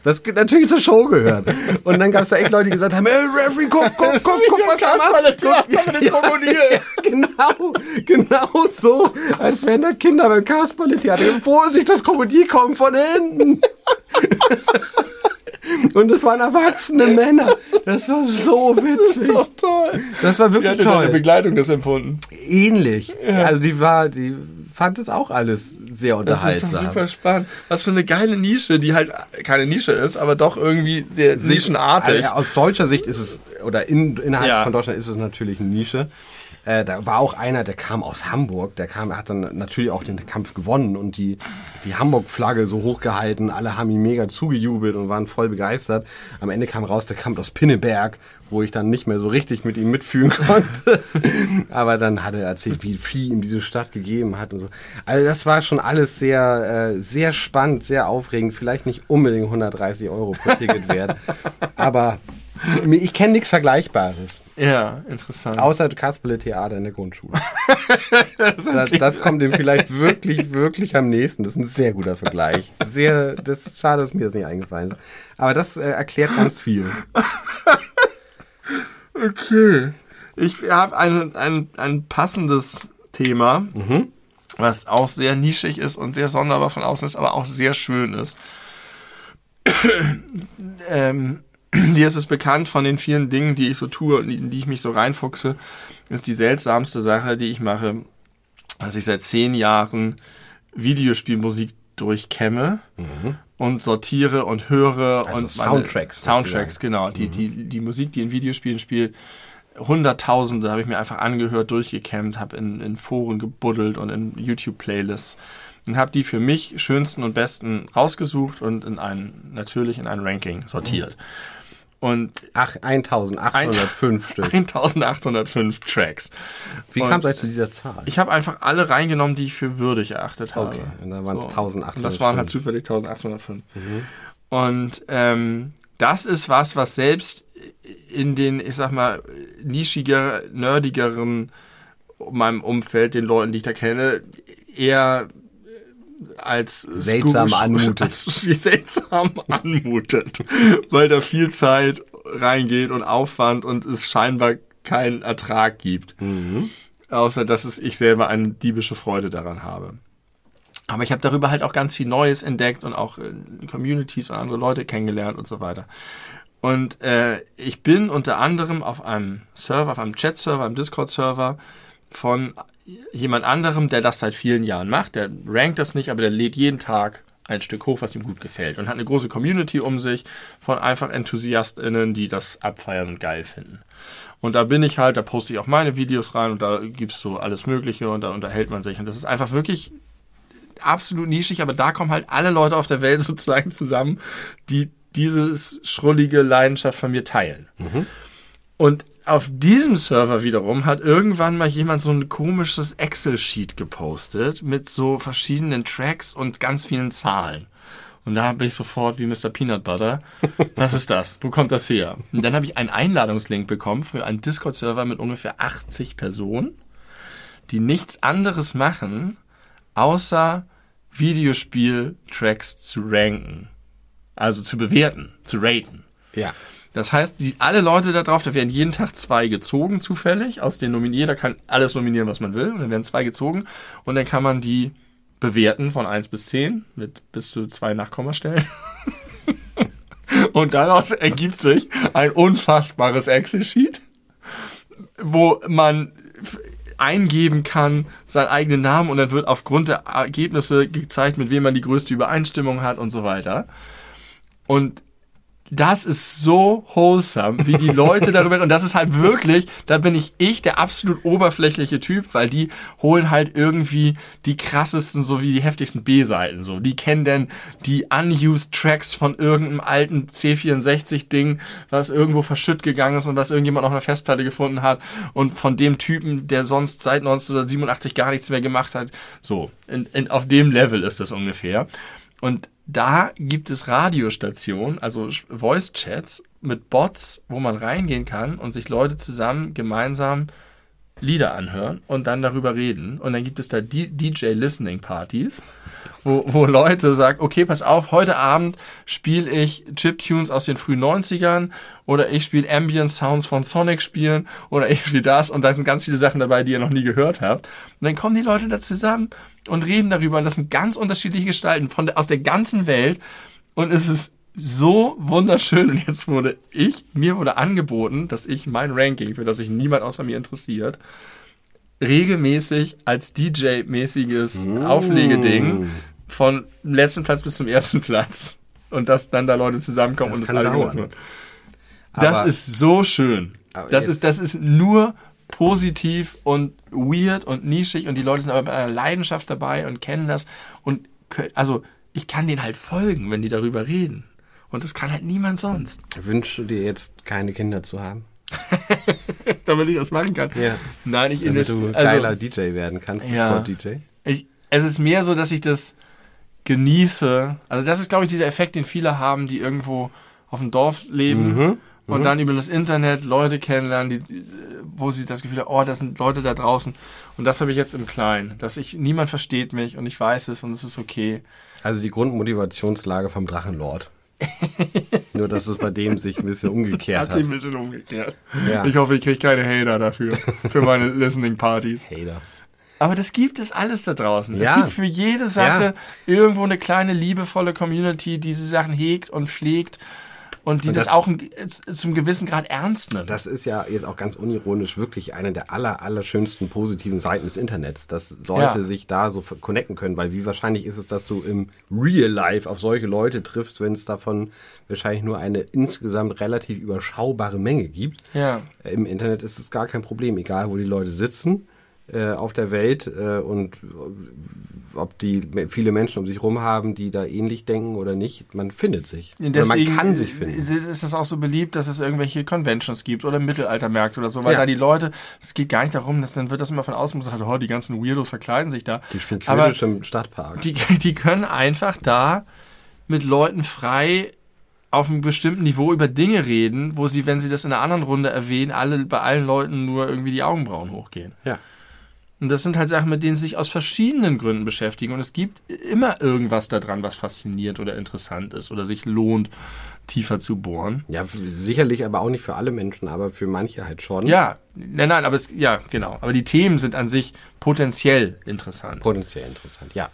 Das natürlich zur Show gehört. Und dann gab es da echt Leute, die gesagt haben, hey, Referee, guck, guck, guck, guck, was er macht. Guck, ja, ja, genau, genau so, als wären da Kinder beim Kasperle-Theater. Vorsicht, das Krokodil kommt von hinten. Und es waren erwachsene Männer. Das war so witzig. Das ist doch toll. Das war wirklich Wie toll. Deine Begleitung das empfunden? Ähnlich. Ja. Also die war, die fand es auch alles sehr unterhaltsam. Das ist doch super spannend. Was für eine geile Nische, die halt keine Nische ist, aber doch irgendwie sehr nischenartig. Also aus deutscher Sicht ist es, oder in, innerhalb ja. von Deutschland ist es natürlich eine Nische. Äh, da war auch einer, der kam aus Hamburg, der kam, hat dann natürlich auch den Kampf gewonnen und die, die Hamburg-Flagge so hochgehalten. Alle haben ihm mega zugejubelt und waren voll begeistert. Am Ende kam raus, der kam aus Pinneberg, wo ich dann nicht mehr so richtig mit ihm mitfühlen konnte. Aber dann hat er erzählt, wie viel ihm diese Stadt gegeben hat und so. Also das war schon alles sehr, äh, sehr spannend, sehr aufregend. Vielleicht nicht unbedingt 130 Euro pro Ticket wert, aber ich kenne nichts Vergleichbares. Ja, interessant. Außer Kasperle-Theater in der Grundschule. das, das, das, kommt ihm vielleicht wirklich, wirklich am nächsten. Das ist ein sehr guter Vergleich. Sehr, das ist schade, dass mir das nicht eingefallen ist. Aber das äh, erklärt ganz viel. okay. Ich habe ein, ein, ein passendes Thema, mhm. was auch sehr nischig ist und sehr sonderbar von außen ist, aber auch sehr schön ist. ähm, dir ist es bekannt von den vielen Dingen, die ich so tue und in die ich mich so reinfuchse, ist die seltsamste Sache, die ich mache, dass ich seit zehn Jahren Videospielmusik durchkämme mhm. und sortiere und höre also und Soundtracks. Soundtracks, genau. Die, mhm. die, die Musik, die in Videospielen spielt, Hunderttausende habe ich mir einfach angehört, durchgekämmt, habe in, in Foren gebuddelt und in YouTube-Playlists und habe die für mich schönsten und besten rausgesucht und in ein, natürlich in ein Ranking sortiert. Mhm. Und Ach, 1805 Stück. 1805 Tracks. Wie kam es eigentlich zu dieser Zahl? Ich habe einfach alle reingenommen, die ich für würdig erachtet habe. Okay, und dann waren es so. 1805. Und das waren halt zufällig 1805. Mhm. Und ähm, das ist was, was selbst in den, ich sag mal, nischiger, nerdigeren meinem Umfeld, den Leuten, die ich da kenne, eher als seltsam Google anmutet. Als seltsam anmutet, weil da viel Zeit reingeht und Aufwand und es scheinbar keinen Ertrag gibt. Mhm. Außer dass es ich selber eine diebische Freude daran habe. Aber ich habe darüber halt auch ganz viel Neues entdeckt und auch Communities und andere Leute kennengelernt und so weiter. Und äh, ich bin unter anderem auf einem Server, auf einem Chat-Server, einem Discord-Server von jemand anderem, der das seit vielen Jahren macht. Der rankt das nicht, aber der lädt jeden Tag ein Stück hoch, was ihm gut gefällt und hat eine große Community um sich von einfach EnthusiastInnen, die das abfeiern und geil finden. Und da bin ich halt, da poste ich auch meine Videos rein und da gibt's so alles Mögliche und da unterhält man sich. Und das ist einfach wirklich absolut nischig, aber da kommen halt alle Leute auf der Welt sozusagen zusammen, die dieses schrullige Leidenschaft von mir teilen. Mhm. Und auf diesem Server wiederum hat irgendwann mal jemand so ein komisches Excel-Sheet gepostet mit so verschiedenen Tracks und ganz vielen Zahlen. Und da habe ich sofort wie Mr. Peanut Butter, was ist das? Wo kommt das her? Und dann habe ich einen Einladungslink bekommen für einen Discord-Server mit ungefähr 80 Personen, die nichts anderes machen, außer Videospiel-Tracks zu ranken. Also zu bewerten, zu raten. Ja. Das heißt, die, alle Leute da drauf, da werden jeden Tag zwei gezogen, zufällig, aus den Nominieren. Da kann alles nominieren, was man will. Und dann werden zwei gezogen. Und dann kann man die bewerten von eins bis zehn mit bis zu zwei Nachkommastellen. und daraus ergibt sich ein unfassbares Excel-Sheet, wo man eingeben kann, seinen eigenen Namen und dann wird aufgrund der Ergebnisse gezeigt, mit wem man die größte Übereinstimmung hat und so weiter. Und das ist so wholesome, wie die Leute darüber, und das ist halt wirklich, da bin ich ich, der absolut oberflächliche Typ, weil die holen halt irgendwie die krassesten sowie die heftigsten B-Seiten, so. Die kennen denn die unused Tracks von irgendeinem alten C64-Ding, was irgendwo verschütt gegangen ist und was irgendjemand auf einer Festplatte gefunden hat und von dem Typen, der sonst seit 1987 gar nichts mehr gemacht hat. So. In, in, auf dem Level ist das ungefähr. Und da gibt es Radiostationen, also Voice-Chats mit Bots, wo man reingehen kann und sich Leute zusammen gemeinsam Lieder anhören und dann darüber reden. Und dann gibt es da DJ-Listening-Partys, wo, wo Leute sagen, okay, pass auf, heute Abend spiele ich Chiptunes aus den frühen 90ern oder ich spiele Ambient Sounds von Sonic spielen oder ich spiele das und da sind ganz viele Sachen dabei, die ihr noch nie gehört habt. Und dann kommen die Leute da zusammen und reden darüber. Und das sind ganz unterschiedliche Gestalten von der, aus der ganzen Welt. Und es ist so wunderschön. Und jetzt wurde ich, mir wurde angeboten, dass ich mein Ranking, für das sich niemand außer mir interessiert, regelmäßig als DJ-mäßiges Mm. Auflegeding von letzten Platz bis zum ersten Platz. Und dass dann da Leute zusammenkommen Das und das alle Das ist so schön. Aber Das ist, das ist nur positiv und weird und nischig und die Leute sind aber mit einer Leidenschaft dabei und kennen das und also ich kann denen halt folgen, wenn die darüber reden. Und das kann halt niemand sonst. Wünschst du dir jetzt keine Kinder zu haben? Damit ich das machen kann. Ja. Nein, ich Damit du investiere. geiler Also, DJ werden kannst, Ja. Ich, es ist mehr so, dass ich das genieße. Also das ist, glaube ich, dieser Effekt, den viele haben, die irgendwo auf dem Dorf leben Mhm. Und dann über das Internet Leute kennenlernen, die, wo sie das Gefühl haben, oh, das sind Leute da draußen. Und das habe ich jetzt im Kleinen, dass ich niemand versteht mich und ich weiß es und es ist okay. Also die Grundmotivationslage vom Drachenlord. Nur, dass es bei dem sich ein bisschen umgekehrt Hat sich hat. ein bisschen umgekehrt. Ja. Ich hoffe, ich kriege keine Hater dafür, für meine Listening Partys. Hater. Aber das gibt es alles da draußen. Es Ja. gibt für jede Sache Ja. irgendwo eine kleine liebevolle Community, die diese Sachen hegt und pflegt und die Und das, das- auch zum gewissen Grad ernst nimmt. Das ist ja jetzt auch ganz unironisch wirklich eine der aller, aller schönsten positiven Seiten des Internets, dass Leute Ja. sich da so connecten können, weil wie wahrscheinlich ist es, dass du im Real Life auf solche Leute triffst, wenn es davon wahrscheinlich nur eine insgesamt relativ überschaubare Menge gibt. ja. Im Internet ist es gar kein Problem, egal wo die Leute sitzen äh, auf der Welt äh, und äh, ob die viele Menschen um sich rum haben, die da ähnlich denken oder nicht, man findet sich. oder man kann sich finden. Ist, ist das auch so beliebt, dass es irgendwelche Conventions gibt oder Mittelaltermärkte oder so, weil Ja. da die Leute, es geht gar nicht darum, dass dann wird das immer von außen gesagt, oh, die ganzen Weirdos verkleiden sich da. Die spielen Aber im Stadtpark. die, die können einfach da mit Leuten frei auf einem bestimmten Niveau über Dinge reden, wo sie, wenn sie das in einer anderen Runde erwähnen, alle bei allen Leuten nur irgendwie die Augenbrauen hochgehen. ja. Und das sind halt Sachen, mit denen sie sich aus verschiedenen Gründen beschäftigen. Und es gibt immer irgendwas daran, was faszinierend oder interessant ist oder sich lohnt, tiefer zu bohren. Ja, sicherlich aber auch nicht für alle Menschen, aber für manche halt schon. Ja, nein, nein, aber es, ja, genau. Aber die Themen sind an sich potenziell interessant. Potenziell interessant, ja.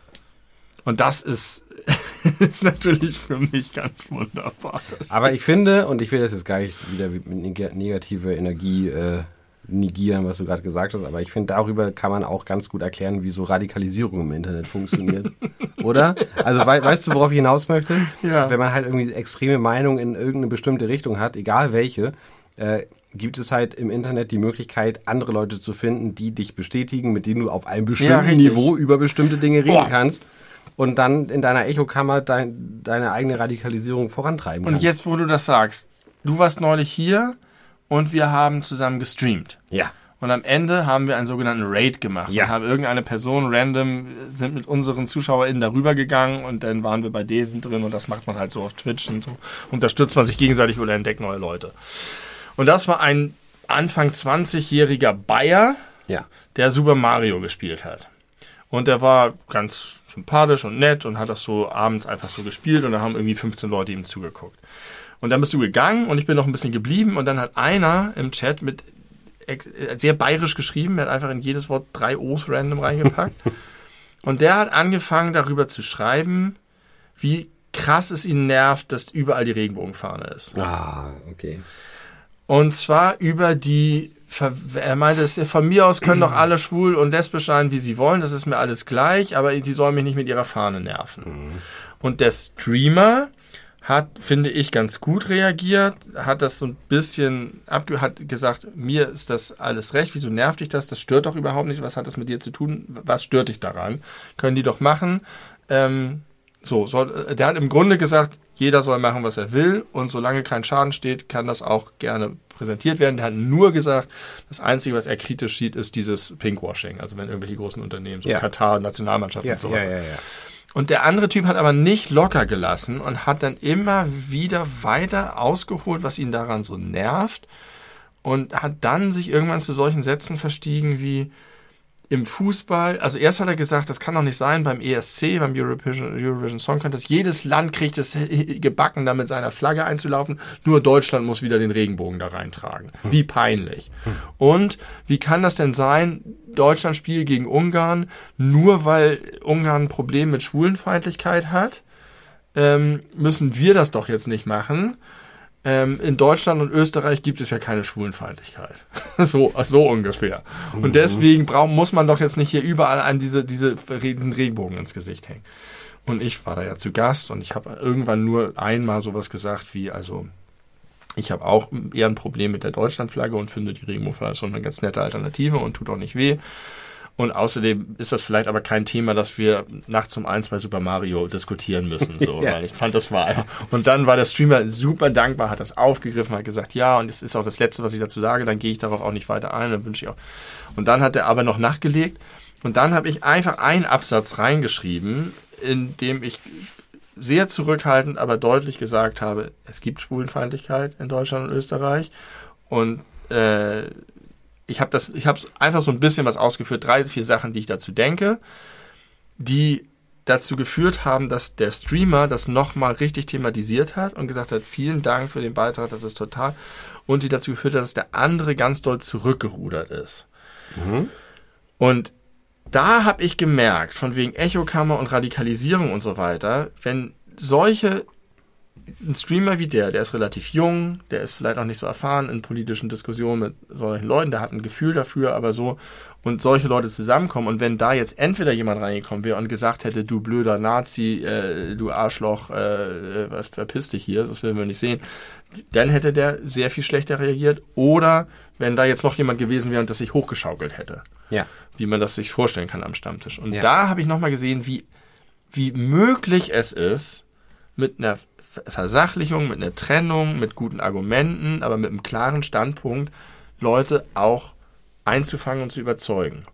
Und das ist, ist natürlich für mich ganz wunderbar. Aber ich finde, und ich will das jetzt gar nicht wieder mit neg- negativer Energie äh, negieren, was du gerade gesagt hast, aber ich finde, darüber kann man auch ganz gut erklären, wie so Radikalisierung im Internet funktioniert. Oder? Also wei weißt du, worauf ich hinaus möchte? Ja. Wenn man halt irgendwie extreme Meinung in irgendeine bestimmte Richtung hat, egal welche, äh, gibt es halt im Internet die Möglichkeit, andere Leute zu finden, die dich bestätigen, mit denen du auf einem bestimmten richtig. Niveau über bestimmte Dinge reden Boah. kannst. Und dann in deiner Echokammer dein, deine eigene Radikalisierung vorantreiben Und kannst. jetzt, wo du das sagst, du warst neulich hier und wir haben zusammen gestreamt. Ja. Und am Ende haben wir einen sogenannten Raid gemacht. Ja. Und haben irgendeine Person random, sind mit unseren ZuschauerInnen darüber gegangen und dann waren wir bei denen drin und das macht man halt so auf Twitch und so. Unterstützt man sich gegenseitig oder entdeckt neue Leute. Und das war ein Anfang 20-jähriger Bayer, Ja. der Super Mario gespielt hat. Und der war ganz sympathisch und nett und hat das so abends einfach so gespielt und da haben irgendwie 15 Leute ihm zugeguckt. Und dann bist du gegangen und ich bin noch ein bisschen geblieben und dann hat einer im Chat mit äh, sehr bayerisch geschrieben, er hat einfach in jedes Wort drei O's random reingepackt. und der hat angefangen darüber zu schreiben, wie krass es ihn nervt, dass überall die Regenbogenfahne ist. Ah, okay. Und zwar über die, er meinte, von mir aus können doch alle schwul und lesbisch sein, wie sie wollen, das ist mir alles gleich, aber sie sollen mich nicht mit ihrer Fahne nerven. Und der Streamer hat, finde ich, ganz gut reagiert, hat das so ein bisschen abge hat gesagt, mir ist das alles recht, wieso nervt dich das? Das stört doch überhaupt nicht, was hat das mit dir zu tun? Was stört dich daran? Können die doch machen. Ähm, so, soll, äh, der hat im Grunde gesagt, jeder soll machen, was er will und solange kein Schaden steht, kann das auch gerne präsentiert werden. Der hat nur gesagt, das Einzige, was er kritisch sieht, ist dieses Pinkwashing, also wenn irgendwelche großen Unternehmen, so Ja. Katar, Nationalmannschaft Ja, und so ja, weiter. ja, ja. Und der andere Typ hat aber nicht locker gelassen und hat dann immer wieder weiter ausgeholt, was ihn daran so nervt. und hat dann sich irgendwann zu solchen Sätzen verstiegen wie im Fußball, also erst hat er gesagt, das kann doch nicht sein beim ESC, beim Eurovision, Eurovision Song Contest, jedes Land kriegt es gebacken, da mit seiner Flagge einzulaufen, nur Deutschland muss wieder den Regenbogen da reintragen. Wie peinlich. Und wie kann das denn sein, Deutschland spielt gegen Ungarn, nur weil Ungarn ein Problem mit Schwulenfeindlichkeit hat, ähm, müssen wir das doch jetzt nicht machen ähm, in Deutschland und Österreich gibt es ja keine Schwulenfeindlichkeit. so, so ungefähr. Und mhm. deswegen brauch, muss man doch jetzt nicht hier überall einem diese, diese Regenbogen ins Gesicht hängen. Und ich war da ja zu Gast und ich habe irgendwann nur einmal sowas gesagt wie, also ich habe auch eher ein Problem mit der Deutschlandflagge und finde die Regenbogenflagge schon eine ganz nette Alternative und tut auch nicht weh. Und außerdem ist das vielleicht aber kein Thema, das wir nachts um eins bei Super Mario diskutieren müssen. So, ja. weil ich fand, das war. Und dann war der Streamer super dankbar, hat das aufgegriffen, hat gesagt, ja, und das ist auch das Letzte, was ich dazu sage, dann gehe ich darauf auch nicht weiter ein, dann wünsche ich auch. Und dann hat er aber noch nachgelegt und dann habe ich einfach einen Absatz reingeschrieben, in dem ich sehr zurückhaltend, aber deutlich gesagt habe, es gibt Schwulenfeindlichkeit in Deutschland und Österreich und äh, ich habe das, ich habe einfach so ein bisschen was ausgeführt, drei, vier Sachen, die ich dazu denke, die dazu geführt haben, dass der Streamer das nochmal richtig thematisiert hat und gesagt hat, vielen Dank für den Beitrag, das ist total, und die dazu geführt hat, dass der andere ganz doll zurückgerudert ist. Mhm. Und da habe ich gemerkt, von wegen Echokammer und Radikalisierung und so weiter, wenn solche ein Streamer wie der, der ist relativ jung, der ist vielleicht auch nicht so erfahren in politischen Diskussionen mit solchen Leuten, der hat ein Gefühl dafür, aber so, und solche Leute zusammenkommen und wenn da jetzt entweder jemand reingekommen wäre und gesagt hätte, du blöder Nazi, äh, du Arschloch, äh, was verpiss dich hier, das werden wir nicht sehen, dann hätte der sehr viel schlechter reagiert oder wenn da jetzt noch jemand gewesen wäre und das sich hochgeschaukelt hätte. Ja. Wie man das sich vorstellen kann am Stammtisch. Und ja. da habe ich nochmal gesehen, wie, wie möglich es ist, mit einer Versachlichung, mit einer Trennung, mit guten Argumenten, aber mit einem klaren Standpunkt Leute auch einzufangen und zu überzeugen.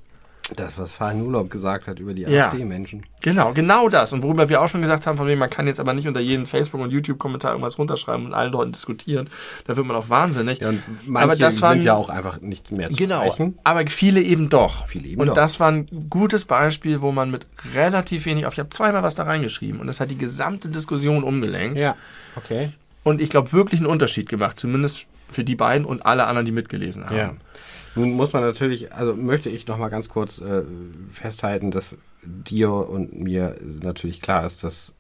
Das, was Fahin Urlaub gesagt hat über die ja, AfD-Menschen. Genau, genau das. Und worüber wir auch schon gesagt haben, von wem man kann jetzt aber nicht unter jeden Facebook- und YouTube-Kommentar irgendwas runterschreiben und allen Leuten diskutieren. Da wird man auch wahnsinnig. Ja, und manche aber das waren, sind ja auch einfach nichts mehr zu Genau, sprechen. aber viele eben doch. Viele eben und doch. das war ein gutes Beispiel, wo man mit relativ wenig auf, ich habe zweimal was da reingeschrieben und das hat die gesamte Diskussion umgelenkt. Ja, okay. Und ich glaube, wirklich einen Unterschied gemacht, zumindest für die beiden und alle anderen, die mitgelesen haben. Ja. Nun muss man natürlich, also möchte ich noch mal ganz kurz äh, festhalten, dass dir und mir natürlich klar ist, dass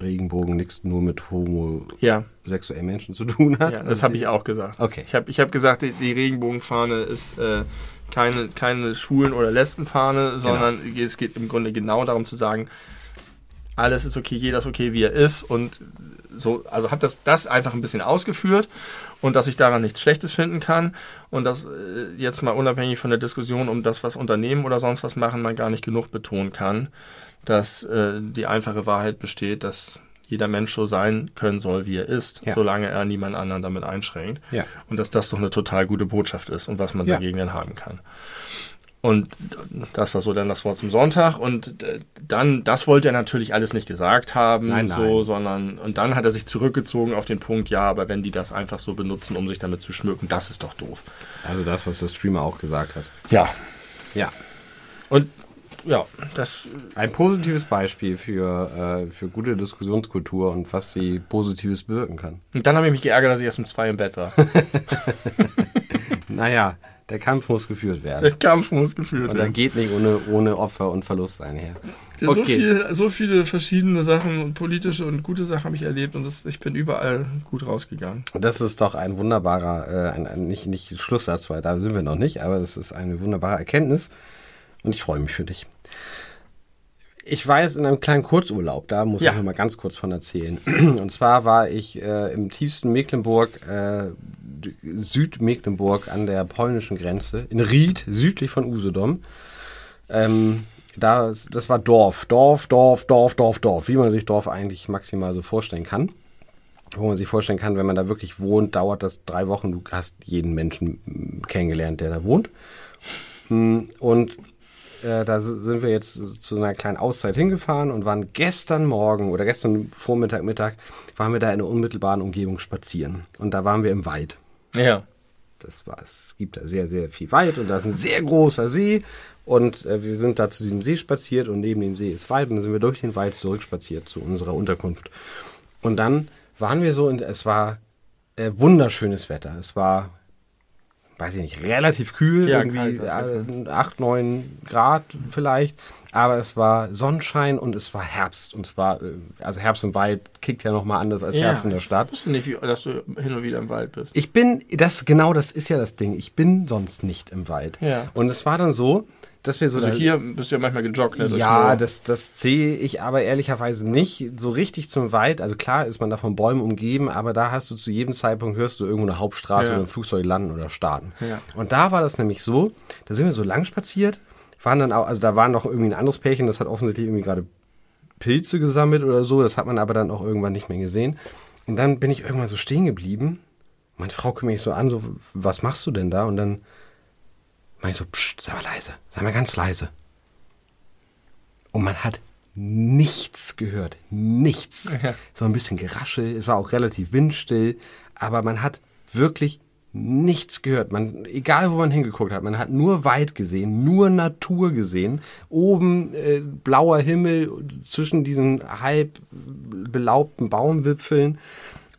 Regenbogen nichts nur mit homosexuellen ja. Menschen zu tun hat. Ja, das habe ich auch gesagt. Okay. Ich habe ich hab gesagt, die, die Regenbogenfahne ist äh, keine, keine Schwulen- oder Lesbenfahne, sondern genau. es geht im Grunde genau darum zu sagen, alles ist okay, jeder ist okay, wie er ist und so, also habe das, das einfach ein bisschen ausgeführt und dass ich daran nichts Schlechtes finden kann und dass äh, jetzt mal unabhängig von der Diskussion um das, was Unternehmen oder sonst was machen, man gar nicht genug betonen kann, dass äh, die einfache Wahrheit besteht, dass jeder Mensch so sein können soll, wie er ist, ja. solange er niemand anderen damit einschränkt. Ja. Und dass das doch eine total gute Botschaft ist und was man ja. dagegen dann haben kann. Und das war so dann das Wort zum Sonntag. Und äh, dann, das wollte er natürlich alles nicht gesagt haben, nein, so, nein. sondern, und dann hat er sich zurückgezogen auf den Punkt, ja, aber wenn die das einfach so benutzen, um sich damit zu schmücken, das ist doch doof. Also das, was der Streamer auch gesagt hat. Ja. Ja. Und ja, das. Ein positives Beispiel für, äh, für gute Diskussionskultur und was sie Positives bewirken kann. Und dann habe ich mich geärgert, dass ich erst um zwei im Bett war. naja, der Kampf muss geführt werden. Der Kampf muss geführt werden. Und da geht nicht ohne, ohne Opfer und Verlust einher. Ja, okay. so, viel, so viele verschiedene Sachen, politische und gute Sachen habe ich erlebt und das, ich bin überall gut rausgegangen. Das ist doch ein wunderbarer, äh, ein, ein, nicht, nicht Schlusssatz, weil da sind wir noch nicht, aber das ist eine wunderbare Erkenntnis und ich freue mich für dich. Ich war jetzt in einem kleinen Kurzurlaub, da muss ja. ich noch mal ganz kurz von erzählen. Und zwar war ich äh, im tiefsten Mecklenburg, äh, Südmecklenburg an der polnischen Grenze, in Ried, südlich von Usedom. Ähm, da, das war Dorf, Dorf, Dorf, Dorf, Dorf, Dorf, wie man sich Dorf eigentlich maximal so vorstellen kann. Wo man sich vorstellen kann, wenn man da wirklich wohnt, dauert das drei Wochen. Du hast jeden Menschen kennengelernt, der da wohnt. Hm, und äh, da sind wir jetzt zu einer kleinen Auszeit hingefahren und waren gestern Morgen oder gestern Vormittag, Mittag, waren wir da in der unmittelbaren Umgebung spazieren. Und da waren wir im Wald. Ja. das war, es gibt da sehr, sehr viel Wald und da ist ein sehr großer See und äh, wir sind da zu diesem See spaziert und neben dem See ist Wald und dann sind wir durch den Wald zurückspaziert zu unserer Unterkunft. Und dann waren wir so und es war äh, wunderschönes Wetter. Es war weiß ich nicht, relativ kühl, Ja, irgendwie kalt, was äh, 8, 9 Grad vielleicht, aber es war Sonnenschein und es war Herbst und es war, äh, also Herbst im Wald kickt ja nochmal anders als Herbst in der Stadt. Ich wusste nicht, wie, dass du hin und wieder im Wald bist. Ich bin, das, genau das ist ja das Ding, ich bin sonst nicht im Wald. Ja. Und es war dann so, dass wir so Also hier bist du ja manchmal gejoggt. Ne, durchs ja, das, das zähle ich aber ehrlicherweise nicht so richtig zum Wald. Also klar ist man da von Bäumen umgeben, aber da hast du zu jedem Zeitpunkt hörst du irgendwo eine Hauptstraße Ja. oder ein Flugzeug landen oder starten. Ja. Und da war das nämlich so, da sind wir so lang spaziert, waren dann auch, also da war noch irgendwie ein anderes Pärchen, das hat offensichtlich irgendwie gerade Pilze gesammelt oder so, das hat man aber dann auch irgendwann nicht mehr gesehen. Und dann bin ich irgendwann so stehen geblieben. Meine Frau guckt mich so an, so, was machst du denn da? Und dann meine ich so, pst, sei mal leise, sei mal ganz leise. Und man hat nichts gehört. Nichts. Ja. So ein bisschen Geraschel. Es war auch relativ windstill. Aber man hat wirklich nichts gehört. Man, egal wo man hingeguckt hat, man hat nur Wald gesehen, nur Natur gesehen. Oben äh, blauer Himmel zwischen diesen halb belaubten Baumwipfeln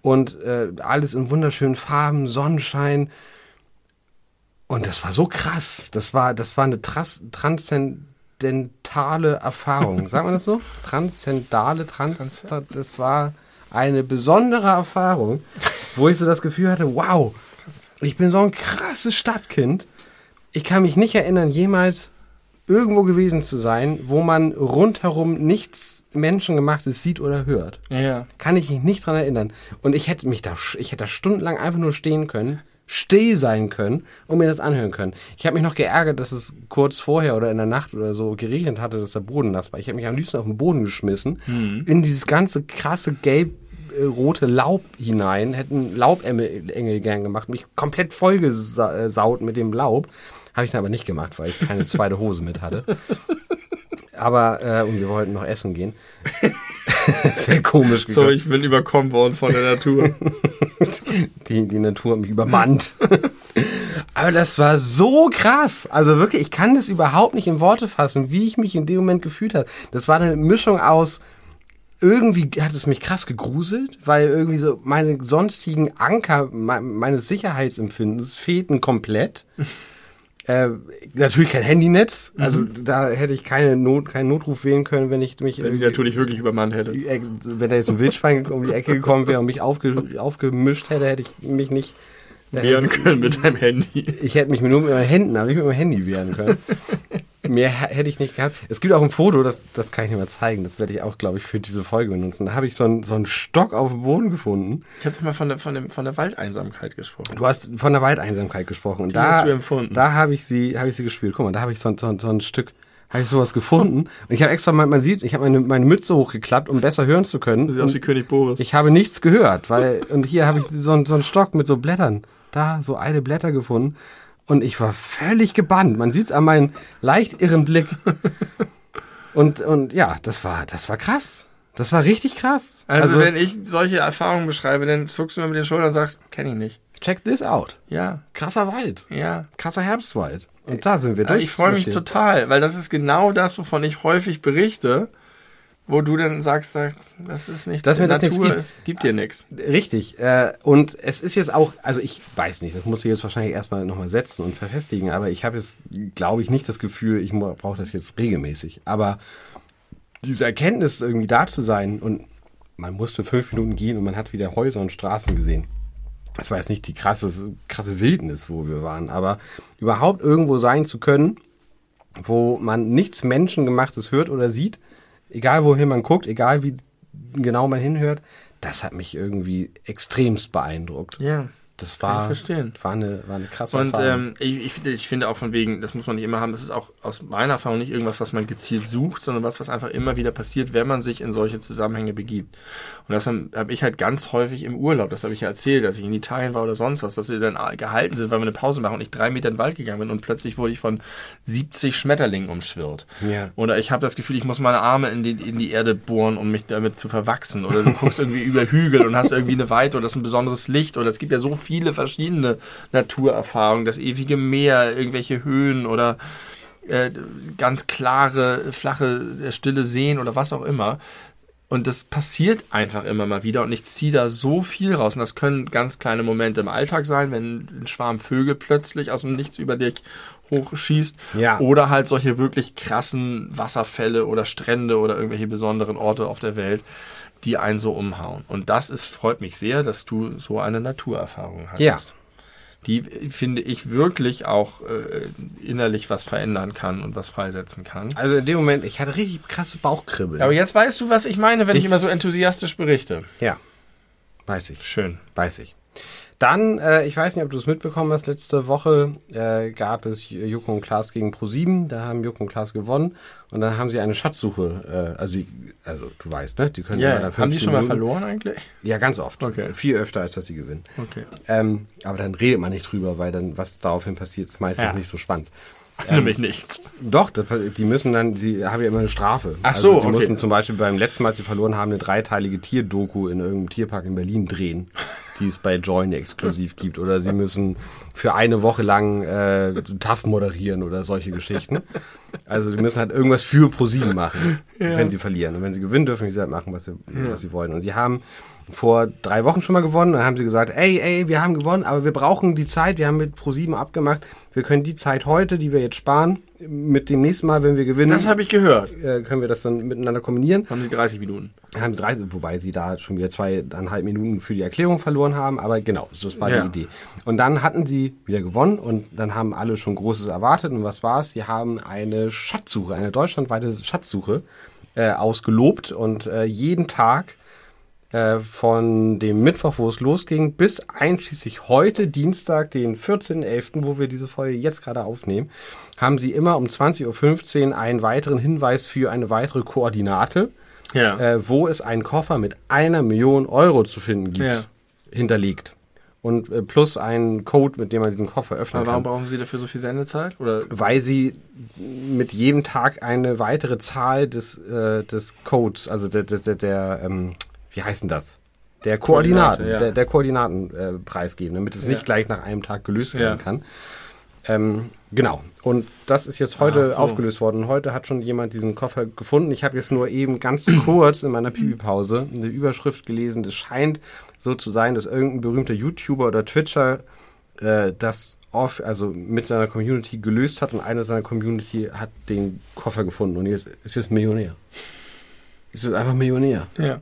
und äh, alles in wunderschönen Farben, Sonnenschein. Und das war so krass. Das war, das war eine Tras transzendentale Erfahrung. Sagt man das so? Transzendale, trans, das war eine besondere Erfahrung, wo ich so das Gefühl hatte, wow, ich bin so ein krasses Stadtkind. Ich kann mich nicht erinnern, jemals irgendwo gewesen zu sein, wo man rundherum nichts Menschengemachtes sieht oder hört. ja. Kann ich mich nicht dran erinnern. Und ich hätte mich da, ich hätte da stundenlang einfach nur stehen können, still sein können und mir das anhören können. Ich habe mich noch geärgert, dass es kurz vorher oder in der Nacht oder so geregnet hatte, dass der Boden nass war. Ich habe mich am liebsten auf den Boden geschmissen, in dieses ganze krasse gelb äh, rote Laub hinein, hätten Laubengel gern gemacht, mich komplett vollgesaut mit dem Laub. Habe ich dann aber nicht gemacht, weil ich keine zweite Hose mit hatte. Aber, äh, und wir wollten noch essen gehen. Sehr komisch. So, ich bin überkommen worden von der Natur. die, die Natur hat mich übermannt. Aber das war so krass. Also wirklich, ich kann das überhaupt nicht in Worte fassen, wie ich mich in dem Moment gefühlt habe. Das war eine Mischung aus, irgendwie hat es mich krass gegruselt, weil irgendwie so meine sonstigen Anker me meines Sicherheitsempfindens fehlten komplett. Äh, natürlich kein Handynetz, also da hätte ich keine Not, keinen Notruf wählen können, wenn ich mich die irgendwie- natürlich wirklich übermannt hätte. die Ecke- wenn da jetzt ein Wildschwein um die Ecke gekommen wäre und mich aufge, aufgemischt hätte, hätte ich mich nicht. Wehren können mit deinem Handy. Ich hätte mich nur mit meinen Händen, aber nicht mit meinem Handy wehren können. Mehr hätte ich nicht gehabt. Es gibt auch ein Foto, das, das kann ich dir mal zeigen. Das werde ich auch, glaube ich, für diese Folge benutzen. Da habe ich so einen, so einen Stock auf dem Boden gefunden. Ich habe mal von der, von, dem, von der Waldeinsamkeit gesprochen. Du hast von der Waldeinsamkeit gesprochen. Und Die da, hast du empfunden. Da habe ich sie, habe ich sie gespielt. Guck mal, da habe ich so, ein- so, ein- so ein Stück, habe ich sowas gefunden. Und ich habe extra, mal, man sieht, ich habe meine, meine Mütze hochgeklappt, um besser hören zu können. Sieht aus wie König Boris. ich habe nichts gehört, weil, und hier habe ich so, einen- so einen Stock mit so Blättern, da, so alte Blätter gefunden. Und ich war völlig gebannt. Man sieht es an meinem leicht irren Blick. Und, und ja, das war, das war krass. Das war richtig krass. also, wenn ich solche Erfahrungen beschreibe, dann zuckst du mir mit den Schultern und sagst, kenne ich nicht. check this out. Ja, Krasser Wald. ja. Krasser Herbstwald. Und da sind wir durch. ich freue mich total, weil das ist genau das, wovon ich häufig berichte, wo du dann sagst, da- das ist nicht Dass mir das nichts gibt. es gibt dir nichts. Richtig. Äh, und es ist jetzt auch, also ich weiß nicht, das muss ich jetzt wahrscheinlich erstmal nochmal setzen und verfestigen, aber ich habe jetzt, glaube ich, nicht das Gefühl, ich brauche das jetzt regelmäßig. Aber diese Erkenntnis irgendwie da zu sein und man musste fünf Minuten gehen und man hat wieder Häuser und Straßen gesehen. Das war jetzt nicht die krasse, krasse Wildnis, wo wir waren, aber überhaupt irgendwo sein zu können, wo man nichts Menschengemachtes hört oder sieht, egal wohin man guckt, egal wie genau man hinhört, das hat mich irgendwie extremst beeindruckt. Ja. Das Kann ich war, verstehen. war, eine, war eine krasse Und ähm, ich, ich, finde, ich finde auch von wegen, das muss man nicht immer haben, das ist auch aus meiner Erfahrung nicht irgendwas, was man gezielt sucht, sondern was, was einfach immer wieder passiert, wenn man sich in solche Zusammenhänge begibt. Und das habe hab ich halt ganz häufig im Urlaub, das habe ich ja erzählt, dass ich in Italien war oder sonst was, dass sie dann gehalten sind, weil wir eine Pause machen und ich drei Meter in den Wald gegangen bin und plötzlich wurde ich von 70 Schmetterlingen umschwirrt. Ja. Oder ich habe das Gefühl, ich muss meine Arme in die, in die Erde bohren, um mich damit zu verwachsen. Oder du guckst irgendwie über Hügel und hast irgendwie eine Weite oder das ist ein besonderes Licht oder es gibt ja so viel viele verschiedene Naturerfahrungen, das ewige Meer, irgendwelche Höhen oder äh, ganz klare, flache, äh, stille Seen oder was auch immer. Und das passiert einfach immer mal wieder und ich ziehe da so viel raus. Und das können ganz kleine Momente im Alltag sein, wenn ein Schwarm Vögel plötzlich aus dem Nichts über dich hochschießt. Ja. Oder halt solche wirklich krassen Wasserfälle oder Strände oder irgendwelche besonderen Orte auf der Welt, die einen so umhauen. Und das ist, freut mich sehr, dass du so eine Naturerfahrung hast. Ja. Die, finde ich, wirklich auch äh, innerlich was verändern kann und was freisetzen kann. Also in dem Moment, ich hatte richtig krasse Bauchkribbeln. Aber jetzt weißt du, was ich meine, wenn ich, Ich- immer so enthusiastisch berichte. ja, weiß ich. Schön. Weiß ich. Dann, äh, ich weiß nicht, ob du es mitbekommen hast, letzte Woche äh, gab es Joko und Klaas gegen Pro7. Da haben Joko und Klaas gewonnen und dann haben sie eine Schatzsuche. Äh, also, also du weißt, ne? Die können Ja, dann haben die 15 schon mal verloren eigentlich? Ja, ganz oft. Okay. Viel öfter, als dass sie gewinnen. Okay. Ähm, aber dann redet man nicht drüber, weil dann, was daraufhin passiert, ist meistens Ja. nicht so spannend. Nämlich nichts. Doch, das, die müssen dann, die haben ja immer eine Strafe. Ach also so, die okay. mussten zum Beispiel beim letzten Mal, als sie verloren haben, eine dreiteilige Tierdoku in irgendeinem Tierpark in Berlin drehen, die es bei Join exklusiv gibt. Oder sie müssen für eine Woche lang äh, TAF moderieren oder solche Geschichten. Also sie müssen halt irgendwas für ProSieben machen, wenn sie verlieren. Und wenn sie gewinnen, dürfen sie halt machen, was sie, was sie wollen. Und sie haben vor drei Wochen schon mal gewonnen. Dann haben sie gesagt, ey, ey, wir haben gewonnen, aber wir brauchen die Zeit. Wir haben mit ProSieben abgemacht. Wir können die Zeit heute, die wir jetzt sparen, mit dem nächsten Mal, wenn wir gewinnen, Das habe ich gehört. äh, können wir das dann miteinander kombinieren. Haben sie 30 Minuten. Haben sie 30, wobei sie da schon wieder zweieinhalb Minuten für die Erklärung verloren haben, aber genau, das war Ja. die Idee. Und dann hatten sie wieder gewonnen und dann haben alle schon Großes erwartet. Und was war es? Sie haben eine Schatzsuche, eine deutschlandweite Schatzsuche äh, ausgelobt und äh, jeden Tag äh, von dem Mittwoch, wo es losging, bis einschließlich heute, Dienstag, den 14.11., wo wir diese Folge jetzt gerade aufnehmen, haben sie immer um 20.15 Uhr einen weiteren Hinweis für eine weitere Koordinate, Ja. äh, wo es einen Koffer mit einer Million Euro zu finden gibt, Ja. hinterlegt. Und äh, plus einen Code, mit dem man diesen Koffer öffnen Aber warum kann. brauchen sie dafür so viel Sendezeit? Oder Weil sie mit jedem Tag eine weitere Zahl des, äh, des Codes, also der, der, der, der ähm, wie heißt denn das? Der Koordinaten, Koordinate, ja. der, der Koordinaten äh, preisgeben, damit es Ja. nicht gleich nach einem Tag gelöst werden Ja. kann. Ähm, genau. Und das ist jetzt heute so. aufgelöst worden. Heute hat schon jemand diesen Koffer gefunden. Ich habe jetzt nur eben ganz kurz in meiner Pipi-Pause eine Überschrift gelesen. Es scheint so zu sein, dass irgendein berühmter YouTuber oder Twitcher äh, das off, also mit seiner Community gelöst hat und einer seiner Community hat den Koffer gefunden und jetzt ist jetzt Millionär. Ist jetzt einfach Millionär. ja.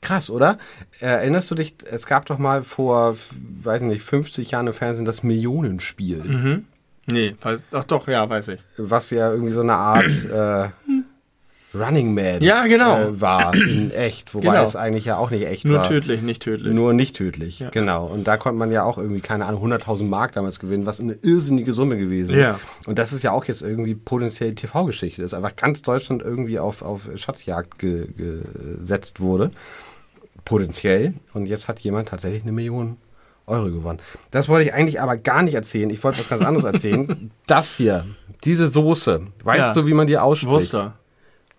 Krass, oder? Äh, erinnerst du dich, es gab doch mal vor, weiß nicht, 50 Jahren im Fernsehen das Millionenspiel, Mhm. Nee, weiß, ach doch, ja, weiß ich. was ja irgendwie so eine Art äh, Running Man Ja, genau. äh, war in echt, wobei Genau. es eigentlich ja auch nicht echt Nur war. tödlich, nicht tödlich. Nur nicht tödlich, Ja. genau. Und da konnte man ja auch irgendwie, keine Ahnung, 100.000 Mark damals gewinnen, was eine irrsinnige Summe gewesen Ja. ist. Und das ist ja auch jetzt irgendwie potenziell TV-Geschichte, dass einfach ganz Deutschland irgendwie auf, auf Schatzjagd ge, gesetzt wurde. Potenziell. Und jetzt hat jemand tatsächlich eine Million Euro gewonnen. Das wollte ich eigentlich aber gar nicht erzählen. Ich wollte was ganz anderes erzählen. das hier, diese Soße. Weißt Ja. du, wie man die ausspricht? Worcester.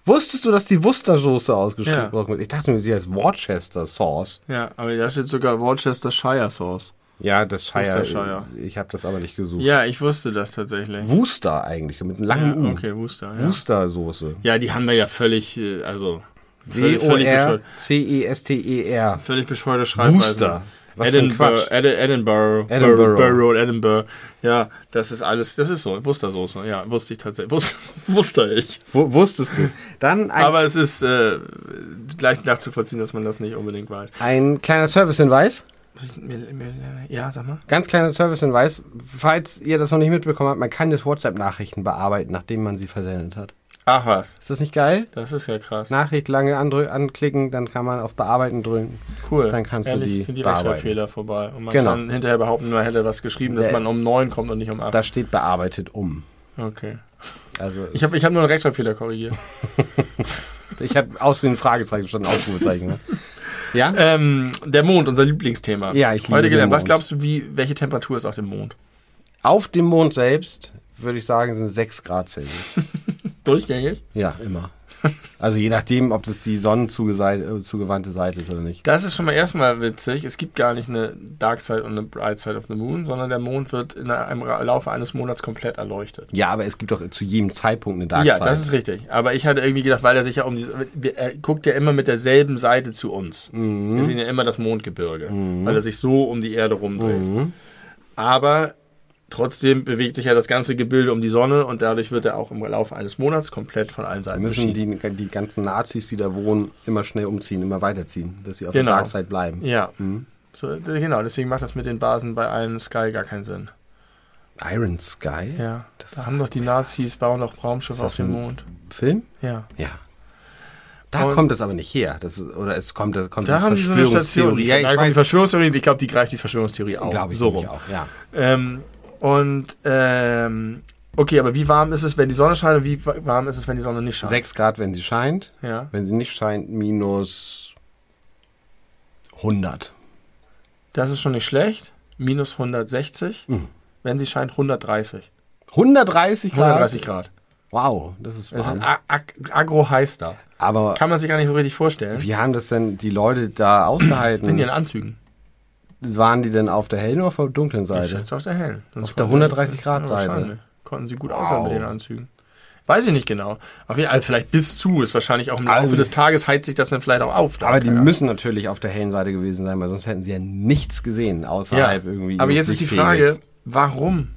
Wusstest du, dass die Worcester-Soße ausgeschrieben Ja. wird? Ich dachte, sie heißt Worcester Sauce. Ja, aber da steht sogar Worcestershire Sauce. Ja, das Shire. Worcestershire. Ich habe das aber nicht gesucht. Ja, ich wusste das tatsächlich. Worcester eigentlich, mit einem langen Ja, U. okay, Worcester. Ja. Worcester-Soße. ja, die haben wir ja völlig, äh, also W-O-R-C-E-S-T-E-R. völlig bescheuerte Schreibweise. Worcester. Was für ein Edinburgh, Quatsch. Edi- Edinburgh, Edinburgh. Edinburgh, Edinburgh. Ja, das ist alles, das ist so, Worcestersoße. Ja, wusste ich tatsächlich, wusste, wusste ich. Wo, wusstest du? Dann Aber es ist äh, gleich nachzuvollziehen, dass man das nicht unbedingt weiß. ein kleiner Servicehinweis. Ja, sag mal. Ganz kleiner Servicehinweis. Falls ihr das noch nicht mitbekommen habt, man kann jetzt WhatsApp-Nachrichten bearbeiten, nachdem man sie versendet hat. Ach was, Ist das nicht geil? das ist ja krass. Nachricht lange anklicken, dann kann man auf Bearbeiten drücken. cool. dann kannst du Ehrlich, die sind die. Rechtschreibfehler vorbei. Und man Genau. kann hinterher behaupten, man hätte was geschrieben, dass Der- man um neun kommt und nicht um acht. Da steht bearbeitet um. Okay. Also Ich habe ich hab nur einen Rechtschreibfehler korrigiert. ich habe aus den Fragezeichen statt ein Ausrufezeichen. Ne? Ja? Ähm, der Mond, unser Lieblingsthema. Ja, ich liebe Heute den gelernt. Was glaubst du, wie, welche Temperatur ist auf dem Mond? Auf dem Mond selbst würde ich sagen, sind 6 Grad Celsius. Durchgängig? Ja, immer. Also je nachdem, ob das die sonnenzugewandte Seite ist oder nicht. Das ist schon mal erstmal witzig. Es gibt gar nicht eine Dark Side und eine Bright Side of the Moon, sondern der Mond wird in einem Laufe eines Monats komplett erleuchtet. Ja, aber es gibt doch zu jedem Zeitpunkt eine Dark ja, Side. das ist richtig. Aber ich hatte irgendwie gedacht, weil er sich ja um diese. Er guckt ja immer mit derselben Seite zu uns. Mhm. Wir sehen ja immer das Mondgebirge, weil er sich so um die Erde rumdreht. Mhm. Aber trotzdem bewegt sich ja das ganze Gebilde um die Sonne und dadurch wird er auch im Laufe eines Monats komplett von allen Seiten müssen die, die ganzen Nazis, die da wohnen, immer schnell umziehen, immer weiterziehen, dass sie auf Genau. der Dark Side bleiben. Ja. Mhm. So, genau, deswegen macht das mit den Basen bei Iron Sky gar keinen Sinn. Iron Sky? Ja. Das da haben doch die Nazis, bauen doch Raumschiffe auf das dem Mond. Film? Ja. Ja. Da Und- kommt es aber nicht her. Das ist, oder es kommt, das kommt Da haben die so eine Station. Ja, da ich kommt die Verschwörungstheorie, ich glaube, die greift die Verschwörungstheorie auf. glaube ich so rum. auch. Ja. Ähm, und ähm, okay, aber wie warm ist es, wenn die Sonne scheint und wie wa- warm ist es, wenn die Sonne nicht scheint? 6 Grad, wenn sie scheint. Ja. Wenn sie nicht scheint, minus 100. Das ist schon nicht schlecht. Minus 160. Mhm. Wenn sie scheint, 130. 130 Grad? 130 Grad. Wow, das ist ist warm. a- ag agro heiß da. Aber Kann man sich gar nicht so richtig vorstellen. wie haben das denn die Leute da ausgehalten? In ihren Anzügen. Waren die denn auf der hellen oder auf der dunklen Ich Seite? schätze auf der hellen. Sonst Auf der konnten- 130 Grad Seite. wahrscheinlich. Konnten sie gut Wow. aussehen mit den Anzügen. Weiß ich nicht genau. Auf jeden Fall, vielleicht bis zu ist wahrscheinlich auch im Laufe Also- des Tages heizt sich das dann vielleicht auch auf. da. Aber die Ahnung. müssen natürlich auf der hellen Seite gewesen sein, weil sonst hätten sie ja nichts gesehen, außerhalb irgendwie. Aber jetzt ist die. Frage, warum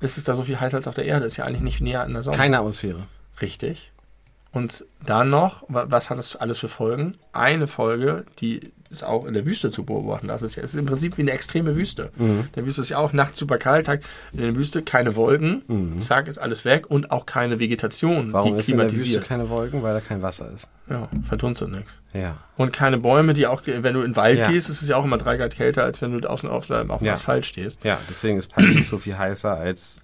ist es da so viel heißer als auf der Erde? Ist ja eigentlich nicht näher an der Sonne. Keine Atmosphäre. Richtig. Und dann noch, wa- was hat das alles für Folgen? Eine Folge, die ist auch in der Wüste zu beobachten. Das ist ja, es ist im Prinzip wie eine extreme Wüste. Mhm. In der Wüste ist ja auch nachts super kalt, Tag in der Wüste keine Wolken, zack, ist alles weg und auch keine Vegetation, Mhm. Warum die ist in der Wüste keine Wolken? Weil da kein Wasser ist. Ja, verdunstet nichts. Ja. Und keine Bäume, die auch, wenn du in den Wald Ja. gehst, ist es ja auch immer drei Grad kälter, als wenn du außen auf, dem- auf dem Ja. Asphalt stehst. Ja, deswegen ist Paris so viel heißer als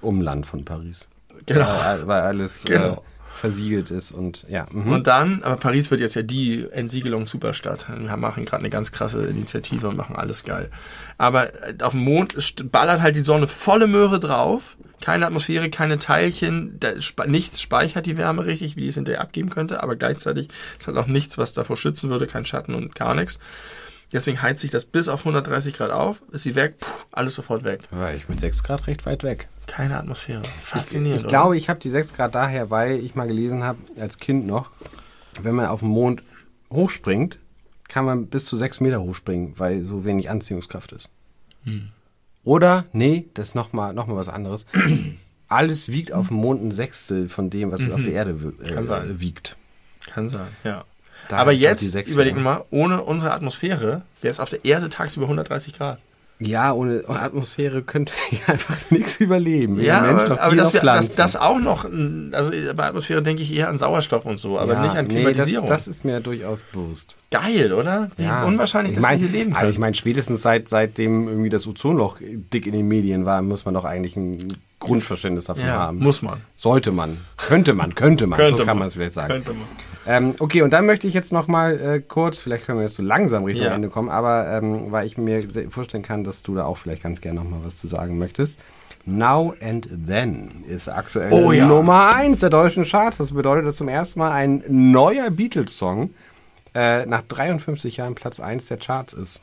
Umland von Paris. Genau. Weil, weil alles Genau. äh, versiegelt ist und ja. Mhm. Und dann, aber Paris wird jetzt ja die Entsiegelung-Superstadt. Wir machen gerade eine ganz krasse Initiative und machen alles geil. Aber äh, auf dem Mond ballert halt die Sonne volle Möhre drauf. Keine Atmosphäre, keine Teilchen. Nichts speichert die Wärme richtig, wie es hinterher abgeben könnte. Aber gleichzeitig ist halt auch nichts, was davor schützen würde. Kein Schatten und gar nichts. Deswegen heizt sich das bis auf 130 Grad auf. Ist sie weg, puh, alles sofort weg. war ich mit 6 Grad recht weit weg. Keine Atmosphäre. Faszinierend. Ich glaube, ich habe die 6 Grad daher, weil ich mal gelesen habe, als Kind noch, wenn man auf den Mond hochspringt, kann man bis zu 6 Meter hochspringen, weil so wenig Anziehungskraft ist. Hm. Oder, nee, das ist nochmal noch mal was anderes. Alles wiegt auf dem Mond ein Sechstel von dem, was auf der Erde wi- Mhm. Kann äh, sein. wiegt. Kann sein, ja. Daher Aber jetzt, überlegen wir mal, ohne unsere Atmosphäre wäre es auf der Erde tagsüber 130 Grad. Ja, ohne Atmosphäre könnte ich einfach nichts überleben. Ja, Mensch aber, aber dass Pflanzen. das auch noch, also bei Atmosphäre denke ich eher an Sauerstoff und so, aber Ja, nicht an nee, Klimatisierung. das, das ist mir durchaus bewusst. Geil, oder? Wie unwahrscheinlich, ich dass mein, wir hier leben Also können. ich meine, spätestens seit seitdem irgendwie das Ozonloch dick in den Medien war, muss man doch eigentlich ein Grundverständnis davon ja, haben. muss man. Sollte man. Könnte man, könnte man. Könnte so kann man. es vielleicht sagen. Könnte man. Ähm, okay, und dann möchte ich jetzt noch mal äh, kurz, vielleicht können wir jetzt so langsam Richtung Ja. Ende kommen, aber ähm, weil ich mir vorstellen kann, dass du da auch vielleicht ganz gerne noch mal was zu sagen möchtest. Now and Then ist aktuell Oh ja. Nummer 1 der deutschen Charts. Das bedeutet, dass zum ersten Mal ein neuer Beatles-Song äh, nach 53 Jahren Platz 1 der Charts ist.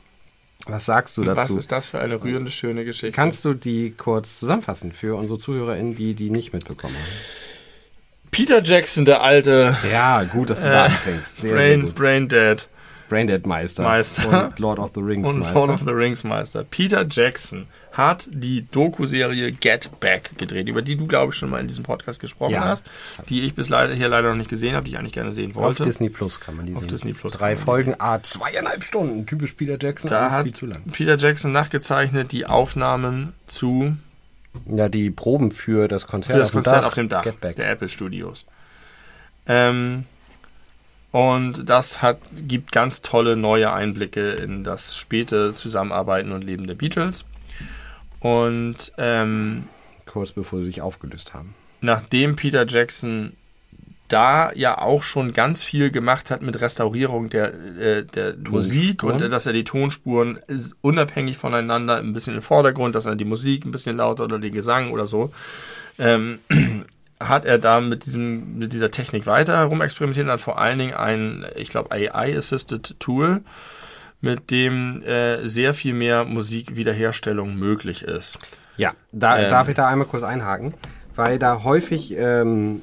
Was sagst du Was dazu? ist das für eine rührende, schöne Geschichte? Kannst du die kurz zusammenfassen für unsere ZuhörerInnen, die die nicht mitbekommen haben? Peter Jackson, der alte Ja, gut, dass du Äh, da anfängst. Sehr, sehr Brain, gut. Brain Dead Braindead Meister. Meister. Und Lord of the Rings und Meister. Lord of the Rings Meister. Peter Jackson hat die Doku-Serie Get Back gedreht, über die du, glaube ich, schon mal in diesem Podcast gesprochen Ja. hast, die ich bis leider hier leider noch nicht gesehen habe, die ich eigentlich gerne sehen Auf wollte. Disney Plus kann man die sehen. Disney Plus Drei Folgen, ah, zweieinhalb Stunden. Typisch Peter Jackson, Da hat viel zu lang. Peter Jackson nachgezeichnet die Aufnahmen zu Ja, die Proben für das Konzert, für das Konzert Dach. auf dem Dach Get Back. der Apple Studios. Ähm, und das hat, gibt ganz tolle neue Einblicke in das späte Zusammenarbeiten und Leben der Beatles. Und ähm, Kurz bevor sie sich aufgelöst haben. nachdem Peter Jackson da ja auch schon ganz viel gemacht hat mit Restaurierung der, äh, der Musik und äh, dass er die Tonspuren unabhängig voneinander ein bisschen im Vordergrund, dass er die Musik ein bisschen lauter oder den Gesang oder so. Ähm, hat er da mit, diesem, mit dieser Technik weiter herumexperimentiert und hat vor allen Dingen ein, ich glaube, AI-Assisted Tool, mit dem äh, sehr viel mehr Musikwiederherstellung möglich ist. Ja, da Ähm. darf ich da einmal kurz einhaken, weil da häufig, ähm,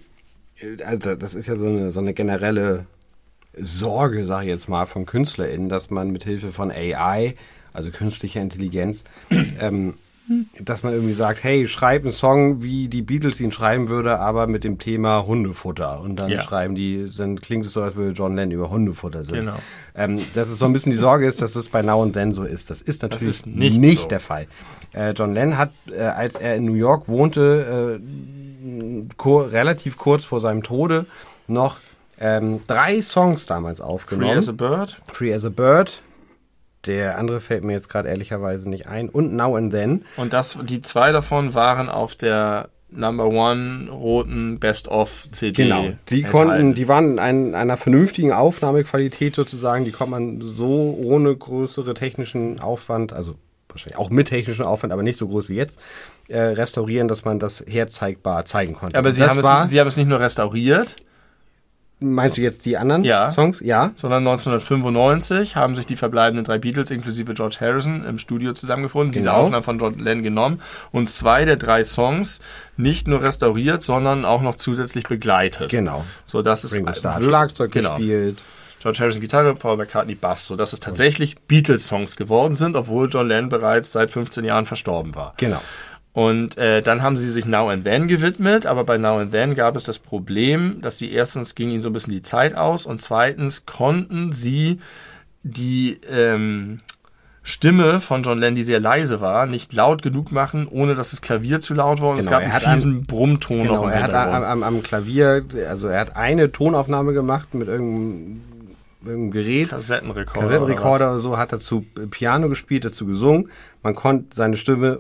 also das ist ja so eine, so eine generelle Sorge, sage ich jetzt mal, von KünstlerInnen, dass man mit Hilfe von AI, also künstlicher Intelligenz, ähm, dass man irgendwie sagt, hey, schreib einen Song, wie die Beatles ihn schreiben würde, aber mit dem Thema Hundefutter. Und dann Ja. schreiben die, dann klingt es so, als würde John Lennon über Hundefutter singen. Genau. Ähm, dass es so ein bisschen die Sorge ist, dass es bei Now and Then so ist. Das ist natürlich ist nicht nicht, so. der Fall. Äh, John Lennon hat, äh, als er in New York wohnte, äh, kur relativ kurz vor seinem Tode, noch ähm, drei Songs damals aufgenommen. Free as a Bird. Free as a Bird. Der andere fällt mir jetzt gerade ehrlicherweise nicht ein. Und Now and Then. Und das, die zwei davon waren auf der Number One roten Best-of-CD. Genau. Die enthalten. konnten, die waren in ein, einer vernünftigen Aufnahmequalität sozusagen. Die konnte man so ohne größere technischen Aufwand, also wahrscheinlich auch mit technischem Aufwand, aber nicht so groß wie jetzt, äh, restaurieren, dass man das herzeigbar zeigen konnte. Aber sie haben, es, sie haben es nicht nur restauriert, meinst du jetzt die anderen Ja. Songs? Ja. sondern 1995 haben sich die verbleibenden drei Beatles inklusive George Harrison im Studio zusammengefunden, diese Genau. Aufnahmen von John Lennon genommen und zwei der drei Songs nicht nur restauriert, sondern auch noch zusätzlich begleitet. Genau. So dass es Ringo Starr Schlagzeug genau. gespielt. George Harrison Gitarre, Paul McCartney Bass, so dass es tatsächlich Beatles-Songs geworden sind, obwohl John Lennon bereits seit 15 Jahren verstorben war. Genau. Und äh, dann haben sie sich Now and Then gewidmet, aber bei Now and Then gab es das Problem, dass sie erstens ging ihnen so ein bisschen die Zeit aus und zweitens konnten sie die ähm, Stimme von John Lennon, die sehr leise war, nicht laut genug machen, ohne dass das Klavier zu laut war und es Genau, gab er einen hat fiesen Brummton noch Genau, im er hat am, am, am Klavier, also er hat eine Tonaufnahme gemacht mit irgendeinem, irgendeinem Gerät. Kassettenrekorder. Kassettenrekorder oder so, hat dazu Piano gespielt, dazu gesungen. Man konnte seine Stimme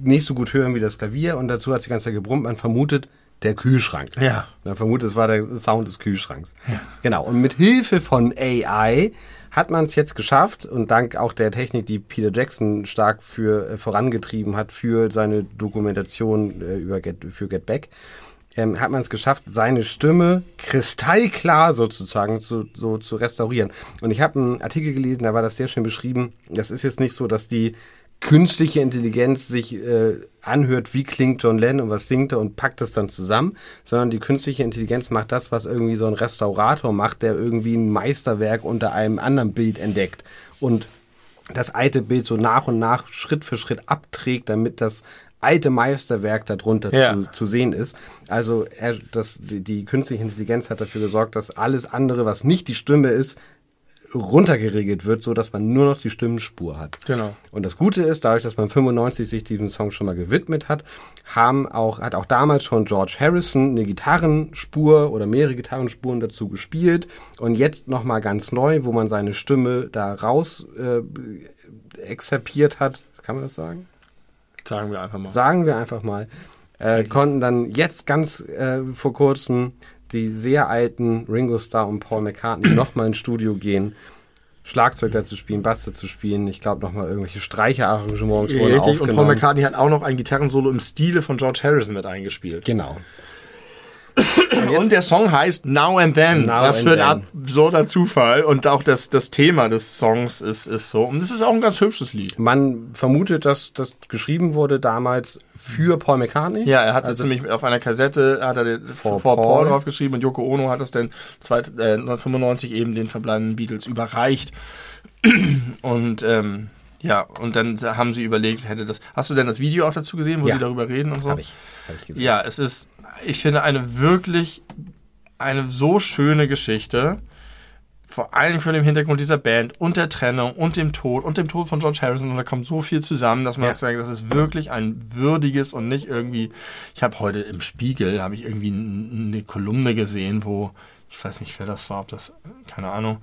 nicht so gut hören wie das Klavier und dazu hat sie die ganze Zeit gebrummt. Man vermutet, der Kühlschrank. Ja. Man vermutet, es war der Sound des Kühlschranks. Genau. Und mit Hilfe von AI hat man es jetzt geschafft und dank auch der Technik, die Peter Jackson stark für äh, vorangetrieben hat für seine Dokumentation äh, über Get, für Get Back, ähm, hat man es geschafft, seine Stimme kristallklar sozusagen zu, so zu restaurieren. Und ich habe einen Artikel gelesen, da war das sehr schön beschrieben. Das ist jetzt nicht so, dass die künstliche Intelligenz sich äh, anhört, wie klingt John Lennon und was singt er und packt es dann zusammen, sondern die künstliche Intelligenz macht das, was irgendwie so ein Restaurator macht, der irgendwie ein Meisterwerk unter einem anderen Bild entdeckt und das alte Bild so nach und nach Schritt für Schritt abträgt, damit das alte Meisterwerk darunter Ja. zu, zu sehen ist. Also er, das, die, die künstliche Intelligenz hat dafür gesorgt, dass alles andere, was nicht die Stimme ist, runtergeregelt wird, so dass man nur noch die Stimmenspur hat. Genau. Und das Gute ist, dadurch, dass man 95 sich diesem Song schon mal gewidmet hat, haben auch, hat auch damals schon George Harrison eine Gitarrenspur oder mehrere Gitarrenspuren dazu gespielt. Und jetzt nochmal ganz neu, wo man seine Stimme da raus äh, exerpiert hat. Kann man das sagen? Sagen wir einfach mal. sagen wir einfach mal, äh, konnten dann jetzt ganz äh, vor kurzem die sehr alten Ringo Starr und Paul McCartney nochmal ins Studio gehen, Schlagzeug dazu spielen, Bass dazu spielen, ich glaube nochmal irgendwelche Streicherarrangements Richtig, und Paul. McCartney hat auch noch ein Gitarrensolo im Stile von George Harrison mit eingespielt. Genau. Und der Song heißt Now and Then. Now Was für ein absurder Zufall. Und auch das, das Thema des Songs ist, ist so. Und es ist auch ein ganz hübsches Lied. Man vermutet, dass das geschrieben wurde damals für Paul McCartney. Ja, er hat also, es nämlich auf einer Kassette, hat er vor, For Paul. Paul. draufgeschrieben und Yoko Ono hat es dann zweit- äh, 1995 eben den verbleibenden Beatles überreicht. Und ähm, ja, und dann haben sie überlegt, hätte das. Hast du denn das Video auch dazu gesehen, wo Ja. sie darüber reden und so? Hab ich, hab ich gesehen. Ja, es ist, ich finde, eine wirklich, eine so schöne Geschichte. Vor allem von dem Hintergrund dieser Band und der Trennung und dem Tod und dem Tod von George Harrison. Und da kommt so viel zusammen, dass man Ja. das sagt, das ist wirklich ein würdiges und nicht irgendwie. Ich habe heute im Spiegel, habe ich irgendwie eine Kolumne gesehen, wo, ich weiß nicht, wer das war, ob das, keine Ahnung,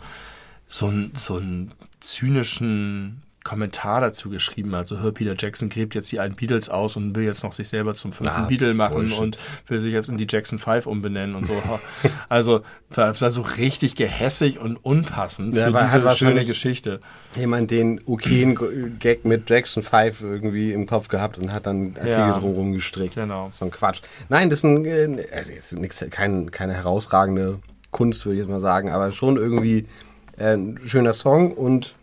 so ein, so einen zynischen Kommentar dazu geschrieben. Also, hör, Peter Jackson gräbt jetzt die alten Beatles aus und will jetzt noch sich selber zum fünften Ah, Beatle machen Bullshit. und will sich jetzt in die Jackson 5 umbenennen und so. also, war, war so richtig gehässig und unpassend Ja, für diese schöne wahrscheinlich- Geschichte. Jemand den okayen Gag mit Jackson 5 irgendwie im Kopf gehabt und hat dann Artikel Ja. drumherum gestrickt. Genau. So ein Quatsch. Nein, das ist, ein, äh, also ist nix, kein, keine herausragende Kunst, würde ich jetzt mal sagen, aber schon irgendwie äh, ein schöner Song und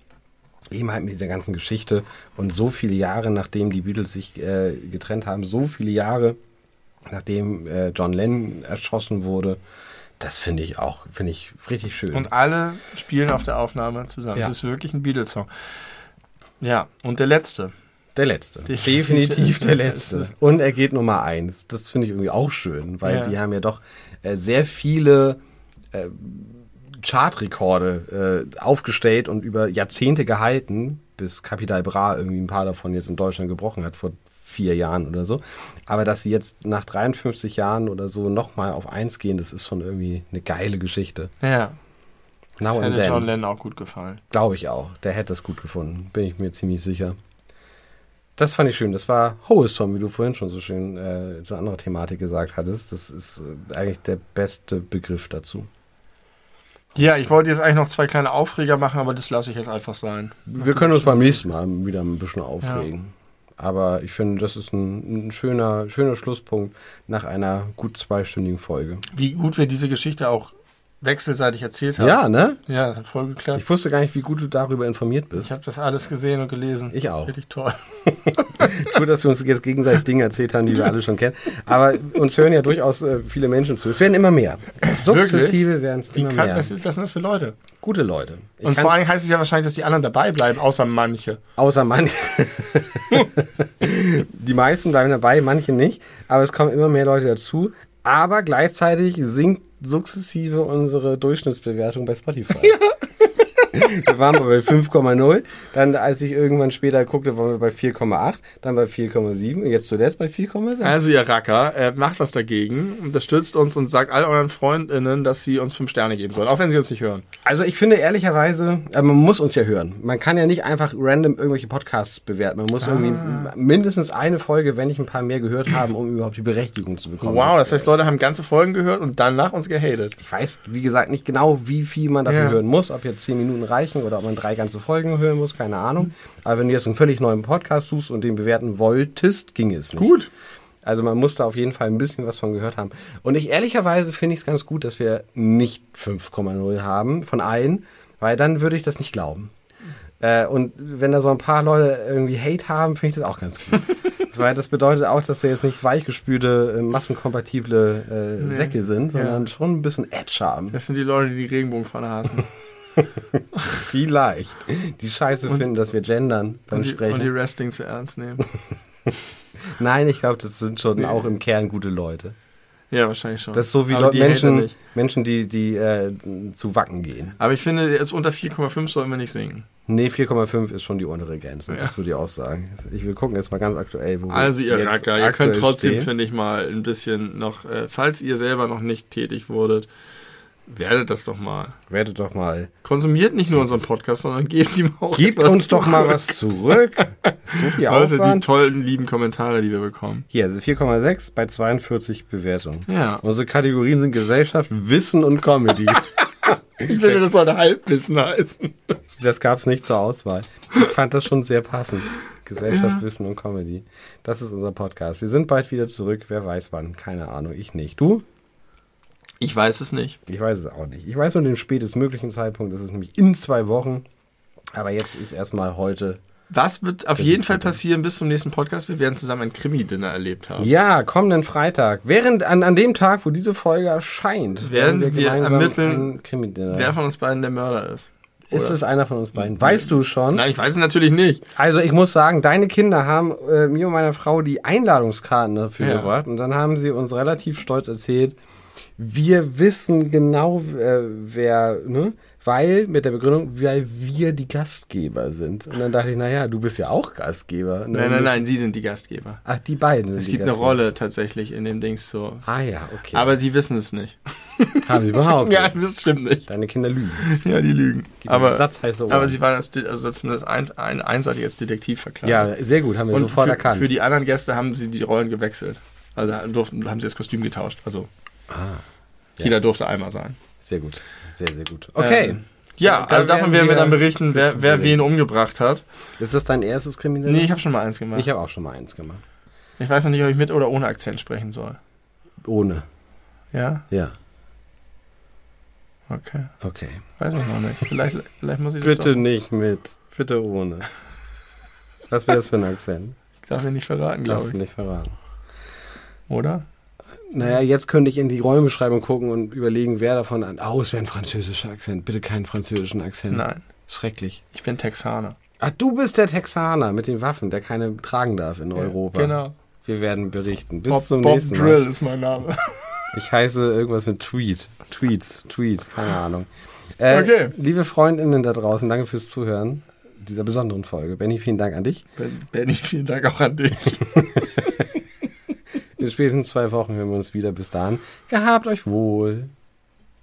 eben halt mit dieser ganzen Geschichte und so viele Jahre, nachdem die Beatles sich äh, getrennt haben, so viele Jahre, nachdem äh, John Lennon erschossen wurde, das finde ich auch, finde ich richtig schön. Und alle spielen auf der Aufnahme zusammen. Ja. Es ist wirklich ein Beatles-Song. Ja, und der letzte. Der letzte. Definitiv der letzte. Und er geht Nummer eins. Das finde ich irgendwie auch schön, weil Ja. die haben ja doch äh, sehr viele äh, Chartrekorde äh, aufgestellt und über Jahrzehnte gehalten, bis Capital Bra irgendwie ein paar davon jetzt in Deutschland gebrochen hat, vor vier Jahren oder so. Aber dass sie jetzt nach 53 Jahren oder so nochmal auf eins gehen, das ist schon irgendwie eine geile Geschichte. Ja, Now das hätte John. Lennon auch gut gefallen. Glaube ich auch. Der hätte es gut gefunden. Bin ich mir ziemlich sicher. Das fand ich schön. Das war Wholesome, wie du vorhin schon so schön äh, zu einer anderen Thematik gesagt hattest. Das ist äh, eigentlich der beste Begriff dazu. Ja, ich wollte jetzt eigentlich noch zwei kleine Aufreger machen, aber das lasse ich jetzt einfach sein. Wir können uns beim nächsten Mal wieder ein bisschen aufregen. Aber ich finde, das ist ein, ein schöner, schöner Schlusspunkt nach einer gut zweistündigen Folge. Wie gut wir diese Geschichte auch wechselseitig erzählt haben. Ja, ne? Ja, das hat voll geklappt. Ich wusste gar nicht, wie gut du darüber informiert Ich bist. habe das alles gesehen und gelesen. Ich auch. Richtig toll. Gut, dass wir uns jetzt gegenseitig Dinge erzählt haben, die wir alle schon kennen. Aber uns hören ja durchaus äh, viele Menschen zu. Es werden immer mehr. Sukzessive werden es immer kann, mehr. was, ist, was sind das für Leute? Gute Leute. Ich Und vor allem heißt es ja wahrscheinlich, dass die anderen dabei bleiben, außer manche. Außer manche. die meisten bleiben dabei, manche nicht. Aber es kommen immer mehr Leute dazu. Aber gleichzeitig sinkt sukzessive unsere Durchschnittsbewertung bei Spotify. wir waren bei 5,0. Dann, als ich irgendwann später guckte, waren wir bei 4,8. Dann bei 4,7. Und jetzt zuletzt bei 4,6. Also ihr Racker, äh, macht was dagegen, unterstützt uns und sagt all euren FreundInnen, dass sie uns fünf Sterne geben sollen, auch wenn sie uns nicht hören. Also ich finde ehrlicherweise, äh, man muss uns ja hören. Man kann ja nicht einfach random irgendwelche Podcasts bewerten. Man muss irgendwie Ah. mindestens eine Folge, wenn nicht ein paar mehr gehört haben, um überhaupt die Berechtigung zu bekommen. Wow, das heißt, Leute haben ganze Folgen gehört und danach uns gehatet. Ich weiß, wie gesagt, nicht genau, wie viel man dafür Ja. hören muss, ob jetzt zehn Minuten reichen oder ob man drei ganze Folgen hören muss, keine Ahnung. Aber wenn du jetzt einen völlig neuen Podcast suchst und den bewerten wolltest, ging es nicht. Gut. Also man muss da auf jeden Fall ein bisschen was von gehört haben. Und ich ehrlicherweise finde ich es ganz gut, dass wir nicht 5,0 haben von allen, weil dann würde ich das nicht glauben. Äh, und wenn da so ein paar Leute irgendwie Hate haben, finde ich das auch ganz gut. weil das bedeutet auch, dass wir jetzt nicht weichgespülte, äh, massenkompatible äh, Säcke sind, sondern schon ein bisschen Edge haben. Das sind die Leute, die die Regenbogenfahne hassen. Vielleicht. Die Scheiße finden, dass wir gendern beim Und Sprechen. und die Wrestling zu ernst nehmen. Nein, ich glaube, das sind schon auch im Kern gute Leute. Ja, wahrscheinlich schon. Das ist so wie Leute, Menschen. Menschen, die, die äh, zu Wacken gehen. Aber ich finde, jetzt unter 4,5 sollten wir nicht singen. Nee, 4,5 ist schon die untere Grenze. Das Ja. würde ich auch sagen. Ich will gucken jetzt mal ganz aktuell, wo wir Also ihr Racker, ihr könnt trotzdem, finde ich mal, ein bisschen noch, äh, falls ihr selber noch nicht tätig wurdet, werdet das doch mal. Werdet doch mal. Konsumiert nicht nur unseren Podcast, sondern gebt ihm auch Gebt uns doch mal zurück. was zurück. So viel Leute, die Aufwand. tollen, lieben Kommentare, die wir bekommen. Hier, also 4,6 bei 42 Bewertungen. Ja. Unsere Kategorien sind Gesellschaft, Wissen und Comedy. Ich finde, das sollte Halbwissen heißen. Das gab es nicht zur Auswahl. Ich fand das schon sehr passend. Gesellschaft, Wissen und Comedy. Das ist unser Podcast. Wir sind bald wieder zurück. Wer weiß wann. Keine Ahnung. Ich nicht. Du? Ich weiß es nicht. Ich weiß es auch nicht. Ich weiß nur den spätestmöglichen Zeitpunkt. Das ist nämlich in zwei Wochen. Aber jetzt ist erstmal heute. Was wird auf jeden Fall passieren bis zum nächsten Podcast? Wir werden zusammen ein Krimi-Dinner erlebt haben. Ja, kommenden Freitag. Während an, an dem Tag, wo diese Folge erscheint, Werden wir ermitteln, ein Krimi-Dinner. Wer von uns beiden der Mörder ist. Ist es einer von uns beiden? Weißt du schon? Nein, ich weiß es natürlich nicht. Also ich muss sagen, deine Kinder haben äh, mir und meiner Frau die Einladungskarten dafür Ja. gebracht und dann haben sie uns relativ stolz erzählt, wir wissen genau, äh, wer, ne? Weil, mit der Begründung, weil wir die Gastgeber sind. Und dann dachte ich, naja, du bist ja auch Gastgeber. Ne? Nein, nein, nein, sie sind die Gastgeber. Ach, die beiden sind Es gibt eine. Rolle tatsächlich in dem Dings so. Ah ja, okay. Aber die wissen es nicht. Haben sie behauptet. Ja, das stimmt nicht. Deine Kinder lügen. Ja, die lügen. Gib Aber, Satz heiße Ohren. aber sie waren als, also zumindest ein, ein, einseitig als Detektiv verkleidet. ja, sehr gut, haben wir Und sofort für, erkannt. für die anderen Gäste haben sie die Rollen gewechselt. Also durften, haben sie das Kostüm getauscht. Also Ah, jeder durfte einmal sein. sehr gut. Sehr, sehr gut. Okay. Ähm, ja, Da also davon werden wir dann berichten, wer, wer wen umgebracht hat. Ist das dein erstes Kriminelles? Nee, ich habe schon mal eins gemacht. ich habe auch schon mal eins gemacht. Ich weiß noch nicht, ob ich mit oder ohne Akzent sprechen soll. Ohne. Ja? Ja. Okay. Okay. Weiß ich noch nicht. Vielleicht, vielleicht muss ich das Bitte doch. nicht mit. Bitte ohne. Was wäre das für ein Akzent? Ich darf ihn nicht verraten, glaube ich. ihn nicht verraten. Oder? Naja, jetzt könnte ich in die Rollenbeschreibung gucken und überlegen, wer davon an. Oh, es wäre ein französischer Akzent. Bitte keinen französischen Akzent. Nein. Schrecklich. Ich bin Texaner. Ach, du bist der Texaner mit den Waffen, der keine tragen darf in Europa. Genau. Wir werden berichten. Bis Bob, zum Bob nächsten Drill Mal. ist mein Name. Ich heiße irgendwas mit Tweet. Tweets. Tweet. Keine Ahnung. Äh, Okay. Liebe Freundinnen da draußen, danke fürs Zuhören dieser besonderen Folge. Benny, vielen Dank an dich. Ben- Benny, vielen Dank auch an dich. In spätestens zwei Wochen hören wir uns wieder. Bis dahin. Gehabt euch wohl.